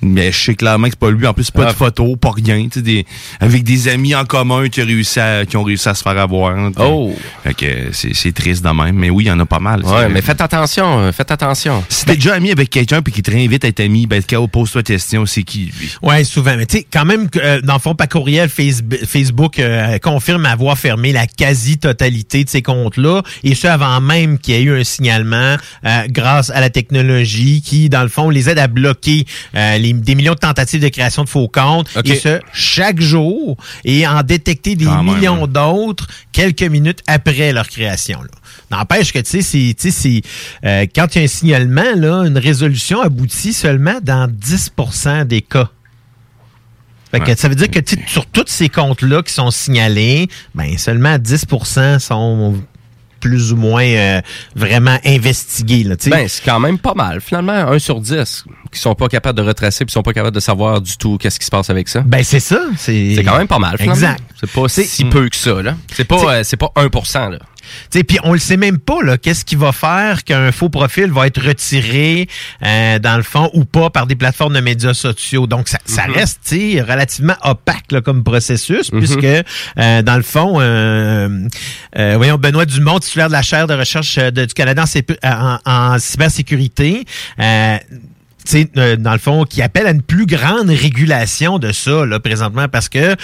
Mais je sais clairement que c'est pas lui. En plus, c'est pas Ah. de photos, pas rien. tu sais, Des, avec des amis en commun qui, ont réussi à, qui ont réussi à se faire avoir. hein, Oh! Fait que c'est c'est triste de même. Mais oui, il y en a pas mal. Ouais, mais faites attention, euh, faites attention. si t'es déjà ami avec quelqu'un puis qu'il te réinvite à être ami, ben, pose-toi question, c'est qui, lui? Ouais, souvent. Mais tu sais, quand même, que, euh, dans le fond, par courriel, Facebook, Facebook euh, confirme avoir fermé la quasi-totalité de ces comptes-là, et ce avant même qu'il y ait eu un signalement euh, grâce à la technologie qui, dans le fond, les aide à bloquer euh, les, des millions de tentatives de création de faux comptes, et ce, chaque jour, et en détecter des Quand millions hein. d'autres quelques minutes après leur création. N'empêche que, tu sais, c'est, euh, quand il y a un signalement, là, une résolution aboutit seulement dans 10% des cas. Fait que ça veut dire que sur tous ces comptes-là qui sont signalés, ben seulement 10% sont plus ou moins euh, vraiment investigués. Là. Ben, c'est quand même pas mal. Finalement, un sur dix qui sont pas capables de retracer puis sont pas capables de savoir du tout qu'est-ce qui se passe avec ça. Ben, c'est ça. C'est quand même pas mal, finalement. Exact. C'est pas si peu que ça, là. C'est pas, euh, c'est pas 1%, là. Puis on le sait même pas, là, qu'est-ce qui va faire qu'un faux profil va être retiré euh, dans le fond ou pas par des plateformes de médias sociaux. Donc, ça, ça Mhm. reste relativement opaque là, comme processus, Mhm. puisque euh, dans le fond, euh, euh, voyons, Benoît Dumont, titulaire de la chaire de recherche euh, de- du Canada en, en- en cybersécurité, euh, euh, dans le fond, qui appelle à une plus grande régulation de ça, là, présentement, parce que, euh,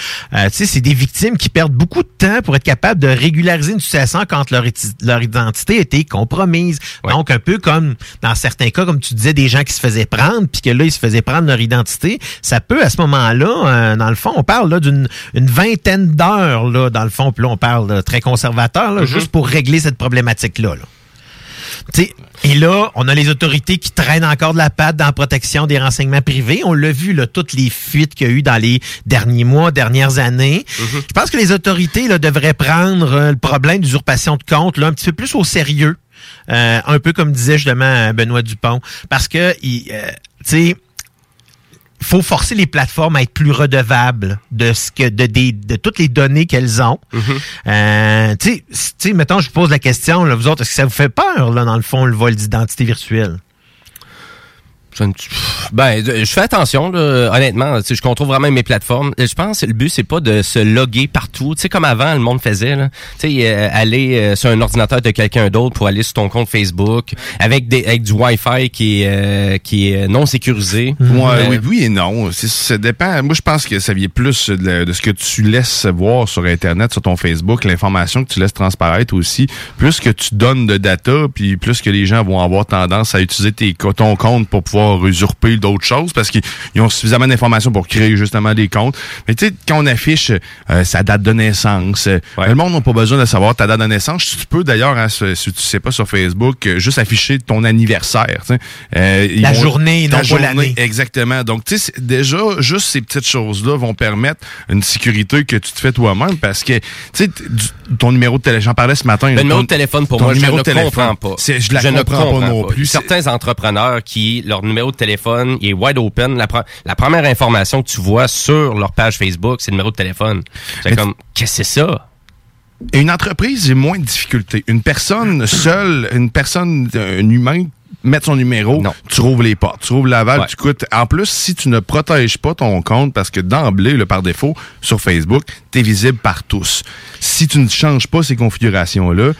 tu sais, c'est des victimes qui perdent beaucoup de temps pour être capables de régulariser une situation quand leur, identité a été compromise. Donc, un peu comme, dans certains cas, comme tu disais, des gens qui se faisaient prendre, puis que là, ils se faisaient prendre leur identité, ça peut, à ce moment-là, euh, dans le fond, on parle là d'une une vingtaine d'heures, là, dans le fond, puis là, on parle là, très conservateur, là, juste pour régler cette problématique-là. là. Et là, on a les autorités qui traînent encore de la patte dans la protection des renseignements privés. On l'a vu, là, toutes les fuites qu'il y a eu dans les derniers mois, dernières années. Je pense que les autorités là, devraient prendre euh, le problème d'usurpation de compte là, un petit peu plus au sérieux. Euh, un peu comme disait justement Benoît Dupont. Parce que, il, euh, tu sais, faut forcer les plateformes à être plus redevables de ce que de, des- de toutes les données qu'elles ont. Tu sais, tu sais, mettons, je vous pose la question, là, vous autres, est-ce que ça vous fait peur, là, dans le fond, le vol d'identité virtuelle? Je Ben, je fais attention, là, honnêtement. Je contrôle vraiment mes plateformes. Je pense que le but, c'est pas de se loguer partout. Tu sais, comme avant, le monde faisait. Là. Tu sais, euh, aller euh, sur un ordinateur de quelqu'un d'autre pour aller sur ton compte Facebook avec des avec du Wi-Fi qui est euh, qui est non sécurisé. Ouais, Euh, oui, oui et non. Ça dépend. Moi, je pense que ça vient plus de, de ce que tu laisses voir sur Internet, sur ton Facebook, l'information que tu laisses transparaître aussi. Plus que tu donnes de data, puis plus que les gens vont avoir tendance à utiliser tes, ton compte pour pouvoir usurper d'autres choses parce qu'ils ils ont suffisamment d'informations pour créer justement des comptes. Mais tu sais, quand on affiche euh, sa date de naissance, euh, le monde n'a pas besoin de savoir ta date de naissance. Tu peux d'ailleurs, hein, si tu sais pas sur Facebook, euh, juste afficher ton anniversaire. Euh, La vont- journée, non pas l'année. Exactement. Donc, tu sais, déjà, juste ces petites choses-là vont permettre une sécurité que tu te fais toi-même parce que, tu sais, ton numéro de téléphone, j'en parlais ce matin. Le ton- numéro de téléphone, pour ton moi, je ne téléphone, comprends pas. Je ne comprends, pas non plus. Certains entrepreneurs qui, leur numéro de téléphone, il est wide open. La, pre- la première information que tu vois sur leur page Facebook, c'est le numéro de téléphone. C'est comme, qu'est-ce que c'est ça? Une entreprise, j'ai moins de difficultés. Une personne *clears throat* seule, une personne, un humain, mettre son numéro, tu rouvres les portes, tu rouvres la valve, tu coûtes. En plus, si tu ne protèges pas ton compte, parce que d'emblée, par défaut, sur Facebook, tu es visible par tous. Si tu ne changes pas ces configurations-là,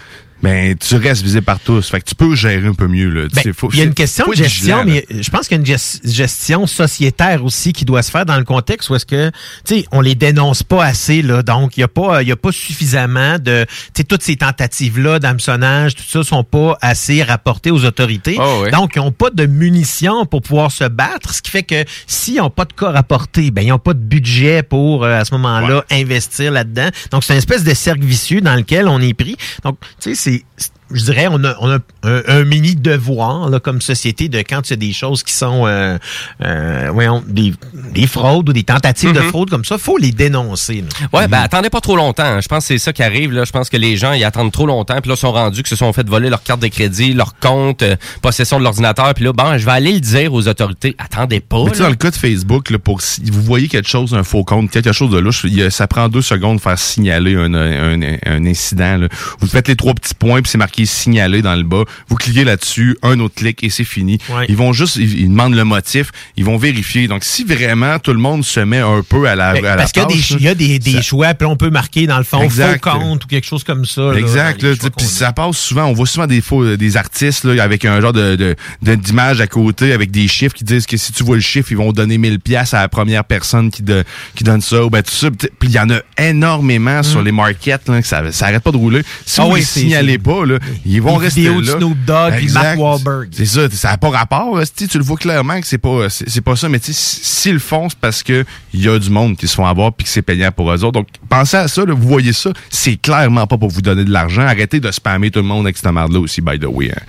ben, tu restes visible par tous. Fait que tu peux gérer un peu mieux, là. Ben, faut- il y a une question de gestion, vigilant, mais je pense qu'il y a une ges- gestion sociétaire aussi qui doit se faire dans le contexte où est-ce que, tu sais, on les dénonce pas assez, là. Donc, il y a pas, il y a pas suffisamment de, tu sais, toutes ces tentatives-là d'hameçonnage, tout ça, sont pas assez rapportées aux autorités. Oh, oui. Donc, ils ont pas de munitions pour pouvoir se battre, ce qui fait que s'ils n'ont pas de cas rapportés, ben, ils n'ont pas de budget pour, euh, à ce moment-là, investir là-dedans. Donc, c'est une espèce de cercle vicieux dans lequel on est pris. Donc, tu sais, c'est, c'est- je dirais, on a, on a un, un mini devoir là, comme société de quand il y a des choses qui sont euh, euh, voyons, des, des fraudes ou des tentatives de Mhm. fraude comme ça, faut les dénoncer. là. Ouais, ben attendez pas trop longtemps. Je pense que c'est ça qui arrive. Là. Je pense que les gens ils attendent trop longtemps, puis là ils sont rendus que se sont fait voler leur carte de crédit, leur compte, euh, possession de l'ordinateur, puis là bon, je vais aller le dire aux autorités. Attendez pas. Mais dans le cas de Facebook, là, pour si vous voyez quelque chose, un faux compte, quelque chose de louche, il ça prend deux secondes de faire signaler un, un, un incident. là. Vous faites les trois petits points, puis c'est marqué signaler dans le bas. Vous cliquez là-dessus, un autre clic et c'est fini. Ouais. Ils vont juste, ils, ils demandent le motif, ils vont vérifier. Donc, si vraiment tout le monde se met un peu à la, Ben, à la Parce qu'il y a des, des, ça- choix, puis on peut marquer dans le fond Exact. faux compte ou quelque chose comme ça. Exact. Puis ça passe souvent, on voit souvent des faux, des artistes là, avec un genre de de- de- d'image à côté avec des chiffres qui disent que si tu vois le chiffre, ils vont donner 1000 pièces à la première personne qui, de, qui donne ça. Ou ben, tout ça. Puis il y en a énormément sur les markets là, que ça, ça arrête pas de rouler. Si Mm. Ah vous oui, les c'est- signalez pas, là, ils vont Des rester vidéos là. de Snoop Dogg Exact. Mark Wahlberg. C'est ça, ça n'a pas rapport. Tu le vois clairement que c'est pas c'est pas ça, mais s'ils le font, c'est parce que il y a du monde qui se font avoir puis que c'est payant pour eux autres. Donc pensez à ça, là, vous voyez ça, c'est clairement pas pour vous donner de l'argent. Arrêtez de spammer tout le monde avec cette merde-là aussi, by the way. hein.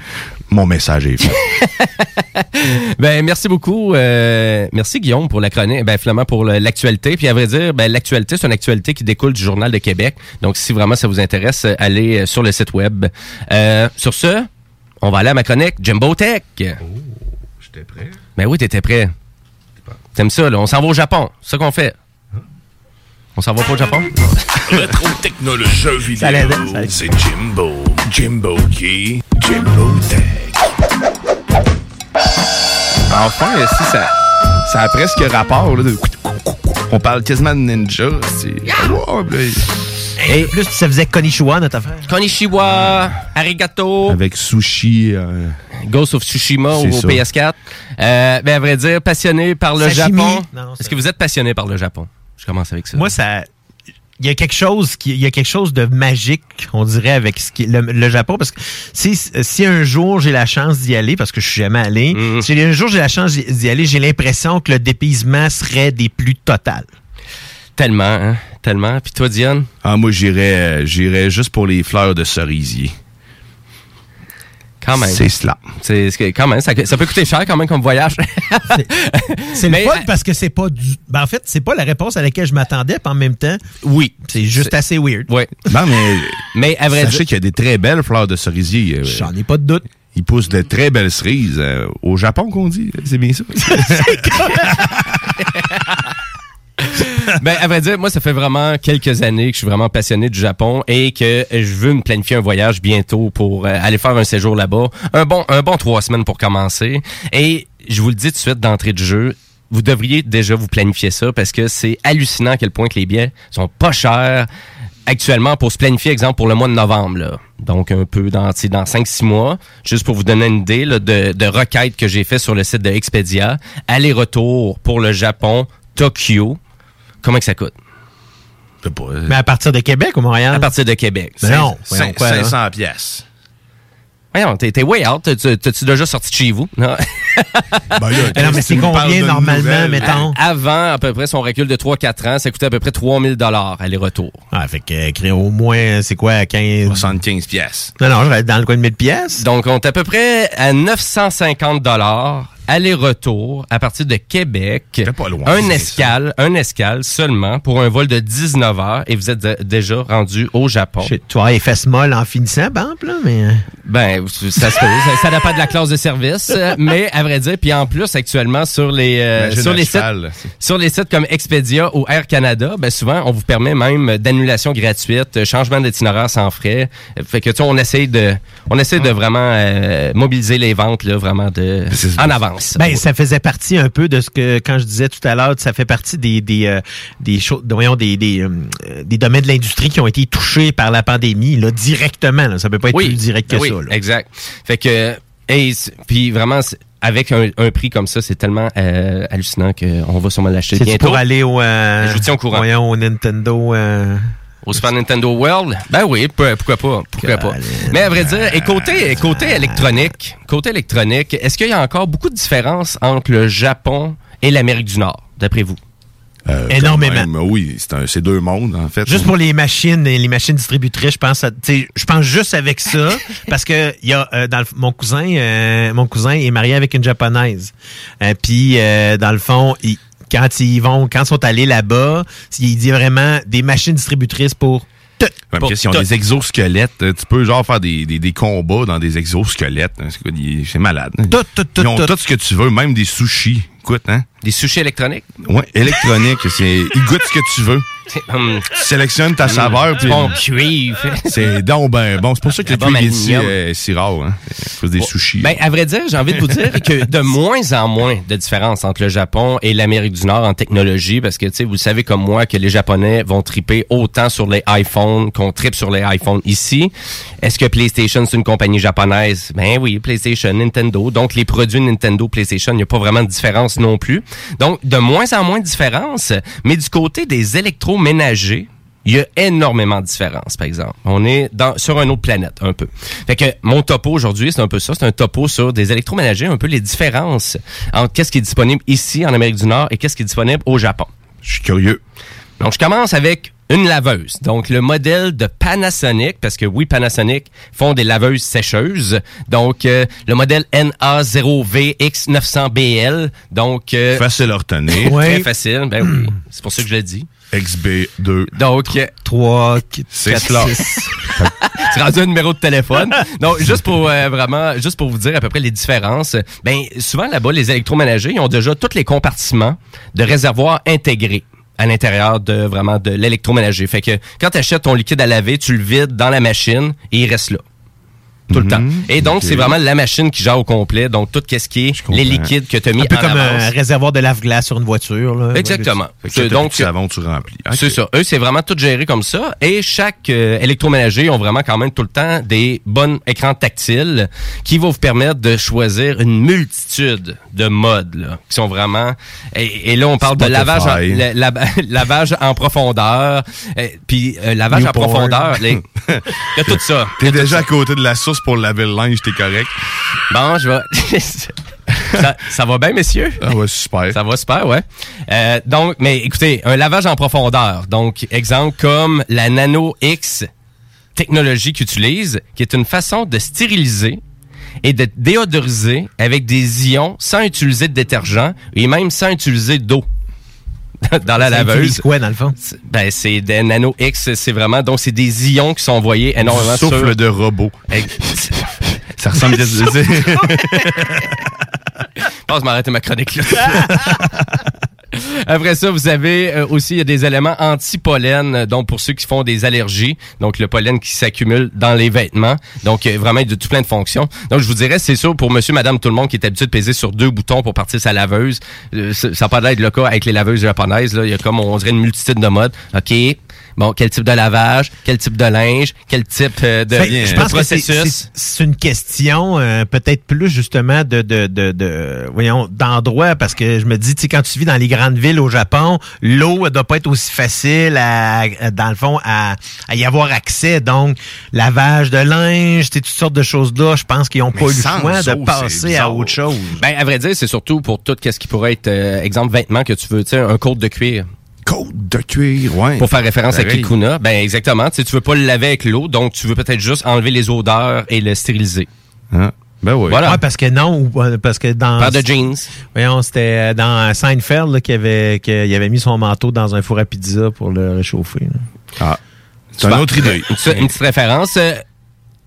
Mon message est fait. *laughs* Ben merci beaucoup. euh, merci Guillaume pour la chronique, ben finalement pour l'actualité. Puis à vrai dire, ben l'actualité c'est une actualité qui découle du journal de Québec. Donc si vraiment ça vous intéresse, euh, allez euh, sur le site web. Euh, sur ce, on va aller à ma chronique Jimbo Tech. J'étais prêt. Ben oui, t'étais prêt. T'aimes ça là? On s'en va au Japon. C'est ça qu'on fait. On s'en va pas au Japon? *laughs* Rétro technologie vidéo. L'aide. C'est Jimbo. Jimbo qui? Jimbo Tech. Enfin, si ça, ça a presque rapport. Là, de- on parle quasiment de ninja. C'est. Wow, Et plus, ça faisait Konnichiwa, notre affaire. Konnichiwa, arigato. Avec sushi. euh, Ghost of Tsushima au, C'est au ça. PS4. Euh, ben à vrai dire, passionné par le Sashimi. Japon. Est-ce que vous êtes passionné par le Japon? Je commence avec ça. Moi, ça. Il y a quelque chose qui, il y a quelque chose de magique, on dirait, avec ce qui, le, le Japon, parce que si, si un jour j'ai la chance d'y aller, parce que je suis jamais allé, Mm-hmm. si un jour j'ai la chance d'y aller, j'ai l'impression que le dépaysement serait des plus totales. Tellement, hein? Tellement. Puis toi, Diane? Ah, moi, j'irais, j'irais juste pour les fleurs de cerisier. Quand même. C'est cela. C'est quand même. Ça, ça peut coûter cher quand même comme voyage. C'est le fun euh, parce que c'est pas du. Ben, en fait, c'est pas la réponse à laquelle je m'attendais, puis en même temps, oui. C'est juste assez weird. Oui. Non, mais. mais à vrai Sachez qu'il y a des très belles fleurs de cerisier. euh, J'en ai pas de doute. Ils poussent de très belles cerises. euh, au Japon, qu'on dit. C'est bien ça. *laughs* *laughs* *laughs* ben, à vrai dire, moi, ça fait vraiment quelques années que je suis vraiment passionné du Japon et que je veux me planifier un voyage bientôt pour euh, aller faire un séjour là-bas. Un bon, un bon trois semaines pour commencer. Et je vous le dis tout de suite d'entrée de jeu, vous devriez déjà vous planifier ça parce que c'est hallucinant à quel point que les billets sont pas chers actuellement pour se planifier, exemple, pour le mois de novembre. Là. Donc, un peu dans, dans 5-6 mois, juste pour vous donner une idée là, de, de requêtes que j'ai fait sur le site de Expedia. Aller-retour pour le Japon, Tokyo. Comment que ça coûte? Mais à partir de Québec ou Montréal? À partir de Québec. Mais non, Cinq- voyons quoi, là. 500 pièces. Voyons, t'es way out. T'as- T'as-tu déjà sorti de chez vous? Non. *laughs* Ben Eh non, mais c'est combien normalement, mettons? À- Avant, à peu près, son recul de 3-4 ans, ça coûtait à peu près 3000 aller-retour. Ah, fait que euh, créer au moins, c'est quoi, 15... 75 pièces. Non, non, je vais être dans le coin de 1000 pièces. Donc, on est à peu près à 950 aller-retour à partir de Québec. pas loin, Un escale, un escale seulement pour un vol de 19 heures et vous êtes de- déjà rendu au Japon. Tu vas avoir les fesses molles en finissant, exemple, là, mais... euh, Ben, ça se. Ça, ça dépend de la classe de service. euh, mais, à vrai dire, puis en plus, actuellement, sur les, euh, sur les sites, sur les sites comme Expedia ou Air Canada, ben, souvent, on vous permet même d'annulation gratuite, changement d'itinéraire sans frais. Fait que, tu sais, on essaye de, on essaie de vraiment, euh, mobiliser les ventes, là, vraiment de, en avance. Ben, ça faisait partie un peu de ce que, quand je disais tout à l'heure, ça fait partie des, des, euh, des choses, voyons, des, des, euh, des domaines de l'industrie qui ont été touchés par la pandémie, là, directement, là. Ça peut pas être plus direct que oui, ça, là. exact. Fait que, hey, puis vraiment, avec un, un prix comme ça, c'est tellement euh, hallucinant qu'on va sûrement l'acheter C'est bientôt. pour aller au, euh, Je vous tiens au courant. voyons, au Nintendo, euh, Au Super Nintendo World? Ben oui, pourquoi pas, pourquoi pas. Mais à vrai dire, et côté, et côté électronique, côté électronique, est-ce qu'il y a encore beaucoup de différences entre le Japon et l'Amérique du Nord, d'après vous? Euh, Énormément. même, oui, c'est un- c'est deux mondes, en fait. Juste pour les machines, les machines distributrices, je pense, à- tu sais, je pense juste avec ça, *laughs* parce que il y a euh, dans le- mon cousin, euh, mon cousin est marié avec une japonaise. Euh, Puis euh, dans le fond, il- quand ils vont, quand ils sont allés là-bas, il dit vraiment des machines distributrices pour. Ouais, pour mais s'ils ont tout. des exosquelettes, euh, tu peux genre faire des, des, des combats dans des exosquelettes. hein, C'est quoi, des- c'est malade. hein. Tout, tout, tout, Ils ont tout. tout ce que tu veux, même des sushis. Écoute, hein? Des sushis électroniques? Ouais, électronique. c'est, ils goûtent ce que tu veux. *laughs* Hum, Tu sélectionnes ta saveur. puis- bon cuivre. *laughs* C'est donc ben bon. C'est pour ça que le cuivre ici est si rare. Hein? Cause des sushis. Ben, à vrai dire, j'ai envie de vous dire que de *laughs* moins en moins de différence entre le Japon et l'Amérique du Nord en technologie, parce que, tu sais, vous savez comme moi que les Japonais vont triper autant sur les iPhones qu'on tripe sur les iPhones ici. Est-ce que PlayStation, c'est une compagnie japonaise? Ben oui, PlayStation, Nintendo. Donc, les produits Nintendo, PlayStation, il n'y a pas vraiment de différence non plus. Donc, de moins en moins de différence. Mais du côté des électroménagers, il y a énormément de différences, par exemple. On est dans, sur une autre planète, un peu. Fait que mon topo aujourd'hui, c'est un peu ça. C'est un topo sur des électroménagers, un peu les différences entre qu'est-ce qui est disponible ici, en Amérique du Nord, et qu'est-ce qui est disponible au Japon. Je suis curieux. Donc, je commence avec une laveuse. Donc, le modèle de Panasonic, parce que oui, Panasonic font des laveuses sécheuses. Donc, euh, le modèle NA0VX900BL. Donc, euh, Facile à retenir. Très facile. Ben oui. C'est pour ça que je l'ai dit. XB2. Donc, 3, C'est 4, cela. 6. *laughs* C'est rendu un numéro de téléphone. Donc, juste pour euh, vraiment, juste pour vous dire à peu près les différences, ben souvent là-bas, les électroménagers, ils ont déjà tous les compartiments de réservoirs intégrés à l'intérieur de vraiment de l'électroménager. Fait que quand tu achètes ton liquide à laver, tu le vides dans la machine et il reste là. Tout le temps. Et donc, c'est vraiment la machine qui gère au complet. Donc, tout ce qui est les liquides que tu as mis Un peu en comme avance. un réservoir de lave-glace sur une voiture. Là. Exactement. Fait que donc savon, tu remplis. c'est ça. Eux, c'est vraiment tout géré comme ça. Et chaque euh, électroménager ont vraiment quand même tout le temps des bons écrans tactiles qui vont vous permettre de choisir une multitude de modes là, qui sont vraiment. Et, et là, on parle de lavage en, la- la- *laughs* lavage en profondeur. euh, Puis euh, lavage en Newport. profondeur. les- Il *laughs* y a tout ça. T'es déjà à côté de la source pour laver le linge, t'es correct. Bon, je vais. *laughs* ça, ça va bien, messieurs? Ah ouais, super. Ça va super, ouais. Euh, donc, mais écoutez, un lavage en profondeur. Donc, exemple comme la Nano X technologie qu'ils utilisent, qui est une façon de stériliser et de déodoriser avec des ions sans utiliser de détergent et même sans utiliser d'eau *laughs* dans la laveuse. quoi, dans le fond? Ben, c'est des Nano X, c'est vraiment, donc c'est des ions qui sont envoyés énormément Du souffle sur- de robot. *laughs* Ça ressemble à... *laughs* Je pense m'arrêter ma chronique là. *laughs* Après ça, vous avez euh, aussi il y a des éléments anti-pollen, euh, donc pour ceux qui font des allergies, donc le pollen qui s'accumule dans les vêtements. Donc euh, vraiment il y a de tout plein de fonctions. Donc je vous dirais, c'est sûr pour monsieur, madame, tout le monde qui est habitué de peser sur deux boutons pour partir sa laveuse, euh, ça n'a pas le cas avec les laveuses japonaises. Là. Il y a comme on dirait une multitude de modes. OK. Bon, quel type de lavage, quel type de linge, quel type euh, de, Fait que je de pense que c'est- processus? c'est c'est une question euh, peut-être plus justement de, de, de, de voyons d'endroit parce que je me dis tu sais quand tu vis dans les grandes villes au Japon l'eau elle doit pas être aussi facile à, à- dans le fond à, à y avoir accès donc lavage de linge tu sais, toutes sortes de choses là je pense qu'ils ont pas eu le choix de passer à autre chose Ben, à vrai dire, c'est surtout pour tout ce qui pourrait être, euh, exemple, vêtements que tu veux, tu sais, un côte de cuir. Côte de cuir, ouais. Pour faire référence à. Kikuna. Ben, exactement. Tu veux pas le laver avec l'eau, donc tu veux peut-être juste enlever les odeurs et le stériliser. ben oui. Voilà. Ouais, parce que non, euh, parce que dans. Paire de jeans. Voyons, c'était euh, dans Seinfeld là, qui avait, qui avait mis son manteau dans un four à pizza pour le réchauffer. là. Ah. C'est une autre idée. Une, *laughs* petite- une petite référence.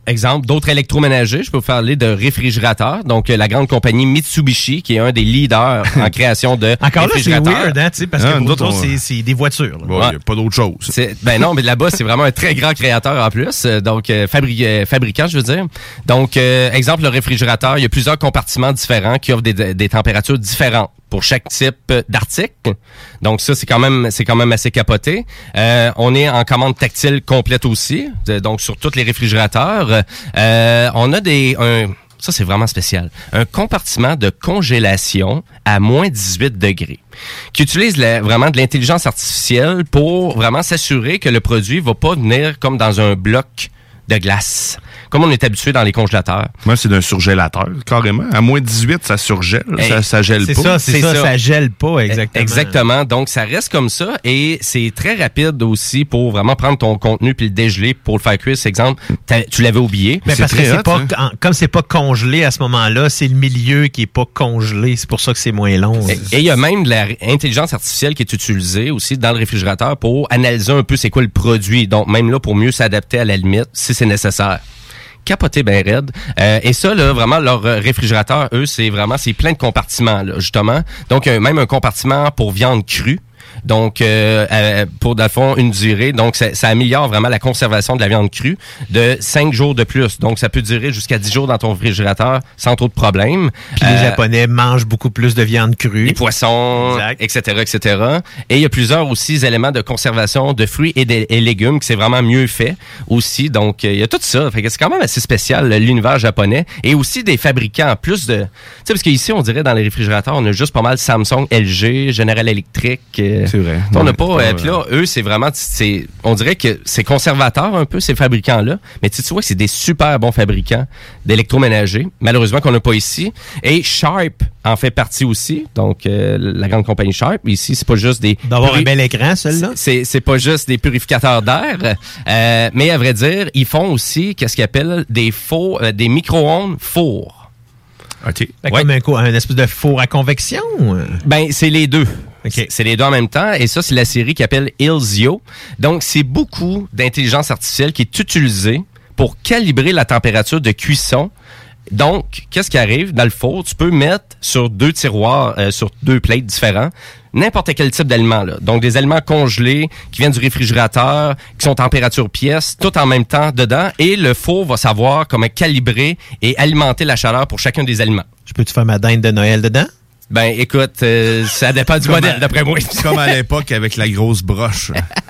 Exemple, d'autres électroménagers, je peux vous parler de réfrigérateurs. Donc, euh, la grande compagnie Mitsubishi, qui est un des leaders *laughs* en création de Encore là, c'est réfrigérateurs. weird, hein, parce que pour autres, autres, on- c'est- c'est des voitures. là. Il n'y a pas d'autre chose. Ben non, mais là-bas, c'est vraiment un très grand créateur en plus. Euh, Donc, euh, fabri- euh, fabricant, je veux dire. Donc, euh, exemple, le réfrigérateur, il y a plusieurs compartiments différents qui offrent des, des températures différentes pour chaque type d'article. Donc, ça, c'est quand même c'est quand même assez capoté. Euh, on est en commande tactile complète aussi, donc sur tous les réfrigérateurs. Euh, on a des... un- ça, c'est vraiment spécial. Un compartiment de congélation à moins 18 degrés qui utilise vraiment de l'intelligence artificielle pour vraiment s'assurer que le produit va pas venir comme dans un bloc de glace, comme on est habitué dans les congélateurs. Moi, c'est d'un surgélateur, carrément. À moins 18, ça surgèle. Hey, ça, ça gèle c'est pas. ça, c'est ça, ça gèle pas, exactement. Exactement. Donc, ça reste comme ça et c'est très rapide aussi pour vraiment prendre ton contenu puis le dégeler pour le faire cuire. C'est exemple, tu l'avais oublié. Mais parce que c'est pas, hein. comme c'est pas congelé à ce moment-là, c'est le milieu qui est pas congelé. C'est pour ça que c'est moins long. Et et il y a même de l'intelligence artificielle qui est utilisée aussi dans le réfrigérateur pour analyser un peu c'est quoi le produit. Donc, même là, pour mieux s'adapter à la limite, si c'est nécessaire. Capoté ben raide. Euh, et ça, là, vraiment, leur réfrigérateur, eux, c'est vraiment, c'est plein de compartiments, là, justement. Donc, euh, même un compartiment pour viande crue. Donc, euh, euh, pour, dans le fond, une durée. Donc, ça, ça améliore vraiment la conservation de la viande crue de 5 jours de plus. Donc, ça peut durer jusqu'à 10 jours dans ton réfrigérateur sans trop de problèmes. Puis les Euh, Japonais mangent beaucoup plus de viande crue. les poissons, etc., etc. Et il y a plusieurs aussi éléments de conservation de fruits et, de- et légumes qui c'est vraiment mieux fait aussi. Donc, euh, il y a tout ça. Fait que c'est quand même assez spécial, l'univers japonais. Et aussi des fabricants, plus de... Tu sais, parce qu'ici, on dirait dans les réfrigérateurs, on a juste pas mal Samsung, LG, General Electric. euh, C'est vrai. On n'a Ouais, pas... euh, Puis là, eux, c'est vraiment... On dirait que c'est conservateur un peu, ces fabricants-là. Mais tu vois que c'est des super bons fabricants d'électroménagers. Malheureusement qu'on n'a pas ici. Et Sharp en fait partie aussi. Donc, euh, la grande compagnie Sharp. Ici, c'est pas juste des... D'avoir un bel écran, celle-là. c'est pas juste des purificateurs d'air, euh, mais à vrai dire, ils font aussi qu'est-ce qu'ils appellent des fours, euh, des micro-ondes fours. OK. Fait Comme un, un espèce de four à convection. Ben, c'est les deux. C'est- les deux en même temps. Et ça, c'est la série qui appelle Ilzio. Donc, c'est beaucoup d'intelligence artificielle qui est utilisée pour calibrer la température de cuisson. Donc, qu'est-ce qui arrive? Dans le four? Tu peux mettre sur deux tiroirs, euh, sur deux plates différents, n'importe quel type d'aliment. là. Donc, des aliments congelés qui viennent du réfrigérateur, qui sont température pièce, tout en même temps dedans. Et le four va savoir comment calibrer et alimenter la chaleur pour chacun des aliments. Je peux-tu faire ma dinde de Noël dedans? Ben, écoute, euh, ça dépend du Comme modèle, d'après moi. C'est comme à l'époque avec la grosse broche. *laughs*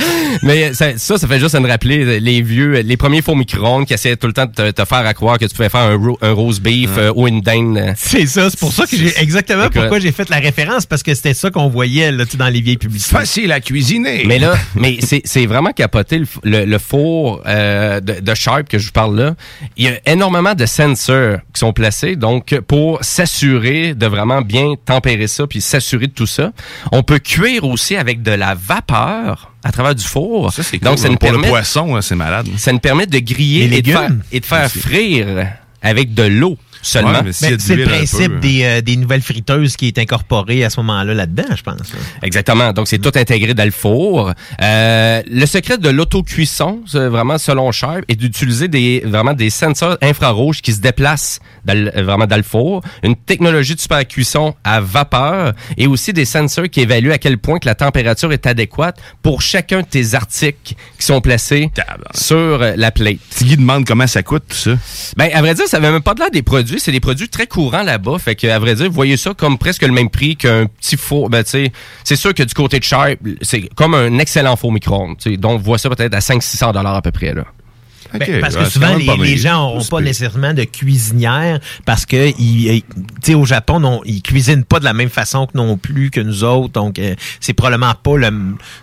*laughs* Mais ça, ça, ça fait juste à me rappeler les vieux, les premiers faux micro-ondes qui essayaient tout le temps de te, te faire à croire que tu pouvais faire un, ro- un rose beef euh, ou une dinde. C'est ça, c'est pour ça que j'ai exactement Écoute. pourquoi j'ai fait la référence parce que c'était ça qu'on voyait là, tu sais, dans les vieilles publicités. Facile à cuisiner. Mais là, *laughs* mais c'est c'est vraiment capoté le, le, le four euh, de, de Sharp que je vous parle là. Il y a énormément de sensors qui sont placés donc pour s'assurer de vraiment bien tempérer ça puis s'assurer de tout ça. On peut cuire aussi avec de la vapeur à travers du four. Ça, c'est donc ça hein. nous Pour permet le poisson, hein, c'est malade. ça nous permet de griller Les et de, faire, légumes. et de faire Aussi. frire avec de l'eau seulement. Ouais, c'est le peu, principe des, euh, des nouvelles friteuses qui est incorporé à ce moment-là là-dedans, je pense. là. Exactement. Donc, c'est tout intégré dans le four. Euh, le secret de l'autocuisson, vraiment selon Sharp, est d'utiliser des vraiment des sensors infrarouges qui se déplacent dans le- euh, vraiment dans le four, une technologie de super cuisson à vapeur et aussi des sensors qui évaluent à quel point que la température est adéquate pour chacun de tes articles qui sont placés sur euh, la plate. Tiggy demande comment ça coûte, tout ça. Ben, à vrai dire, ça avait même pas de l'air des produits produits, c'est des produits très courants là-bas. Fait que, à vrai dire, vous voyez ça comme presque le même prix qu'un petit four. Ben, tu sais, c'est sûr que du côté de Sharp, c'est comme un excellent four micro-ondes. Donc, on voit ça peut-être à 500-600 dollars à peu près, là. Ben, parce que souvent, les, gens n'ont C'est pas nécessairement de cuisinière parce que ils, ils- tu sais, au Japon, non, ils cuisinent pas de la même façon que non plus que nous autres. Donc, euh, c'est probablement pas le. tu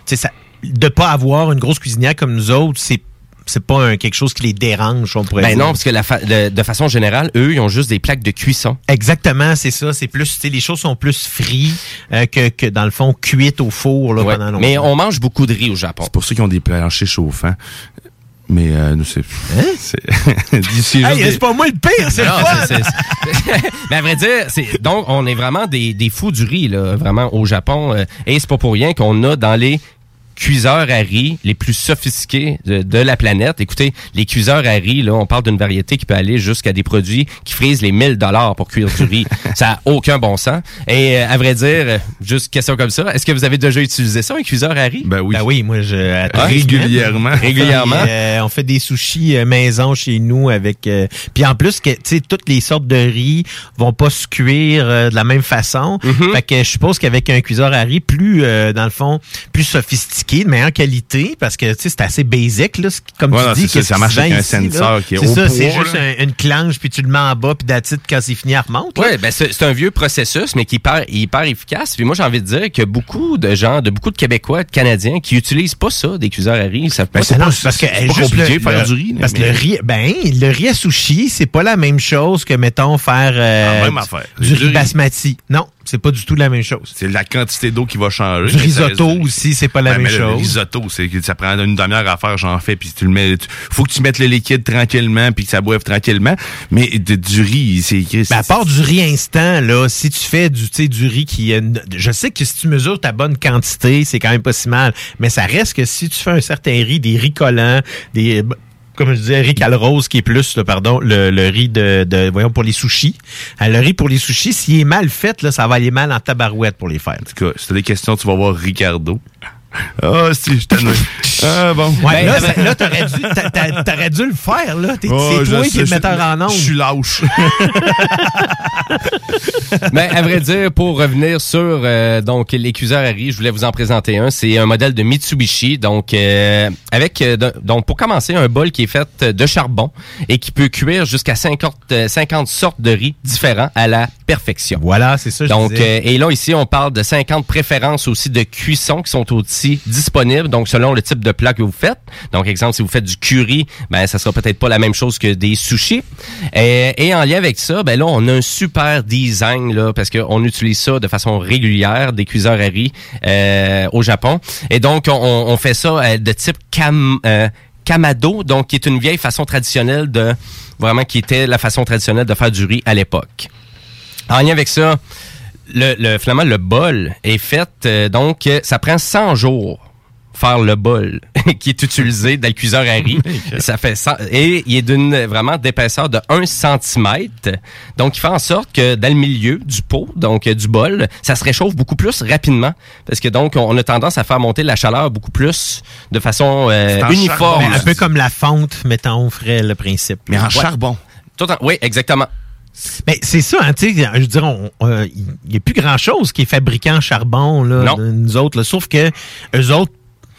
sais, ça- De pas avoir une grosse cuisinière comme nous autres, c'est c'est pas un- quelque chose qui les dérange, on pourrait Ben dire. non, parce que la fa- de, de façon générale, eux, ils ont juste des plaques de cuisson. Exactement, c'est ça. C'est plus, tu sais, les choses sont plus frites euh, que, que dans le fond cuites au four là, Ouais. pendant longtemps. Mais on mange beaucoup de riz au Japon. C'est pour ceux qui ont des planchers chauffants. Mais euh, nous, c'est. *laughs* c'est *laughs* c'est Hey, des- c'est pas moi le pire, c'est le *laughs* Mais à vrai dire, c'est donc on est vraiment des, des fous du riz là, vraiment au Japon euh, et c'est pas pour rien qu'on a dans les cuiseurs à riz les plus sophistiqués de, de la planète. Écoutez, les cuiseurs à riz là, on parle d'une variété qui peut aller jusqu'à des produits qui frisent les 1000 dollars pour cuire du riz. *laughs* ça a aucun bon sens. Et euh, à vrai dire, juste question comme ça, est-ce que vous avez déjà utilisé ça un cuiseur à riz? Ben oui. Ben oui, moi je régulièrement. Régulièrement. On fait, euh, on fait des sushis euh, maison chez nous avec euh, puis en plus que tu sais toutes les sortes de riz vont pas se cuire euh, de la même façon. Mm-hmm. Fait que je suppose qu'avec un cuiseur à riz plus euh, dans le fond plus sophistiqué, de meilleure qualité parce que tu sais c'est assez basic là, comme tu dis c'est ça, ça marche avec un ici, sensor là. qui est au ça, c'est juste un- une clanche puis tu le mets en bas puis d'attitude quand c'est fini elle remonte. Oui, ben c'est un vieux processus, mais qui est hyper, hyper efficace. Puis moi, j'ai envie de dire que beaucoup de gens, de beaucoup de Québécois, de Canadiens, qui utilisent pas ça, des cuiseurs à riz, ils savent pas Ben, c'est parce que c'est pas juste compliqué le- de faire le- du riz. Parce que mais- le riz, ben, le riz à sushi, c'est pas la même chose que, mettons, faire euh, Ah, même du- du riz. basmati. Non, c'est pas du tout la même chose. C'est la quantité d'eau qui va changer. Du risotto reste aussi, c'est pas la Ben, même mais chose. Le risotto, c'est que ça prend une demi-heure à faire, j'en fais, puis tu le mets. tu- faut que tu mettes le liquide tranquillement, puis que ça boive tranquillement. Mais de- du riz, c'est. Ben, à part du riz instant, là, si tu fais du, tu sais, du riz qui je sais que si tu mesures ta bonne quantité, c'est quand même pas si mal, mais ça reste que si tu fais un certain riz, des riz collants, des, comme je disais, riz calrose qui est plus, là, pardon, le, le riz de, de, voyons, pour les sushis. Euh, Le riz pour les sushis, s'il est mal fait, là, ça va aller mal en tabarouette pour les faire. En tout cas, si t'as des questions, tu vas voir Ricardo. Ah, si, je t'en *laughs* Ah, bon. Ouais, Ben, là, ben- là, t'aurais dû, t'aurais le faire, là. T'es- Oh, c'est toi sais, qui es le metteur en ondes. Je suis lâche. *laughs* Mais à vrai dire, pour revenir sur euh, donc les cuiseurs à riz, je voulais vous en présenter un. C'est un modèle de Mitsubishi. Donc euh, avec euh, de- donc pour commencer un bol qui est fait de charbon et qui peut cuire jusqu'à 50 euh, 50 sortes de riz différents à la perfection. Voilà, c'est ça. je Donc, euh, et là, ici, on parle de 50 préférences aussi de cuisson qui sont aussi disponibles, donc selon le type de plat que vous faites. Donc, exemple, si vous faites du curry, ben, ça sera peut-être pas la même chose que des sushis. Et, et en lien avec ça, ben là, on a un super design, là, parce qu'on utilise ça de façon régulière, des cuiseurs à riz euh, au Japon. Et donc, on, fait ça euh, de type euh, Kamado, donc qui est une vieille façon traditionnelle de vraiment qui était la façon traditionnelle de faire du riz à l'époque. En lien avec ça, le, le finalement le bol est fait euh, donc euh, ça prend 100 jours faire le bol *laughs* qui est utilisé dans le cuiseur à riz. *laughs* ça fait 100 et il est d'une vraiment d'épaisseur de 1 cm. Donc il fait en sorte que dans le milieu du pot, donc euh, du bol, ça se réchauffe beaucoup plus rapidement parce que donc on a tendance à faire monter la chaleur beaucoup plus de façon euh, uniforme. un peu comme la fonte, mettons, on ferait le principe. Mais en Ouais. charbon. Tout en- oui, exactement. Ben, c'est ça, hein, tu sais, je veux dire, euh, il n'y a plus grand-chose qui est fabriqué en charbon, là, de nous autres, là, sauf que eux autres,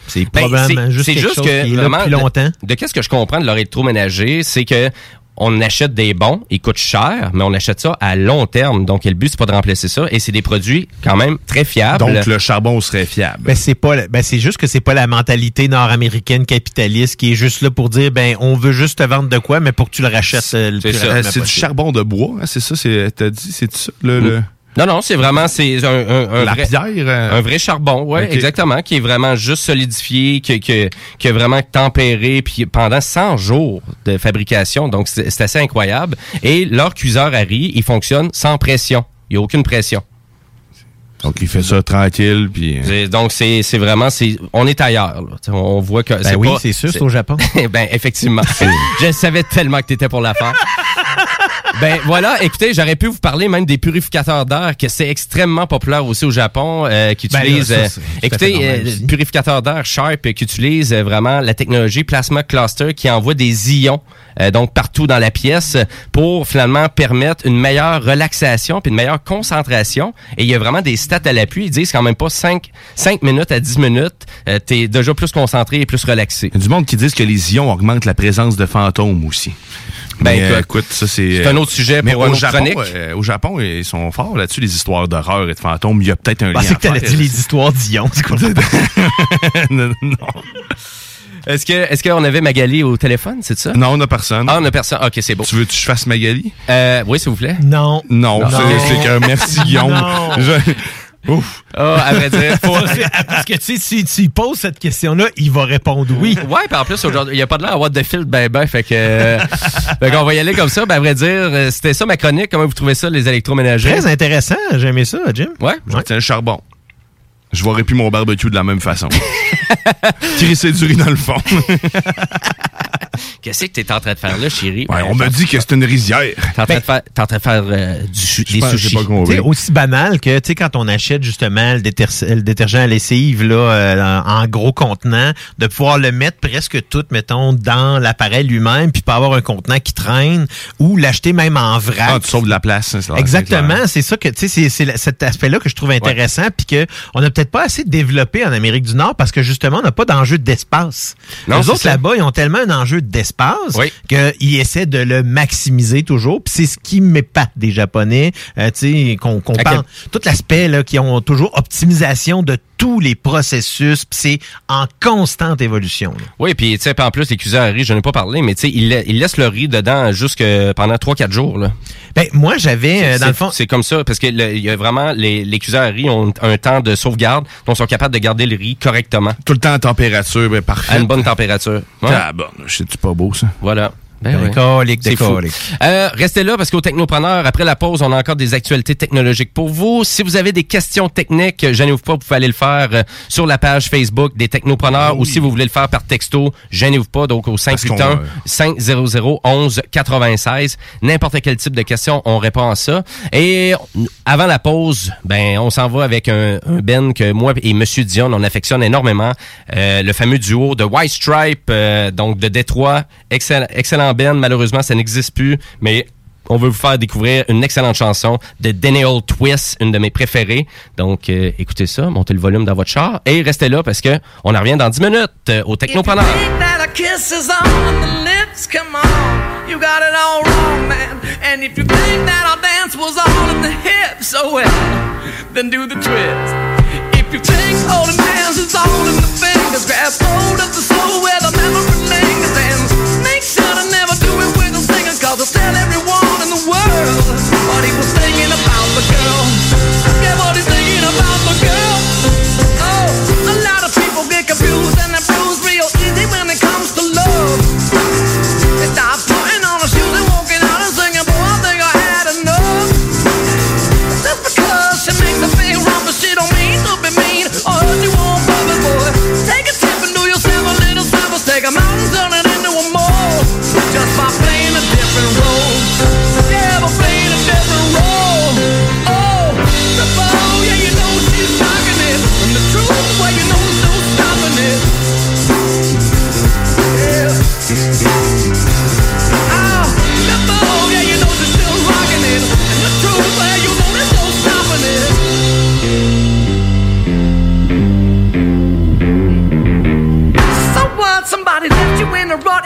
c'est Ben, probablement juste quelque juste chose que qui est là vraiment, depuis de- longtemps. De, qu'est-ce que je comprends de leur électroménager, c'est que on achète des bons, ils coûtent cher, mais on achète ça à long terme. Donc, le but, c'est pas de remplacer ça. Et c'est des produits quand même très fiables. Donc, le charbon serait fiable. Ben, c'est pas, ben, c'est juste que c'est pas la mentalité nord-américaine capitaliste qui est juste là pour dire, ben, on veut juste te vendre de quoi, mais pour que tu le rachètes euh, le C'est du possible. charbon de bois, hein, c'est ça? c'est- T'as dit, c'est ça? Le, le- Non, non, c'est vraiment c'est un, un, un La vrai, pierre, euh, un vrai charbon, ouais, exactement, qui est vraiment juste solidifié, qui, qui, qui est vraiment tempéré, puis pendant 100 jours de fabrication, donc c'est assez incroyable. Et leur cuiseur à riz, il fonctionne sans pression, il n'y a aucune pression. Donc, il fait ça tranquille, puis... euh, C'est- Donc c'est c'est vraiment c'est on est ailleurs. là. On voit que c'est Ben oui, pas- c'est sûr, c'est au Japon. *laughs* ben effectivement. Je savais tellement que t'étais pour la faire. Ben voilà, écoutez, j'aurais pu vous parler même des purificateurs d'air, que c'est extrêmement populaire aussi au Japon, euh, qui Ben là, utilisent... ça, euh, écoutez, euh, purificateur d'air Sharp qui utilise vraiment la technologie Plasma Cluster qui envoie des ions euh, donc partout dans la pièce pour finalement permettre une meilleure relaxation puis une meilleure concentration. Et il y a vraiment des stats à l'appui. Ils disent quand même pas 5, 5 minutes à 10 minutes, euh, t'es déjà plus concentré et plus relaxé. Il y a du monde qui disent que les ions augmentent la présence de fantômes aussi. Ben, Mais, euh, écoute, écoute, ça c'est. c'est un autre sujet mais pour au Japon, chronique. euh, au Japon, ils sont forts là-dessus, les histoires d'horreur et de fantômes. Il y a peut-être un Je lien. à que t'allais dire les histoires d'Ion. C'est quoi *laughs* non, non. Est-ce que est-ce qu'on avait Magali au téléphone, c'est ça? Non, on n'a personne. Ah, on a personne. OK, c'est beau. Tu veux que je fasse Magali? Euh, oui, s'il vous plaît. Non. Non, Non. c'est qu'un merci Guillaume. Non. Je- Ouf. Ah, à vrai dire, *laughs* faut... C'est- Parce que tu sais, si tu poses cette question-là, il va répondre oui. Ouais, puis en plus, aujourd'hui, il n'y a pas de l'air à avoir de fil ben ben, fait que... euh, fait qu'on va y aller comme ça. Ben, à vrai dire, euh, c'était ça ma chronique. Comment vous trouvez ça, les électroménagers? Très intéressant. J'ai aimé ça, Jim. Ouais. Je le charbon. Je vois plus mon barbecue de la même façon. *laughs* Crisser du riz dans le fond. *laughs* Qu'est-ce que t'es en train de faire là, chérie? Ouais, on m'a dit que c'était une rizière. T'es en train de faire, t'es en train de faire euh, du, su- des j'ai sushis. pas aussi banal que, tu sais, quand on achète justement le, déter- le détergent à lessive, là, euh, en, gros contenant, de pouvoir le mettre presque tout, mettons, dans l'appareil lui-même, puis pas avoir un contenant qui traîne, ou l'acheter même en vrac. Ah, tu sauves de la place. hein, c'est- c'est Exactement, c'est ça que tu sais, c'est- c'est cet aspect-là que je trouve intéressant, puis que on n'a peut-être pas assez développé en Amérique du Nord parce que justement on n'a pas d'enjeu d'espace. Non, Les c'est autres ça. là-bas, ils ont tellement un enjeu d'espace Oui. qu'ils essaient de le maximiser toujours. Puis c'est ce qui m'épate des Japonais, euh, tu sais, qu'on À parle tout l'aspect là, qui ont toujours optimisation de tous les processus, c'est en constante évolution. là. Oui, puis tu sais, en plus, les cuiseurs à riz, je n'en ai pas parlé, mais tu sais, ils, la- ils laissent le riz dedans jusque pendant 3-4 jours. Là. Ben moi j'avais euh, dans le C'est- fond C'est comme ça, parce que le- y a vraiment, les, les cuiseurs à riz ont un temps de sauvegarde, donc sont capables de garder le riz correctement, Tout le temps en température, ben, à parfait. une bonne température. Ouais. Ah bon, c'est pas beau ça. Voilà. Ben. Décolique, décolique. Euh, restez là parce qu'au Technopreneur, après la pause, on a encore des actualités technologiques pour vous. Si vous avez des questions techniques, gênez-vous pas, vous pouvez aller le faire euh, sur la page Facebook des Technopreneurs ou si vous voulez le faire par texto, gênez-vous pas. Donc au 581 qu'on, 500 11 96. N'importe quel type de question, on répond à ça. Et avant la pause, ben on s'en va avec un, un Ben que moi et Monsieur Dion, on affectionne énormément. Euh, le fameux duo de White Stripe, euh, donc de Détroit. Excellent, excellent Ben. Malheureusement, ça n'existe plus, mais on veut vous faire découvrir une excellente chanson de Daniel Twist, une de mes préférées. Donc, euh, écoutez ça, montez le volume dans votre char et restez là parce que on en revient dans 10 minutes euh, au Technopreneur. if you think that our dance was all in the hips, well, then do the twist. If you think holding hands is all in the fingers, grab hold of the soul where the memory cause it'll tell everyone in the world what he was thinking about the girl. Yeah, what he's thinking about the girl.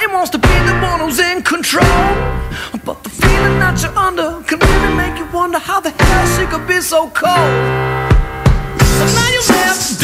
You and wants to be the one who's in control. But the feeling that you're under can really make you wonder how the hell she could be so cold. So now you're left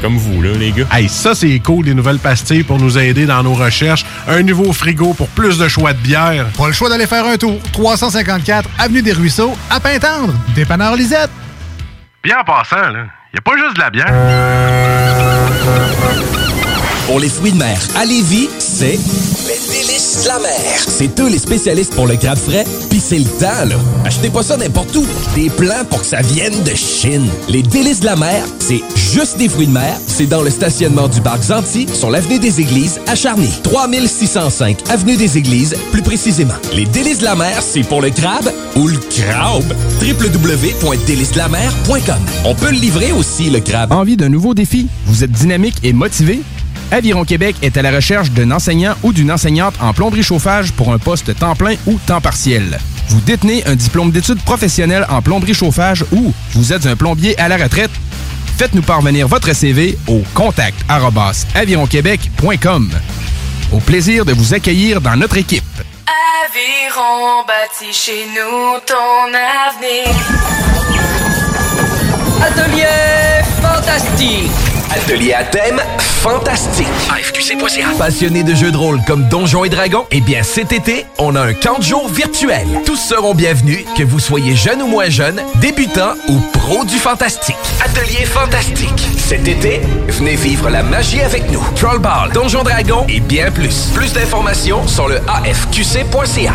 comme vous, là, les gars. Hey, ça, c'est cool, des nouvelles pastilles pour nous aider dans nos recherches. Un nouveau frigo pour plus de choix de bière. Pas le choix d'aller faire un tour. 354 Avenue des Ruisseaux, à Pintendre. Dépanneur Lisette. Bien en passant, là, y a pas juste de la bière. Pour les fruits de mer à Lévis, c'est délices de la mer. C'est eux les spécialistes pour le crabe frais, pis c'est le temps, là. Achetez pas ça n'importe où. Des plans pour que ça vienne de Chine. Les délices de la mer, c'est juste des fruits de mer. C'est dans le stationnement du parc Zanti, sur l'avenue des Églises, à Charny. 3605 avenue des Églises, plus précisément. Les délices de la mer, c'est pour le crabe ou le crabe. www.délicesdelamer.com On peut le livrer aussi, le crabe. Envie d'un nouveau défi? Vous êtes dynamique et motivé? Aviron Québec est à la recherche d'un enseignant ou d'une enseignante en plomberie chauffage pour un poste temps plein ou temps partiel. Vous détenez un diplôme d'études professionnelles en plomberie chauffage ou vous êtes un plombier à la retraite? Faites-nous parvenir votre CV au contact avironquebec.com. Au plaisir de vous accueillir dans notre équipe. Aviron bâti chez nous ton avenir. Atelier fantastique. Atelier à thème fantastique. AFQC.ca. Passionné de jeux de rôle comme Donjons et Dragons? Eh bien, cet été, on a un camp de jour virtuel. Tous seront bienvenus, que vous soyez jeune ou moins jeune, débutant ou pro du fantastique. Atelier fantastique. Cet été, venez vivre la magie avec nous. Trollball, Donjons Dragons et bien plus. Plus d'informations sur le AFQC.ca.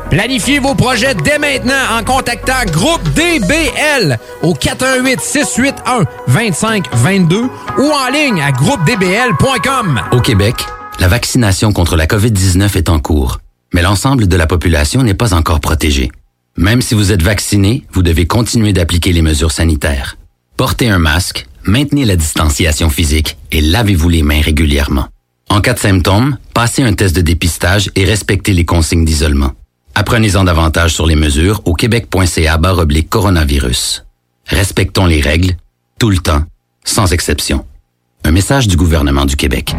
Planifiez vos projets dès maintenant en contactant Groupe DBL au 418-681-2522 ou en ligne à groupedbl.com. Au Québec, la vaccination contre la COVID-19 est en cours, mais l'ensemble de la population n'est pas encore protégée. Même si vous êtes vacciné, vous devez continuer d'appliquer les mesures sanitaires. Portez un masque, maintenez la distanciation physique et lavez-vous les mains régulièrement. En cas de symptômes, passez un test de dépistage et respectez les consignes d'isolement. Apprenez-en davantage sur les mesures au québec.ca oblique coronavirus. Respectons les règles, tout le temps, sans exception. Un message du gouvernement du Québec.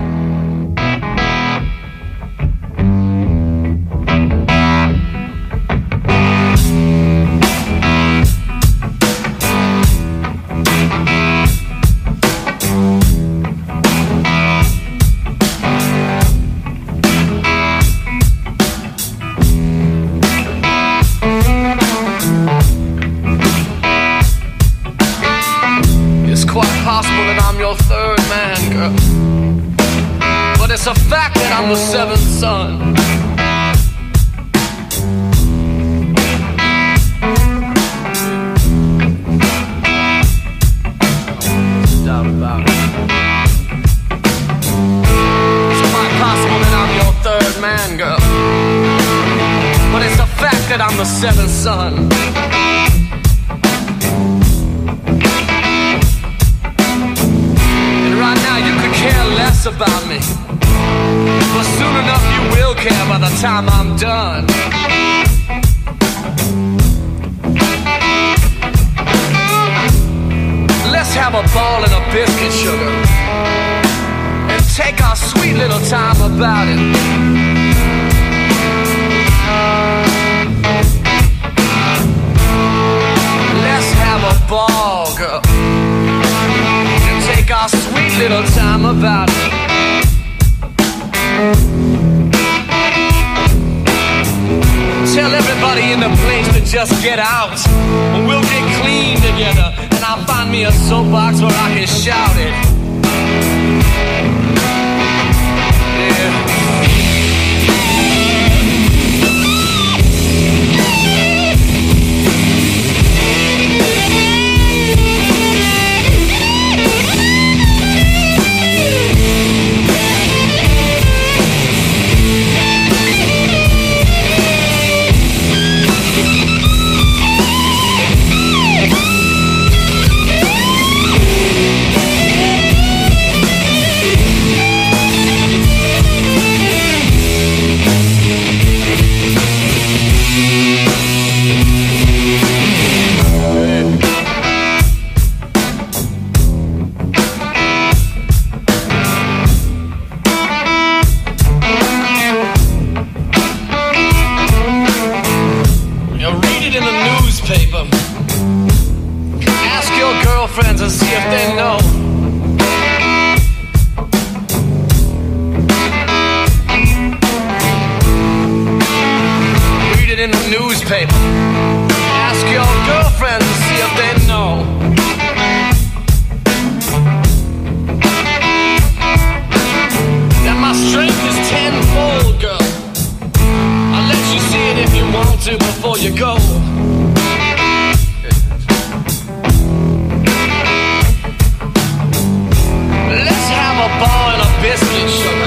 get out. Ask your girlfriends and see if they know. Read it in the newspaper. Ask your girlfriends and see if they know. That my strength is tenfold, girl. I'll let you see it if you want to before you go. ball and a biscuit.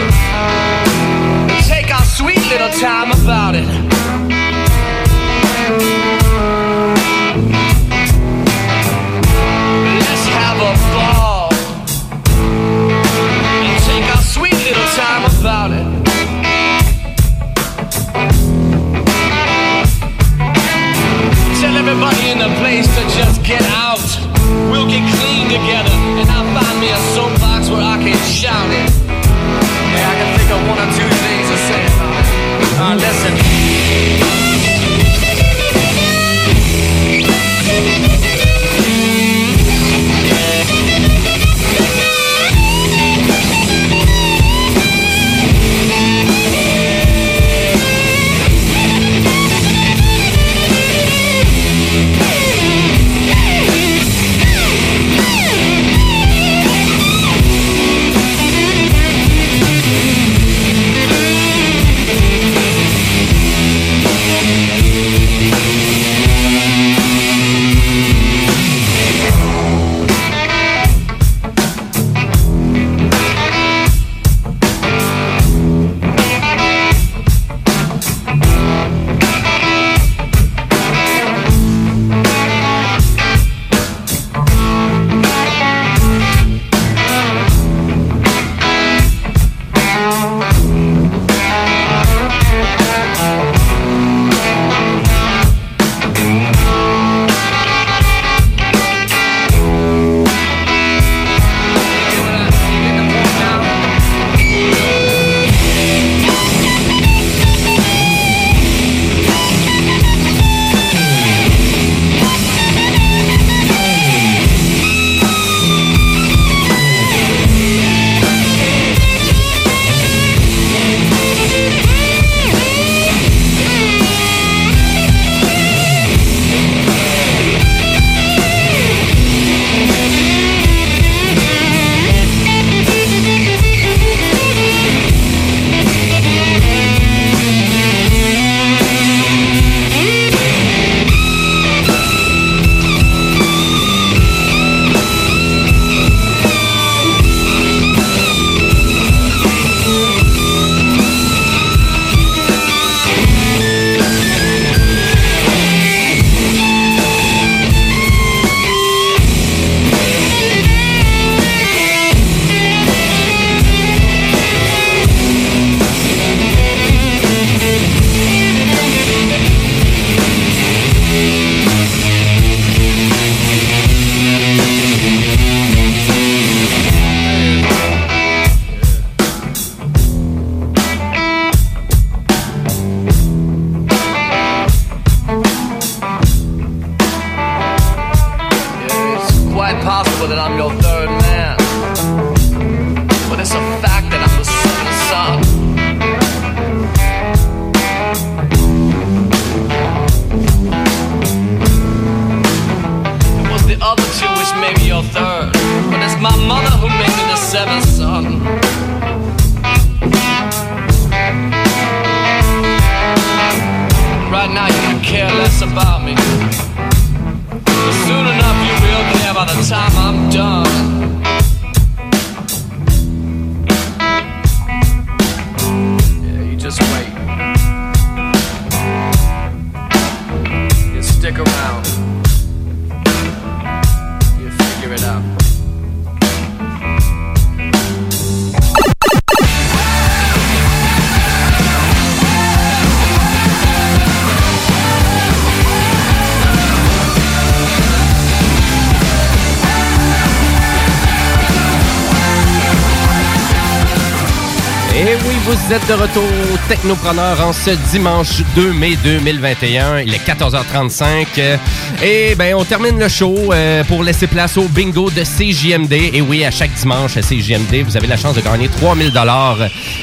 Vous êtes de retour Technopreneur en ce dimanche 2 mai 2021. Il est 14h35. euh, Et ben, on termine le show euh, pour laisser place au bingo de CJMD. Et oui, à chaque dimanche à CJMD, vous avez la chance de gagner 3000 dollars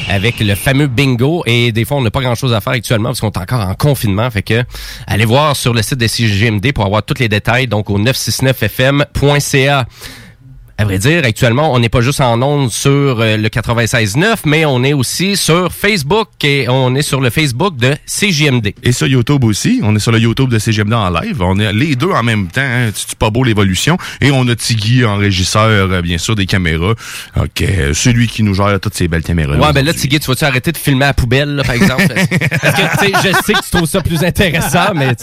avec le fameux bingo. Et des fois, on n'a pas grand-chose à faire actuellement parce qu'on est encore en confinement. Fait que allez voir sur le site de CJMD pour avoir tous les détails. Donc, au 969fm.ca. À vrai dire, actuellement, on n'est pas juste en ondes sur euh, le 96.9, mais on est aussi sur Facebook et on est sur le Facebook de CJMD. Et sur YouTube aussi. On est sur le YouTube de CGMD en live. On est les deux en même temps. Hein. C'est pas beau l'évolution? Et on a Tiggy en régisseur, euh, bien sûr, des caméras. OK. Celui qui nous gère toutes ces belles caméras. Ouais, ben là, Tiggy, tu vas-tu arrêter de filmer à la poubelle, là, par exemple? *laughs* Parce que, je sais que tu trouves ça plus intéressant, mais...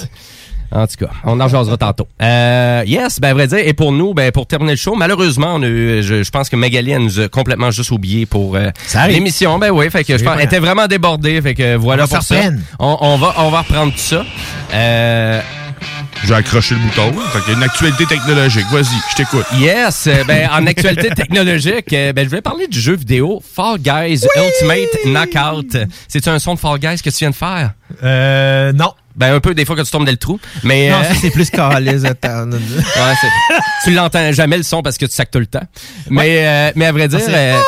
En tout cas, on en jasera tantôt. Euh, yes, ben à vrai dire, et pour nous, ben pour terminer le show, malheureusement, on a eu- je, je pense que Magali elle nous a complètement juste oublié pour euh, l'émission. Ben oui, fait que je pense elle était vraiment débordée, fait que voilà On va pour ça. reprendre. On, on va on va reprendre tout ça. Euh, J'ai accroché le bouton. Fait qu'il y a une actualité technologique. Vas-y, je t'écoute. Yes, euh, ben en actualité technologique, euh, ben je voulais parler du jeu vidéo Fall Guys Ultimate Knockout. C'est un son de Fall Guys que tu viens de faire? Euh, non. Ben un peu des fois que tu tombes dans le trou, mais Non, euh, c'est plus *laughs* calice. attends. Ouais, tu l'entends jamais le son parce que tu sacs tout le temps. Mais, euh, mais à vrai dire. Ah, c'est- euh,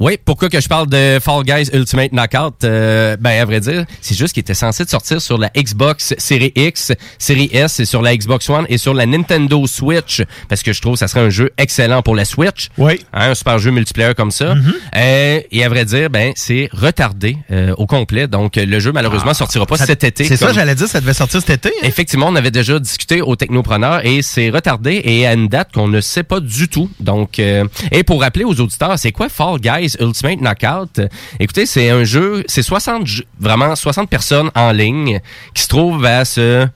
oui, pourquoi que je parle de Fall Guys Ultimate Knockout? Euh, ben, à vrai dire, c'est juste qu'il était censé de sortir sur la Xbox Series X, Series S, et sur la Xbox One et sur la Nintendo Switch, parce que je trouve que ça serait un jeu excellent pour la Switch. Oui. Hein, un super jeu multiplayer comme ça. Mm-hmm. Euh, et à vrai dire, ben, c'est retardé euh, au complet. Donc, le jeu, malheureusement, sortira pas Ça- cet été. C'est ça, j'allais dire, ça devait sortir cet été. hein? Effectivement, on avait déjà discuté au Technopreneur et c'est retardé et à une date qu'on ne sait pas du tout. Donc, euh, et pour rappeler aux auditeurs, c'est quoi Fall Guys Ultimate Knockout. Écoutez, c'est un jeu, c'est 60 jeux- vraiment 60 personnes en ligne qui se trouvent à se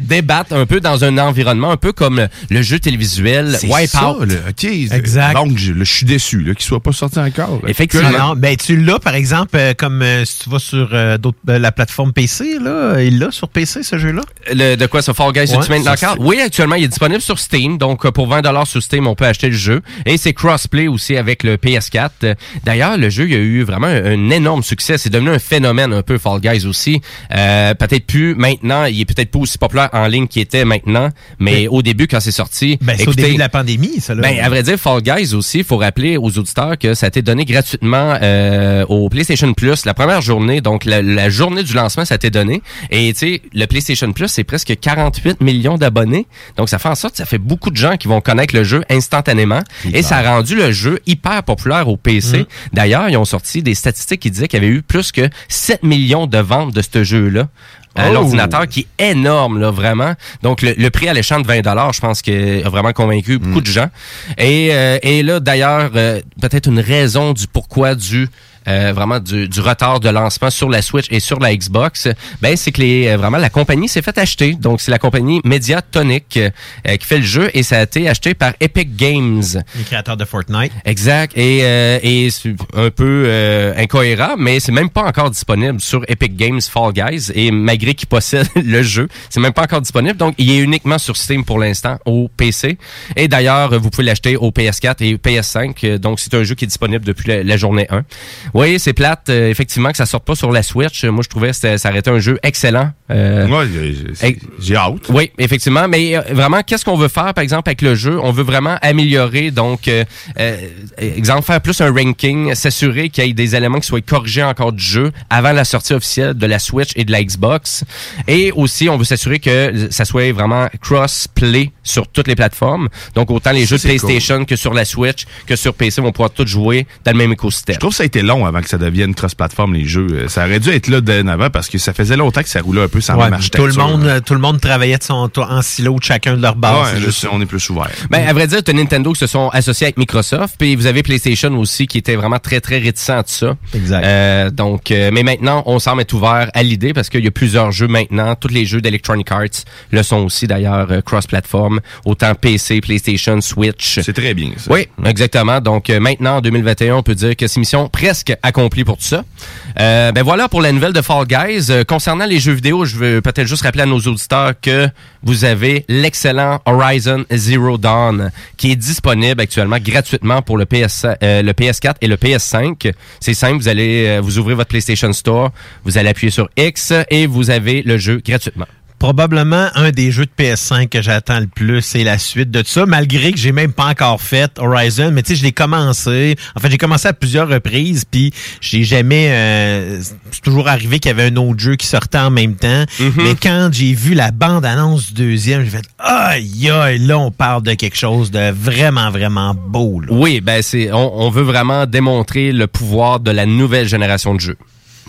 débattre un peu dans un environnement un peu comme le jeu télévisuel C'est Wipeout. ça, là. OK. Exact. Donc, je, là, je suis déçu là, qu'il soit pas sorti encore. là. Effectivement. Non, ben tu l'as par exemple euh, comme euh, si tu vas sur euh, d'autres- euh, la plateforme PC là, il l'a sur PC ce jeu-là? Le, de quoi ce Fall Guys Ouais, Ultimate Knockout? Oui, actuellement, il est disponible sur Steam. Donc, euh, pour 20 sur Steam, on peut acheter le jeu. Et c'est crossplay aussi avec le PS4. Euh, D'ailleurs, le jeu, il a eu vraiment un, un énorme succès. C'est devenu un phénomène un peu Fall Guys aussi. Euh, peut-être plus maintenant. Il est peut-être pas aussi populaire en ligne qu'il était maintenant. Mais Mais- au début, quand c'est sorti... Ben c'est au début de la pandémie ça là. ben, à vrai dire, Fall Guys aussi, il faut rappeler aux auditeurs que ça a été donné gratuitement euh, au PlayStation Plus la première journée. Donc, la, la journée du lancement, ça a été donné. Et tu sais, le PlayStation Plus, c'est presque 48 millions d'abonnés. Donc, ça fait en sorte que ça fait beaucoup de gens qui vont connaître le jeu instantanément. Et ça a rendu le jeu hyper populaire au PC. Mm. D'ailleurs, ils ont sorti des statistiques qui disaient qu'il y avait eu plus que 7 millions de ventes de ce jeu-là à Oh! l'ordinateur qui est énorme là vraiment. Donc le, le prix alléchant de 20 dollars, je pense qu'il a vraiment convaincu beaucoup de gens. Et, euh, et là d'ailleurs euh, peut-être une raison du pourquoi du euh, vraiment du, du retard de lancement sur la Switch et sur la Xbox, ben c'est que les euh, vraiment la compagnie s'est fait acheter. Donc c'est la compagnie Mediatonic euh, qui fait le jeu et ça a été acheté par Epic Games. les créateurs de Fortnite. Exact. Et, euh, et c'est un peu euh, incohérent, mais c'est même pas encore disponible sur Epic Games Fall Guys. Et malgré qu'ils possèdent *laughs* le jeu, c'est même pas encore disponible. Donc, il est uniquement sur Steam pour l'instant, au PC. Et d'ailleurs, vous pouvez l'acheter au PS4 et PS5. Euh, Donc, c'est un jeu qui est disponible depuis la, la journée 1. Oui, c'est plate, euh, effectivement, que ça sorte pas sur la Switch. Moi, je trouvais que ça aurait été un jeu excellent. Euh, Ouais, j'ai- j'ai hâte. Oui, effectivement. Mais euh, vraiment, qu'est-ce qu'on veut faire, par exemple, avec le jeu? On veut vraiment améliorer, donc, euh, euh, exemple, faire plus un ranking, s'assurer qu'il y ait des éléments qui soient corrigés encore du jeu avant la sortie officielle de la Switch et de la Xbox. Et aussi, on veut s'assurer que ça soit vraiment cross-play sur toutes les plateformes. Donc, autant les jeux de PlayStation que sur la Switch, que sur PC vont pouvoir tous jouer dans le même écosystème. Je trouve que ça a été long avant que ça devienne cross-platform, les jeux. Euh, Ça aurait dû être là dès avant parce que ça faisait longtemps que ça roulait un peu sans Ouais, même tout le monde, euh, tout le monde travaillait de son, en silo de chacun de leur base. Ouais, juste on est plus ouvert. Ben, à vrai dire, t'as Nintendo qui se sont associés avec Microsoft, puis vous avez PlayStation aussi qui était vraiment très, très réticent à ça. Exact. Euh, donc, euh, mais maintenant, on semble être ouvert à l'idée parce qu'il y a plusieurs jeux maintenant. Tous les jeux d'Electronic Arts le sont aussi d'ailleurs euh, cross-platform, autant PC, PlayStation, Switch. C'est très bien, ça. Oui, exactement. Donc, euh, maintenant, en 2021, on peut dire que c'est mission presque accomplie pour tout ça. Euh, ben voilà pour la nouvelle de Fall Guys. Euh, concernant les jeux vidéo, je veux peut-être juste rappeler à nos auditeurs que vous avez l'excellent Horizon Zero Dawn qui est disponible actuellement gratuitement pour le, PS, euh, le PS4 et le PS5. C'est simple, vous allez euh, vous ouvrez votre PlayStation Store, vous allez appuyer sur X et vous avez le jeu gratuitement. Probablement un des jeux de PS5 que j'attends le plus, c'est la suite de ça, malgré que j'ai même pas encore fait Horizon, mais tu sais, je l'ai commencé. En fait, j'ai commencé à plusieurs reprises, puis j'ai jamais... euh, c'est toujours arrivé qu'il y avait un autre jeu qui sortait en même temps, mais quand j'ai vu la bande-annonce du deuxième, j'ai fait « Aïe, aïe, là, on parle de quelque chose de vraiment, vraiment beau. là. Oui, ben c'est on, on veut vraiment démontrer le pouvoir de la nouvelle génération de jeux.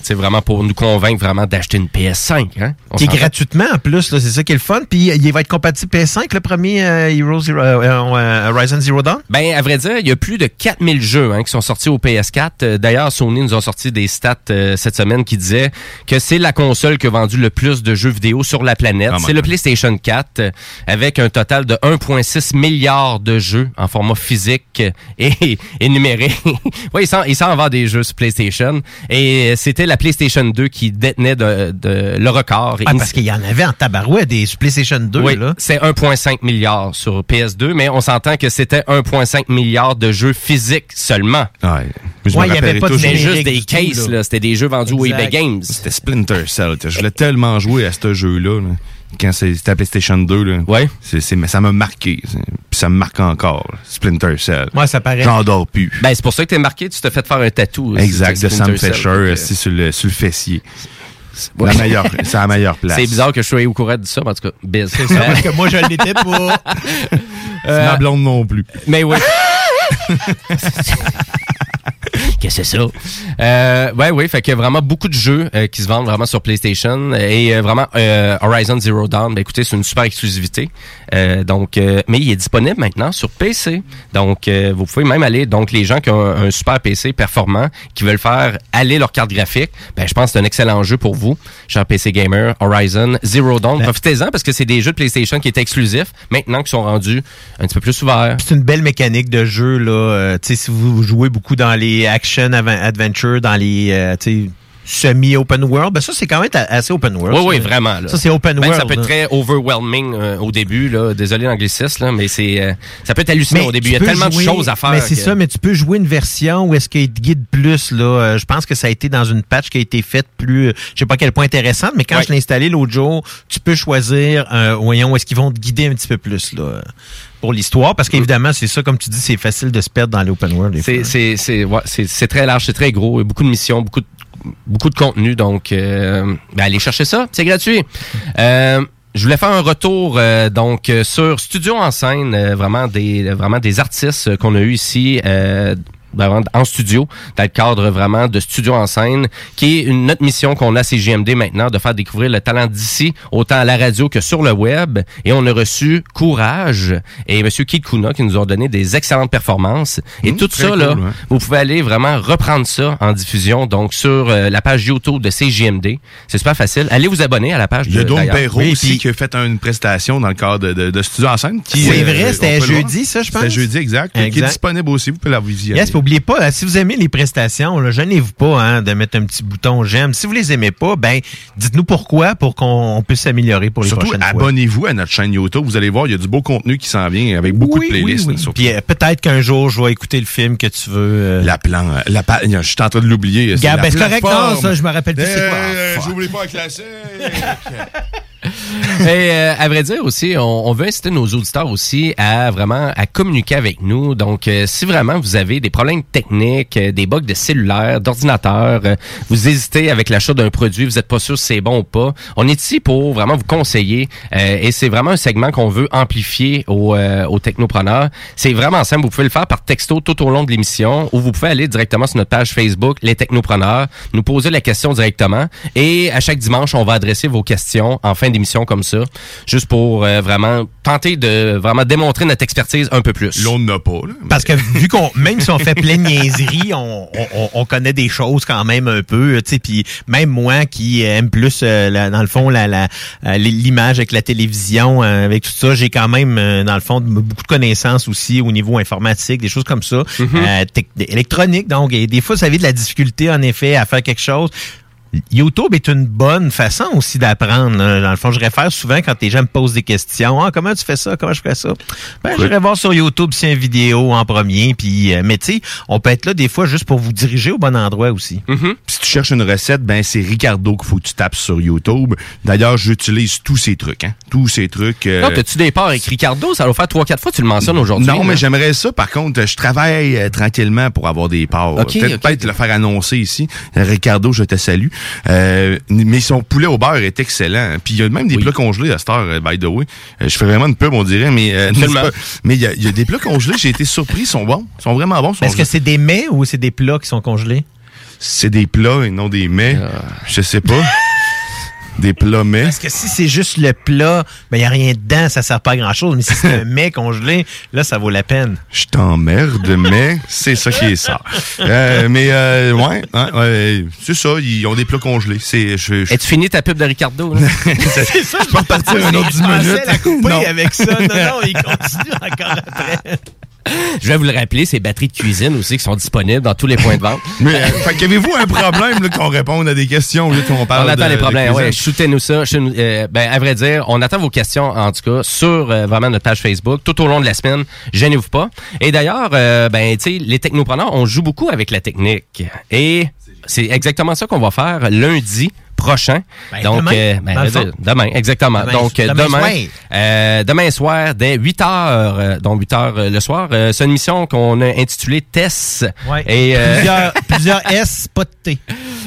C'est vraiment pour nous convaincre vraiment d'acheter une PS5. Hein? Qui est gratuitement en plus, là, c'est ça qui est le fun. Puis il va être compatible PS5, le premier euh, Hero Zero- euh, euh, Horizon Zero Dawn? Ben, à vrai dire, il y a plus de 4000 jeux hein, qui sont sortis au PS4. Euh, D'ailleurs, Sony nous a sorti des stats euh, cette semaine qui disaient que c'est la console qui a vendu le plus de jeux vidéo sur la planète. C'est le PlayStation 4 euh, avec un total de 1,6 milliard de jeux en format physique et, *laughs* et numérique. *laughs* oui, il s'en, il s'en vend des jeux sur PlayStation. Et euh, c'était la PlayStation 2 qui détenait de, de- le record. Ah, parce qu'il y en avait en tabarouette des PlayStation 2. Oui, là. c'est 1,5 milliard sur PS2, mais on s'entend que c'était 1,5 milliard de jeux physiques seulement. Ouais. Ouais, il y avait pas de C'était juste des cases. C'était des jeux vendus au Exact. eBay Games. C'était Splinter Cell. Je voulais tellement jouer à ce jeu-là. là. Quand c'est- c'était à PlayStation 2, là. Ouais. C'est, c'est- mais ça m'a marqué. Puis ça me marque encore. là. Splinter Cell. Ouais, ça paraît. J'en dors plus. Ben, c'est pour ça que t'es marqué, tu t'es fait faire un tatou. Exact, de Sam. Fisher, sur le, sur le fessier. Ouais. La meilleure, *laughs* c'est la meilleure place. C'est bizarre que je sois au courant de ça, mais en tout cas, biz. C'est ça, parce que moi, je l'étais *laughs* pas. C'est ma blonde non plus. Mais oui. *laughs* Qu'est-ce que c'est ça? Euh, ouais, oui, fait qu'il y a vraiment beaucoup de jeux euh, qui se vendent vraiment sur PlayStation et euh, vraiment euh, Horizon Zero Dawn, ben écoutez, c'est une super exclusivité. Euh, donc, euh, mais il est disponible maintenant sur PC. Donc, euh, vous pouvez même aller. Donc, les gens qui ont un, un super PC performant, qui veulent faire aller leur carte graphique, ben je pense que c'est un excellent jeu pour vous, cher PC gamer. Horizon Zero Dawn, profitez-en parce que c'est des jeux de PlayStation qui étaient exclusifs, maintenant qui sont rendus un petit peu plus ouverts. C'est une belle mécanique de jeu là. Euh, tu sais, si vous jouez beaucoup dans les action adventure, dans les euh, tu sais, semi open world, ben ça c'est quand même assez open world. Oui, oui, vraiment. là. Ça c'est open Ben, world. Ça peut être très overwhelming euh, au début. Là. Désolé l'anglicisme, mais c'est euh, ça peut être hallucinant au début. Il y a tellement jouer- de choses à faire. Mais c'est que- ça, mais tu peux jouer une version où est-ce qu'il te guide plus là. Je pense que ça a été dans une patch qui a été faite plus, je sais pas à quel point intéressante, mais quand je l'ai installé l'autre jour, tu peux choisir, euh, voyons, où est-ce qu'ils vont te guider un petit peu plus là pour l'histoire, parce qu'évidemment c'est ça, comme tu dis, c'est facile de se perdre dans l'open world. C'est ouais, très large, c'est très gros, il y a beaucoup de missions, beaucoup de beaucoup de contenu donc euh, ben, allez chercher ça, c'est gratuit. Euh, je voulais faire un retour euh, donc sur Studio en scène, vraiment des vraiment des artistes qu'on a eu ici en studio, dans le cadre vraiment de Studio en scène, qui est une autre mission qu'on a à CGMD maintenant, de faire découvrir le talent d'ici, autant à la radio que sur le web. Et on a reçu Courage et Monsieur Kid Kuna qui nous ont donné des excellentes performances. Et Mmh, tout ça, là, ouais. vous pouvez aller vraiment reprendre ça en diffusion, donc sur euh, la page YouTube de CGMD. C'est super facile. Allez vous abonner à la page Il y a Dom d'ailleurs. Perrault aussi qui a fait une prestation dans le cadre de, de, de Studio en scène. C'est euh, vrai, c'était jeudi, ça, je pense? C'était jeudi, exact, Qui est disponible aussi, vous pouvez la visionner. Yes, oubliez pas, là, si vous aimez les prestations, là, gênez-vous pas hein, de mettre un petit bouton j'aime. Si vous les aimez pas, ben dites-nous pourquoi pour qu'on on puisse s'améliorer pour les Surtout, prochaines fois. abonnez-vous à notre chaîne YouTube. Vous allez voir, il y a du beau contenu qui s'en vient avec beaucoup Oui, de playlists. oui, oui. surtout. Puis euh, peut-être qu'un jour, je vais écouter le film que tu veux. euh, La plan, la pa- je suis en train de l'oublier. La ben, c'est correct, non, ça, je me rappelle plus c'est quoi. Euh, fuck. J'oublie pas la classique. *laughs* *laughs* Et euh, à vrai dire aussi, on, on veut inciter nos auditeurs aussi à vraiment à communiquer avec nous. Donc, euh, si vraiment vous avez des problèmes techniques, euh, des bugs de cellulaire, d'ordinateur, euh, vous hésitez avec l'achat d'un produit, vous n'êtes pas sûr si c'est bon ou pas, on est ici pour vraiment vous conseiller. euh, et c'est vraiment un segment qu'on veut amplifier aux, euh, aux technopreneurs. C'est vraiment simple. Vous pouvez le faire par texto tout au long de l'émission ou vous pouvez aller directement sur notre page Facebook, Les Technopreneurs, nous poser la question directement. Et à chaque dimanche, on va adresser vos questions en fin d'émission comme ça, juste pour euh, vraiment tenter de vraiment démontrer notre expertise un peu plus. L'on n'a pas. Là. Parce que vu qu'on, même si on fait plein de niaiseries, on, on- on, on connaît des choses quand même un peu, tu sais. Puis même moi qui aime plus, euh, la- dans le fond, la, la, euh, l'image avec la télévision, euh, avec tout ça, j'ai quand même, euh, dans le fond, beaucoup de connaissances aussi au niveau informatique, des choses comme ça, euh, tec- électronique. Donc, et des fois, ça avait de la difficulté en effet à faire quelque chose. YouTube est une bonne façon aussi d'apprendre. Dans le fond, je réfère souvent quand les gens me posent des questions. Ah, comment tu fais ça? Comment je fais ça? Ben, Ouais. j'irai voir sur YouTube si une vidéo en premier. Puis, euh, mais tu sais, on peut être là des fois juste pour vous diriger au bon endroit aussi. Si tu cherches une recette, ben c'est Ricardo qu'il faut que tu tapes sur YouTube. D'ailleurs, j'utilise tous ces trucs, hein. Tous ces trucs. euh, Non, t'as-tu des parts avec Ricardo? Ça va faire trois, quatre fois que tu le mentionnes aujourd'hui. Non, mais j'aimerais ça. Par contre, je travaille euh, tranquillement pour avoir des parts. Ok, peut-être ok, peut-être le faire annoncer ici. Ricardo, je te salue. Euh, mais son poulet au beurre est excellent. Puis il y a même des plats congelés à cette heure, euh, by the way. Euh, je fais vraiment une pub, on dirait, mais euh, pas? mais il y, a- il y a des plats congelés. J'ai été surpris, ils sont bons, ils sont vraiment bons. Est-ce que c'est des mets ou c'est des plats qui sont congelés? c'est des plats et non des mets Je sais pas. Des plats mets. Parce que si c'est juste le plat, ben, il n'y a rien dedans, ça sert pas à grand chose. Mais si c'est un *laughs* mets congelé, là, ça vaut la peine. Je t'emmerde, mais c'est ça qui est ça. Euh, mais euh, ouais, hein, ouais, c'est ça. Ils ont des plats congelés. C'est. Je, je... Et tu finis ta pub de Ricardo, là? *laughs* c'est ça, je peux repartir un autre 10 minutes. la couper Non. avec ça. Non, non, il *laughs* continue encore après. Je vais vous le rappeler, ces batteries de cuisine aussi qui sont disponibles dans tous les points de vente. *laughs* Mais euh, fait qu'avez-vous un problème qu'on réponde à des questions au lieu qu'on parle on attend de- les problèmes. Ouais, shootez-nous ça. Shoot- euh, ben, à vrai dire, on attend vos questions, en tout cas, sur euh, vraiment notre page Facebook tout au long de la semaine. Gênez-vous pas. Et d'ailleurs, euh, ben, tu sais, les technopreneurs, on joue beaucoup avec la technique. Et c'est exactement ça qu'on va faire lundi prochain. Ben, Donc, demain, euh, ben, dire, demain, exactement. Demain- Donc, demain demain, soir. euh, demain soir, dès 8 heures, euh, donc 8 heures euh, le soir, euh, c'est une émission qu'on a intitulée Tess. Ouais. Et, euh, Plusieurs, *laughs* plusieurs S, pas de T.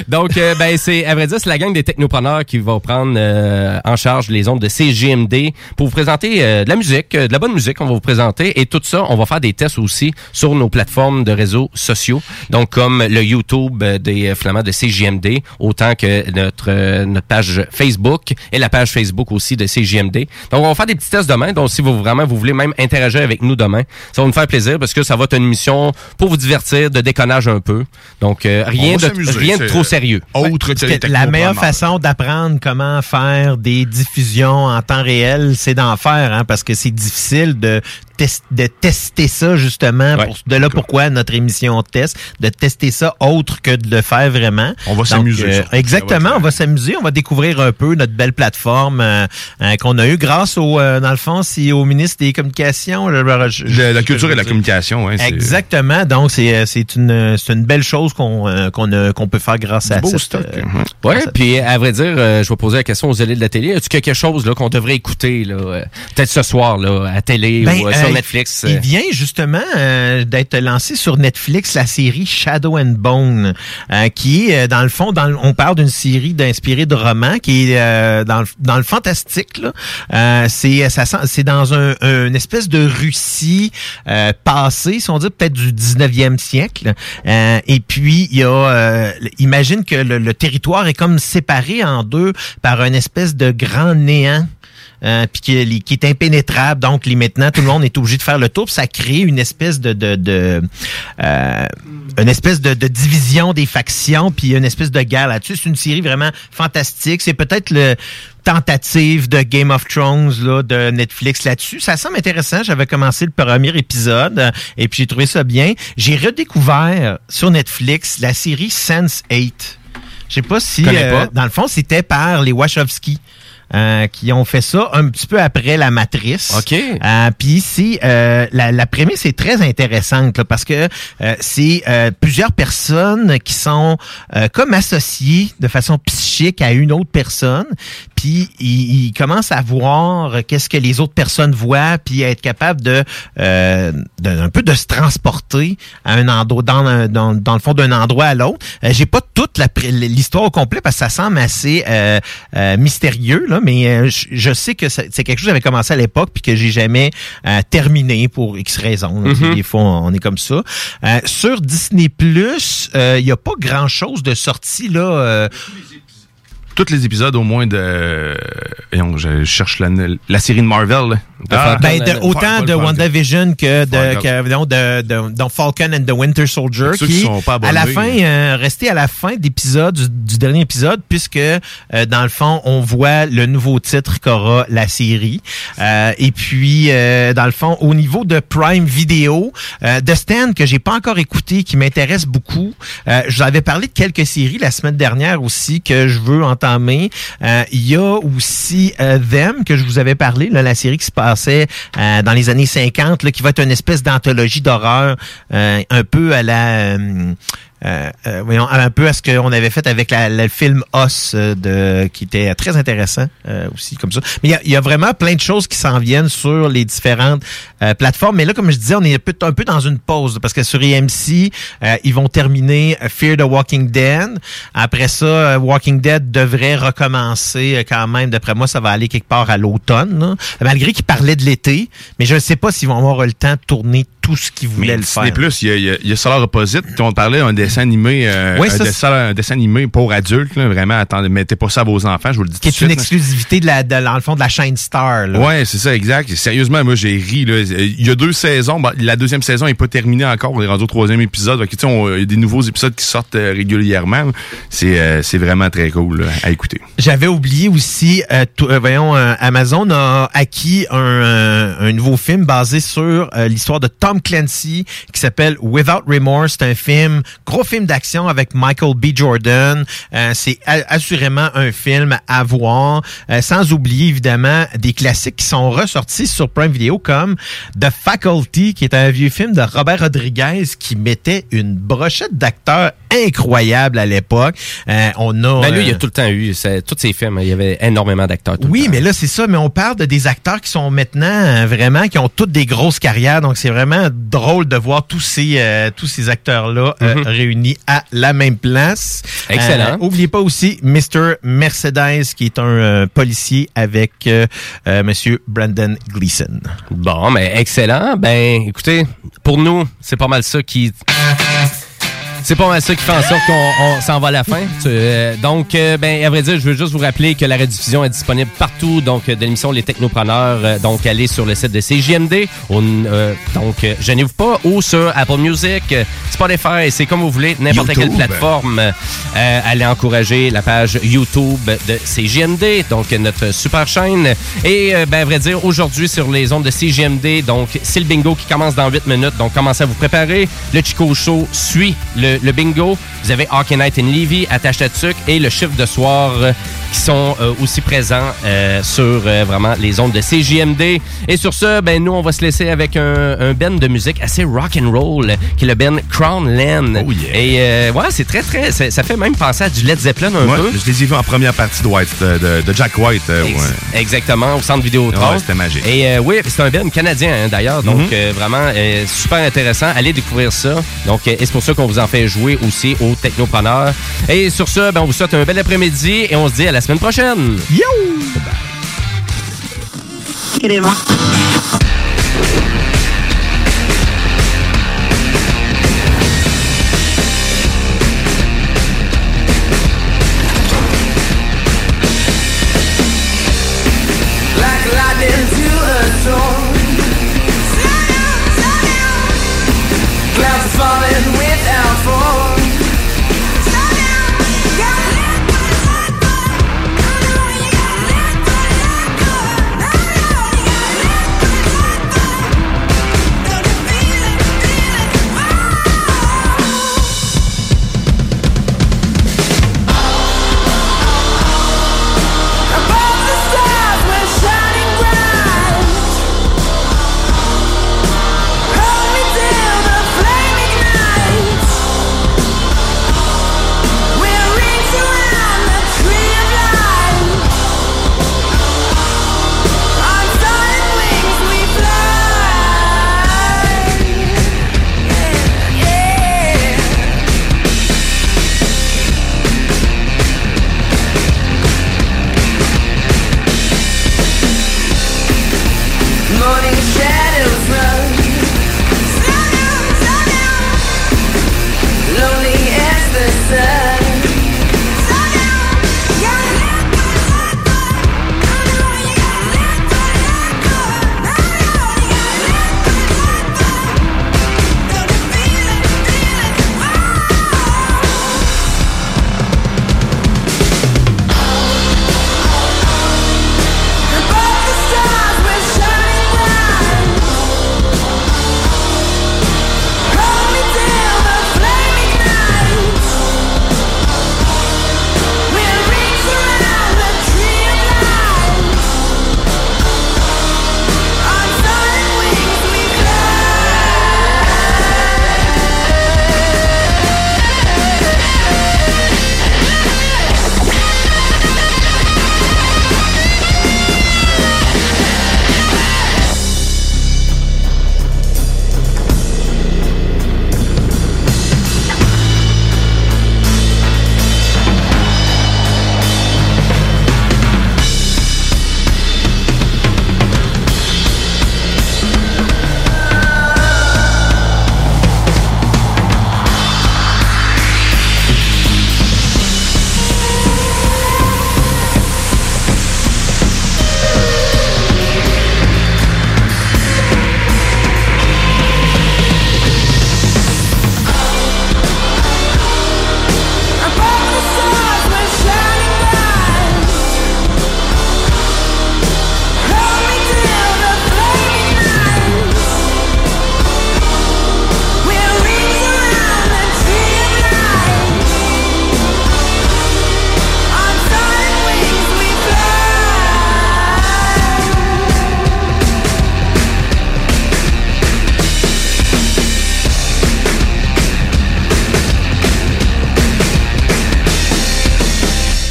donc, euh, ben, c'est, à vrai dire, c'est la gang des technopreneurs qui va prendre euh, en charge les ondes de CGMD pour vous présenter euh, de la musique, euh, de la bonne musique, on va vous présenter. Et tout ça, on va faire des tests aussi sur nos plateformes de réseaux sociaux. Donc, comme le YouTube euh, des Flamands de CGMD, autant que notre, euh, notre page Facebook et la page Facebook aussi de CGMD. Donc, on va faire des petits tests demain. Donc, si vous vraiment vous voulez même interagir avec nous demain, ça va nous faire plaisir parce que ça va être une émission pour vous divertir, de déconnage un peu. Donc, euh, rien de, rien de trop sérieux. Autre que les Parce que la meilleure façon d'apprendre comment faire des diffusions en temps réel, c'est d'en faire, hein, parce que c'est difficile de, tes- de tester ça justement. pour- de là pourquoi notre émission test, de tester ça autre que de le faire vraiment. On va s'amuser, euh, exactement, on va s'amuser, on va découvrir un peu notre belle plateforme euh, euh, qu'on a eue grâce au, euh, dans le fond, c'est au ministre des Communications. je- je- De la culture et de la communication, ouais, c'est- Exactement. Donc, c'est c'est une, c'est une belle chose qu'on euh, qu'on a- qu'on peut faire grâce à beau cette, stock, euh, Ouais, puis à vrai dire, euh, je vais poser la question aux élèves de la télé. As-tu quelque chose là qu'on devrait écouter là, euh, peut-être ce soir là, à télé Ben, ou euh, sur euh, Netflix? Il vient justement euh, d'être lancé sur Netflix la série Shadow and Bone, euh, qui est dans le fond, dans le- on parle d'une série d'inspirée de romans qui est euh, dans, le, dans le fantastique. là. C'est ça sent- c'est dans un, une espèce de Russie passée, si on dit peut-être du 19e siècle. Et puis il y a, imagine que le, le territoire est comme séparé en deux par une espèce de grand néant. Euh, puis qui, qui est impénétrable. Donc, les, maintenant, tout le monde est obligé de faire le tour. ça crée une espèce de, de, de euh, une espèce de, de division des factions, puis une espèce de guerre là-dessus. C'est une série vraiment fantastique. C'est peut-être le tentative de Game of Thrones là, de Netflix là-dessus. Ça semble intéressant. J'avais commencé le premier épisode euh, et puis j'ai trouvé ça bien. J'ai redécouvert sur Netflix la série Sense 8. Je sais pas si, euh, dans le fond, c'était par les Wachowski. Euh, qui ont fait ça un petit peu après la matrice. OK. Euh, Puis ici, euh, la, la prémisse est très intéressante là, parce que euh, c'est euh, plusieurs personnes qui sont euh, comme associées de façon psychique à une autre personne. Puis ils, ils commencent à voir qu'est-ce que les autres personnes voient, puis à être capable de, euh, de un peu de se transporter à un endroit dans, un- dans, dans le fond d'un endroit à l'autre. Euh, J'ai pas toute l'histoire au complet parce que ça semble assez euh, euh, mystérieux là, mais euh, je, je sais que c'est quelque chose que j'avais commencé à l'époque puis que j'ai jamais terminé pour X raisons. là. Mhm. Des fois on est comme ça. Sur Disney Plus, il y a pas grand chose de sorti là. Tous les épisodes, au moins, de. voyons, je cherche la, la série de Marvel. là. Ah, ben, de- autant de WandaVision que de, Falcon. que, non, de, de, dans Falcon and the Winter Soldier, Ceux qui qui, sont pas à la abonnés. fin, euh, resté à la fin d'épisode, du, du dernier épisode, puisque, euh, dans le fond, on voit le nouveau titre qu'aura la série. Euh, et puis, euh, dans le fond, au niveau de Prime Video, euh, The Stand, que j'ai pas encore écouté, qui m'intéresse beaucoup, euh, je vous avais parlé de quelques séries la semaine dernière aussi que je veux entamer. Euh, Il y a aussi euh, Them, que je vous avais parlé, là, la série qui se passait euh, dans les années 50, là, qui va être une espèce d'anthologie d'horreur, un peu à la... euh, euh, voyons, un peu à ce qu'on avait fait avec la- le film Os, euh, de, qui était très intéressant euh, aussi, comme ça. Mais il y y, a vraiment plein de choses qui s'en viennent sur les différentes euh, plateformes. Mais là, comme je disais, on est un peu, un peu dans une pause, parce que sur EMC, ils vont terminer Fear the Walking Dead. Après ça, Walking Dead devrait recommencer quand même. D'après moi, ça va aller quelque part à l'automne. Malgré qu'ils parlaient de l'été, mais je ne sais pas s'ils vont avoir le temps de tourner tout ce qu'ils voulaient Mais le Disney faire. Plus, il y a, il y a- Solar Opposite, on parlait d'un dessin animé, euh, Oui, un, dessin, un dessin animé pour adultes, là, vraiment, attendez, mettez pas ça à vos enfants, je vous le dis qui tout est une suite. exclusivité de la, de, dans le fond de la chaîne Star. Là. Ouais, c'est ça, exact. Sérieusement, moi, j'ai ri. Là. Il y a deux saisons. La deuxième saison n'est pas terminée encore. On est rendu au troisième épisode. Sais, on- Il y a des nouveaux épisodes qui sortent euh, régulièrement. C'est euh, vraiment très cool là, à écouter. J'avais oublié aussi, euh, tout- voyons, Amazon a acquis un, un nouveau film basé sur l'histoire de Tom Clancy qui s'appelle Without Remorse. C'est un film, gros film d'action avec Michael B. Jordan. Euh, c'est assurément un film à voir, euh, sans oublier évidemment des classiques qui sont ressortis sur Prime Video comme The Faculty, qui est un vieux film de Robert Rodriguez qui mettait une brochette d'acteurs incroyable à l'époque. Euh, on a Ben lui, il a euh, tout le temps eu, c'est- tous ses films, il y avait énormément d'acteurs. oui, mais là, c'est ça. Mais on parle de des acteurs qui sont maintenant euh, vraiment, qui ont toutes des grosses carrières. Donc, c'est vraiment drôle de voir tous ces, euh, tous ces acteurs-là euh, Mhm. réunis à la même place. Excellent. Euh, oubliez pas aussi Mr. Mercedes, qui est un euh, policier avec euh, euh, Monsieur Brandon Gleason. Bon, mais excellent. Ben, écoutez, pour nous, c'est pas mal ça qui. C'est pas mal ça qui fait en sorte qu'on on s'en va à la fin. Euh, donc, euh, ben, à vrai dire, je veux juste vous rappeler que la rediffusion est disponible partout. Donc, euh, de l'émission Les Technopreneurs. euh, donc, allez sur le site de CJMD. On, donc, gênez-vous pas. Ou sur Apple Music, Spotify, c'est comme vous voulez, n'importe quelle plateforme. Euh, allez encourager la page YouTube de CJMD, donc notre super chaîne. Et, ben, à vrai dire, aujourd'hui, sur les ondes de CJMD, donc, c'est le bingo qui commence dans 8 minutes. Donc, commencez à vous préparer. Le Chico Show suit le, le bingo. Vous avez Hockey Night in Levy, Attache à Tuc et le chiffre de soir euh, qui sont euh, aussi présents euh, sur euh, vraiment les ondes de CJMD. Et sur ce, ben, nous, on va se laisser avec un, un ben de musique assez rock and roll qui est le ben Crown Land. Et ouais, c'est très, très. Ça, ça fait même penser à du Led Zeppelin un Ouais, peu. je les ai vus en première partie de, White, de, Jack White. Ex- ouais. Exactement, au centre vidéo Ouais, c'était magique. Et oui, c'est un band canadien hein, d'ailleurs, donc Mhm. vraiment super intéressant. Allez découvrir ça. Donc, et c'est pour ça qu'on vous en fait jouer aussi aux technopreneurs. Et sur ce, ben, on vous souhaite un bel après-midi et on se dit à la semaine prochaine. Yo!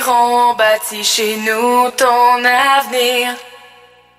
Aviron bâti chez nous ton avenir.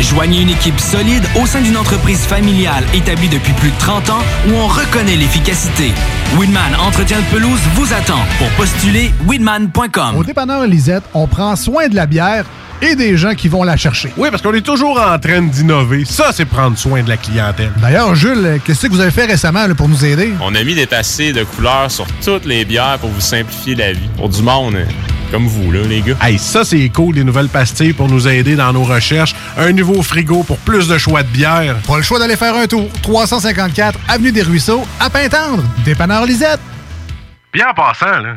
Joignez une équipe solide au sein d'une entreprise familiale établie depuis plus de 30 ans où on reconnaît l'efficacité. Weedman Entretien de pelouse vous attend. Pour postuler, weedman.com. Au dépanneur Lisette, on prend soin de la bière et des gens qui vont la chercher. Oui, parce qu'on est toujours en train d'innover. Ça, c'est prendre soin de la clientèle. D'ailleurs, Jules, qu'est-ce que vous avez fait récemment là, pour nous aider? On a mis des passés de couleurs sur toutes les bières pour vous simplifier la vie. Pour du monde, hein, comme vous, là, les gars. Hey, ça, c'est cool, des nouvelles pastilles pour nous aider dans nos recherches. Un nouveau frigo pour plus de choix de bière. Pas le choix d'aller faire un tour. 354 Avenue des Ruisseaux, à Pintendre. Dépanneur Lisette. Bien en passant, là.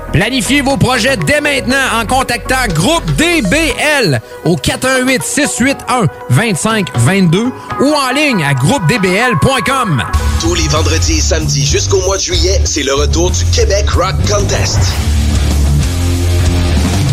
Planifiez vos projets dès maintenant en contactant Groupe DBL au 418 681 2522 ou en ligne à groupedbl.com. Tous les vendredis et samedis jusqu'au mois de juillet, c'est le retour du Québec Rock Contest.